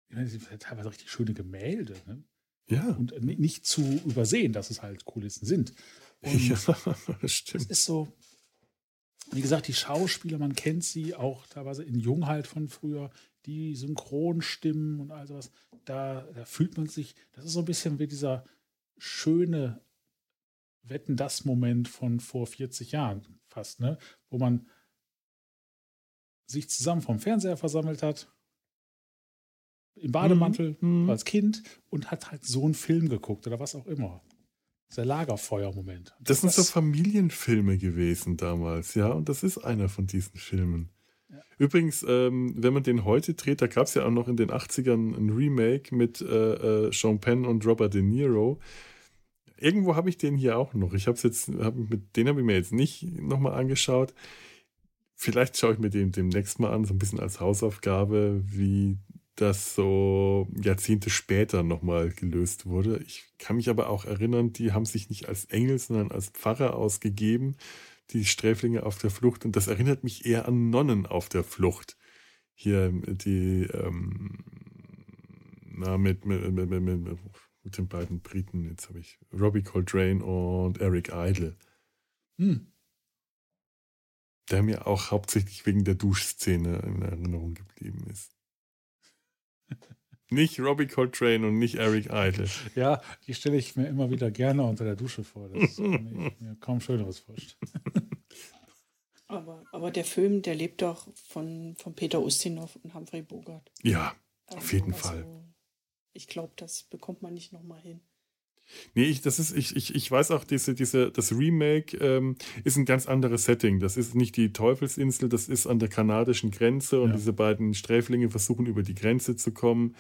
ich meine, teilweise richtig schöne Gemälde. Ne? Ja. Und nicht zu übersehen, dass es halt Kulissen sind. Und ja, das stimmt. Es ist so, wie gesagt, die Schauspieler, man kennt sie auch teilweise in Jung halt von früher, die Synchronstimmen und all sowas. Da, da fühlt man sich, das ist so ein bisschen wie dieser schöne Wetten das Moment von vor 40 Jahren fast, ne? Wo man sich zusammen vom Fernseher versammelt hat im Bademantel mhm. als Kind und hat halt so einen Film geguckt oder was auch immer. Der Lagerfeuer-Moment. Das, das sind so Familienfilme gewesen damals, ja, und das ist einer von diesen Filmen. Ja. Übrigens, ähm, wenn man den heute dreht, da gab es ja auch noch in den 80ern ein Remake mit äh, äh, Sean Penn und Robert De Niro. Irgendwo habe ich den hier auch noch. Ich habe jetzt, hab, mit den habe ich mir jetzt nicht nochmal angeschaut. Vielleicht schaue ich mir den demnächst mal an, so ein bisschen als Hausaufgabe, wie das so Jahrzehnte später nochmal gelöst wurde. Ich kann mich aber auch erinnern, die haben sich nicht als Engel, sondern als Pfarrer ausgegeben, die Sträflinge auf der Flucht. Und das erinnert mich eher an Nonnen auf der Flucht. Hier die, ähm, na, mit, mit, mit, mit, mit den beiden Briten, jetzt habe ich Robbie Coltrane und Eric Idle. Hm. Der mir auch hauptsächlich wegen der Duschszene in Erinnerung geblieben ist. Nicht Robbie Coltrane und nicht Eric Idle. Ja, die stelle ich mir immer wieder gerne unter der Dusche vor. Das ist mir kaum Schöneres vorstellen. Aber, aber der Film, der lebt doch von, von Peter Ustinov und Humphrey Bogart. Ja, also, auf jeden also, Fall. Ich glaube, das bekommt man nicht nochmal hin. Nee, ich, das ist, ich, ich, ich weiß auch, diese, diese, das Remake ähm, ist ein ganz anderes Setting. Das ist nicht die Teufelsinsel, das ist an der kanadischen Grenze und ja. diese beiden Sträflinge versuchen über die Grenze zu kommen.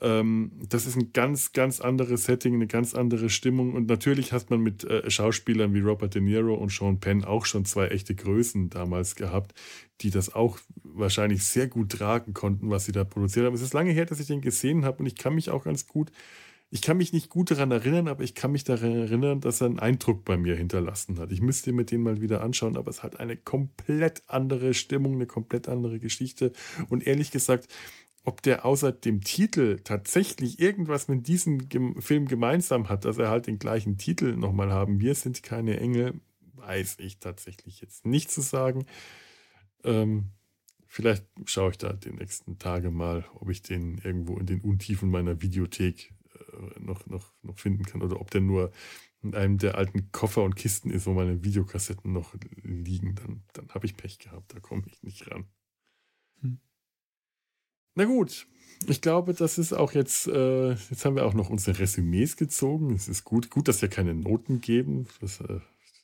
Ähm, das ist ein ganz, ganz anderes Setting, eine ganz andere Stimmung. Und natürlich hat man mit äh, Schauspielern wie Robert De Niro und Sean Penn auch schon zwei echte Größen damals gehabt, die das auch wahrscheinlich sehr gut tragen konnten, was sie da produziert haben. Es ist lange her, dass ich den gesehen habe und ich kann mich auch ganz gut ich kann mich nicht gut daran erinnern, aber ich kann mich daran erinnern, dass er einen Eindruck bei mir hinterlassen hat. Ich müsste mir den mal wieder anschauen, aber es hat eine komplett andere Stimmung, eine komplett andere Geschichte. Und ehrlich gesagt, ob der außer dem Titel tatsächlich irgendwas mit diesem Film gemeinsam hat, dass er halt den gleichen Titel nochmal haben, wir sind keine Engel, weiß ich tatsächlich jetzt nicht zu sagen. Ähm, vielleicht schaue ich da die nächsten Tage mal, ob ich den irgendwo in den Untiefen meiner Videothek noch, noch, noch finden kann oder ob der nur in einem der alten Koffer und Kisten ist, wo meine Videokassetten noch liegen, dann, dann habe ich Pech gehabt. Da komme ich nicht ran. Hm. Na gut, ich glaube, das ist auch jetzt, äh, jetzt haben wir auch noch unsere Resümees gezogen. Es ist gut, gut, dass wir keine Noten geben. Das äh,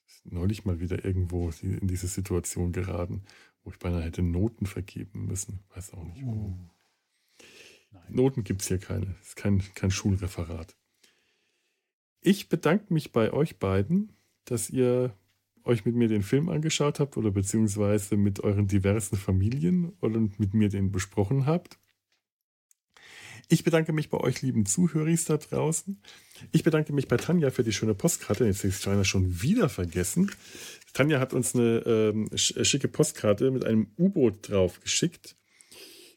ist neulich mal wieder irgendwo in diese Situation geraten, wo ich beinahe hätte Noten vergeben müssen. Weiß auch nicht warum. Uh. Noten gibt es hier keine. Es ist kein, kein Schulreferat. Ich bedanke mich bei euch beiden, dass ihr euch mit mir den Film angeschaut habt oder beziehungsweise mit euren diversen Familien und mit mir den besprochen habt. Ich bedanke mich bei euch, lieben Zuhörer da draußen. Ich bedanke mich bei Tanja für die schöne Postkarte. Jetzt ist China schon wieder vergessen. Tanja hat uns eine ähm, schicke Postkarte mit einem U-Boot drauf geschickt.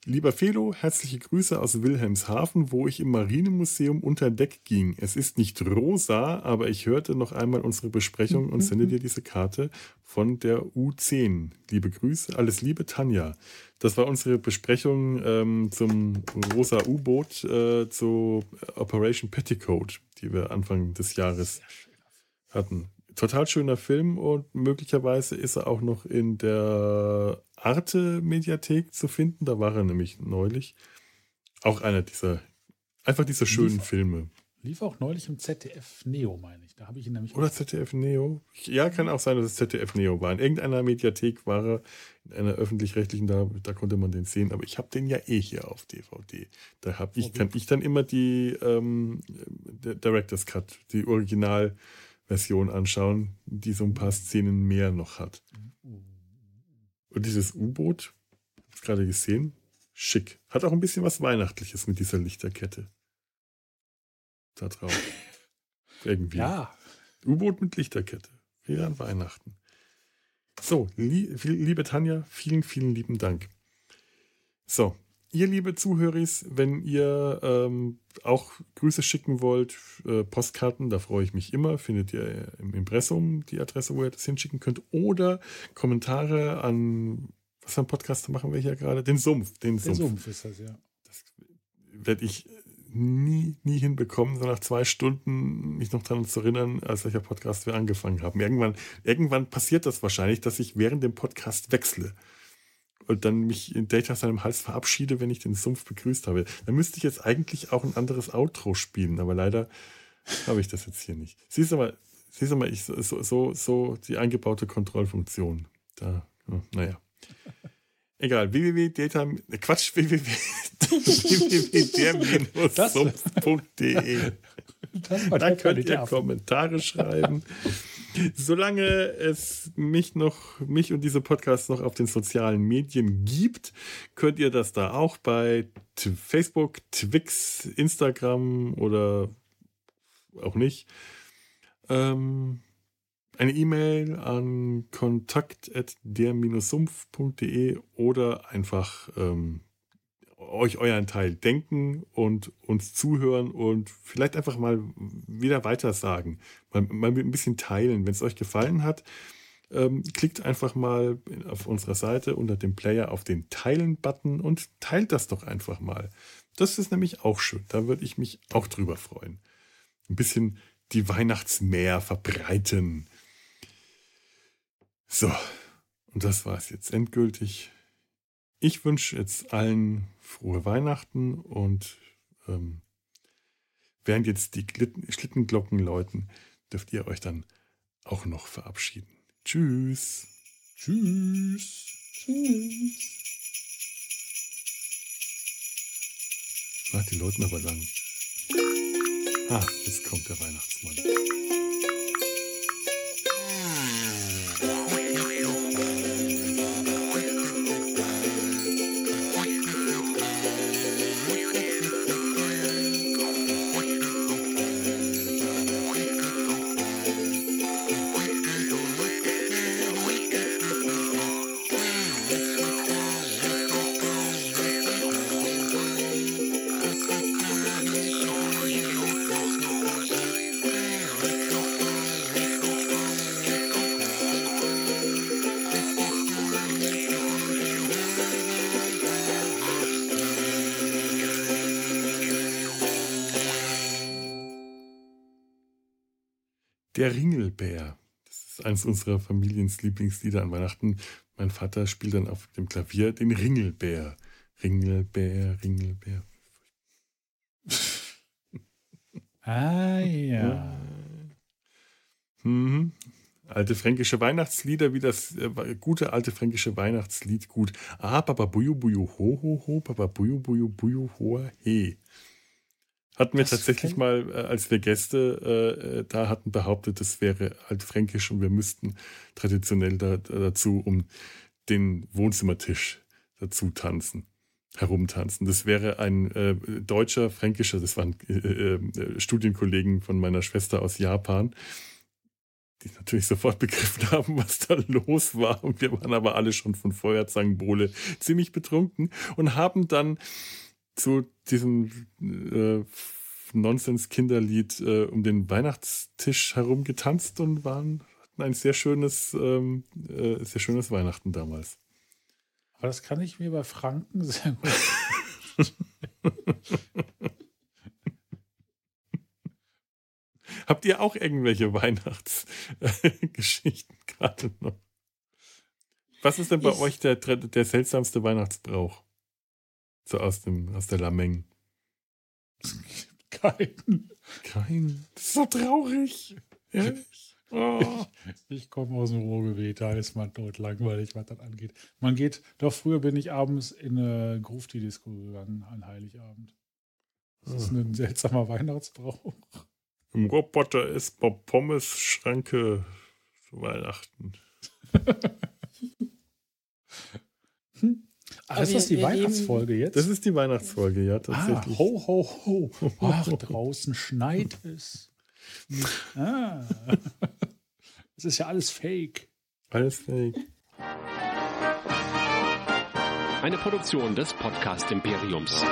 Lieber Felo, herzliche Grüße aus Wilhelmshaven, wo ich im Marinemuseum unter Deck ging. Es ist nicht rosa, aber ich hörte noch einmal unsere Besprechung und sende dir diese Karte von der U10. Liebe Grüße, alles Liebe, Tanja. Das war unsere Besprechung ähm, zum rosa U-Boot äh, zu Operation Petticoat, die wir Anfang des Jahres hatten total schöner Film und möglicherweise ist er auch noch in der Arte-Mediathek zu finden. Da war er nämlich neulich. Auch einer dieser, einfach dieser schönen lief, Filme. Lief auch neulich im ZDF Neo, meine ich. Da habe ich ihn nämlich. Oder ZDF Neo? Ja, kann auch sein, dass es ZDF Neo war. In irgendeiner Mediathek war er, in einer öffentlich-rechtlichen, da, da konnte man den sehen. Aber ich habe den ja eh hier auf DVD. Da habe ich, kann ich dann immer die ähm, Director's Cut, die Original- Version anschauen, die so ein paar Szenen mehr noch hat. Und dieses U-Boot, ich gerade gesehen, schick. Hat auch ein bisschen was Weihnachtliches mit dieser Lichterkette. Da drauf. Irgendwie. Ja. U-Boot mit Lichterkette. Wieder an Weihnachten. So, liebe Tanja, vielen, vielen lieben Dank. So, ihr, liebe Zuhörer, wenn ihr ähm, auch Grüße schicken wollt, äh, Postkarten, da freue ich mich immer, findet ihr im Impressum die Adresse, wo ihr das hinschicken könnt. Oder Kommentare an, was für ein Podcast machen wir hier gerade? Den Sumpf. Den, den Sumpf. Sumpf ist das, ja. Das werde ich nie, nie hinbekommen, so nach zwei Stunden mich noch daran zu erinnern, als welcher Podcast wir angefangen haben. Irgendwann, irgendwann passiert das wahrscheinlich, dass ich während dem Podcast wechsle und dann mich in Data seinem Hals verabschiede, wenn ich den Sumpf begrüßt habe. Dann müsste ich jetzt eigentlich auch ein anderes Outro spielen, aber leider habe ich das jetzt hier nicht. Siehst du mal, siehst du mal, ich, so, so, so die eingebaute Kontrollfunktion. Da, naja. Egal, www.data, Quatsch, www.der-sumpf.de. Da könnt ihr Kommentare schreiben. Solange es mich noch, mich und diese Podcasts noch auf den sozialen Medien gibt, könnt ihr das da auch bei Facebook, Twix, Instagram oder auch nicht. Ähm, eine E-Mail an kontakt.der-sumpf.de oder einfach ähm, euch euren Teil denken und uns zuhören und vielleicht einfach mal wieder weitersagen. Mal, mal ein bisschen teilen. Wenn es euch gefallen hat, ähm, klickt einfach mal auf unserer Seite unter dem Player auf den Teilen-Button und teilt das doch einfach mal. Das ist nämlich auch schön. Da würde ich mich auch drüber freuen. Ein bisschen die Weihnachtsmeer verbreiten. So, und das war es jetzt endgültig. Ich wünsche jetzt allen frohe Weihnachten und ähm, während jetzt die Schlittenglocken läuten, dürft ihr euch dann auch noch verabschieden. Tschüss. Tschüss. Tschüss. Ach, die läuten aber lang. Ah, jetzt kommt der Weihnachtsmann. Der Ringelbär. Das ist eines unserer Familiens Lieblingslieder an Weihnachten. Mein Vater spielt dann auf dem Klavier den Ringelbär. Ringelbär, Ringelbär. Ah ja. Mhm. Alte fränkische Weihnachtslieder, wie das äh, gute alte fränkische Weihnachtslied gut. Ah, Papa Buju Buju ho ho ho, Papa Buju Buju Buju ho he. Hatten wir das tatsächlich mal, äh, als wir Gäste äh, äh, da hatten, behauptet, das wäre altfränkisch und wir müssten traditionell da, dazu um den Wohnzimmertisch dazu tanzen, herumtanzen. Das wäre ein äh, deutscher, fränkischer, das waren äh, äh, Studienkollegen von meiner Schwester aus Japan, die natürlich sofort begriffen haben, was da los war. Und wir waren aber alle schon von Feuerzangenbowle ziemlich betrunken und haben dann zu diesem äh, Nonsens-Kinderlied äh, um den Weihnachtstisch herum getanzt und waren, hatten ein sehr schönes, ähm, äh, sehr schönes Weihnachten damals. Aber das kann ich mir bei Franken sehr gut. Habt ihr auch irgendwelche Weihnachtsgeschichten gerade noch? Was ist denn bei ich, euch der, der seltsamste Weihnachtsbrauch? So aus, dem, aus der Lameng. Kein. Kein. Das ist so traurig. Oh. Ich komme aus dem Ruhrgebiet, da ist man tot langweilig, was das angeht. Man geht, doch früher bin ich abends in eine Grufti-Disco gegangen an Heiligabend. Das ist ah. ein seltsamer Weihnachtsbrauch. Im Roboter ist Pommes Schranke zu Weihnachten. hm? Ach, ist das die Weihnachtsfolge jetzt? Das ist die Weihnachtsfolge, ja, tatsächlich. Ah, ho, ho, ho. Ach, draußen schneit es. Ah. Das ist ja alles fake. Alles fake. Eine Produktion des Podcast Imperiums.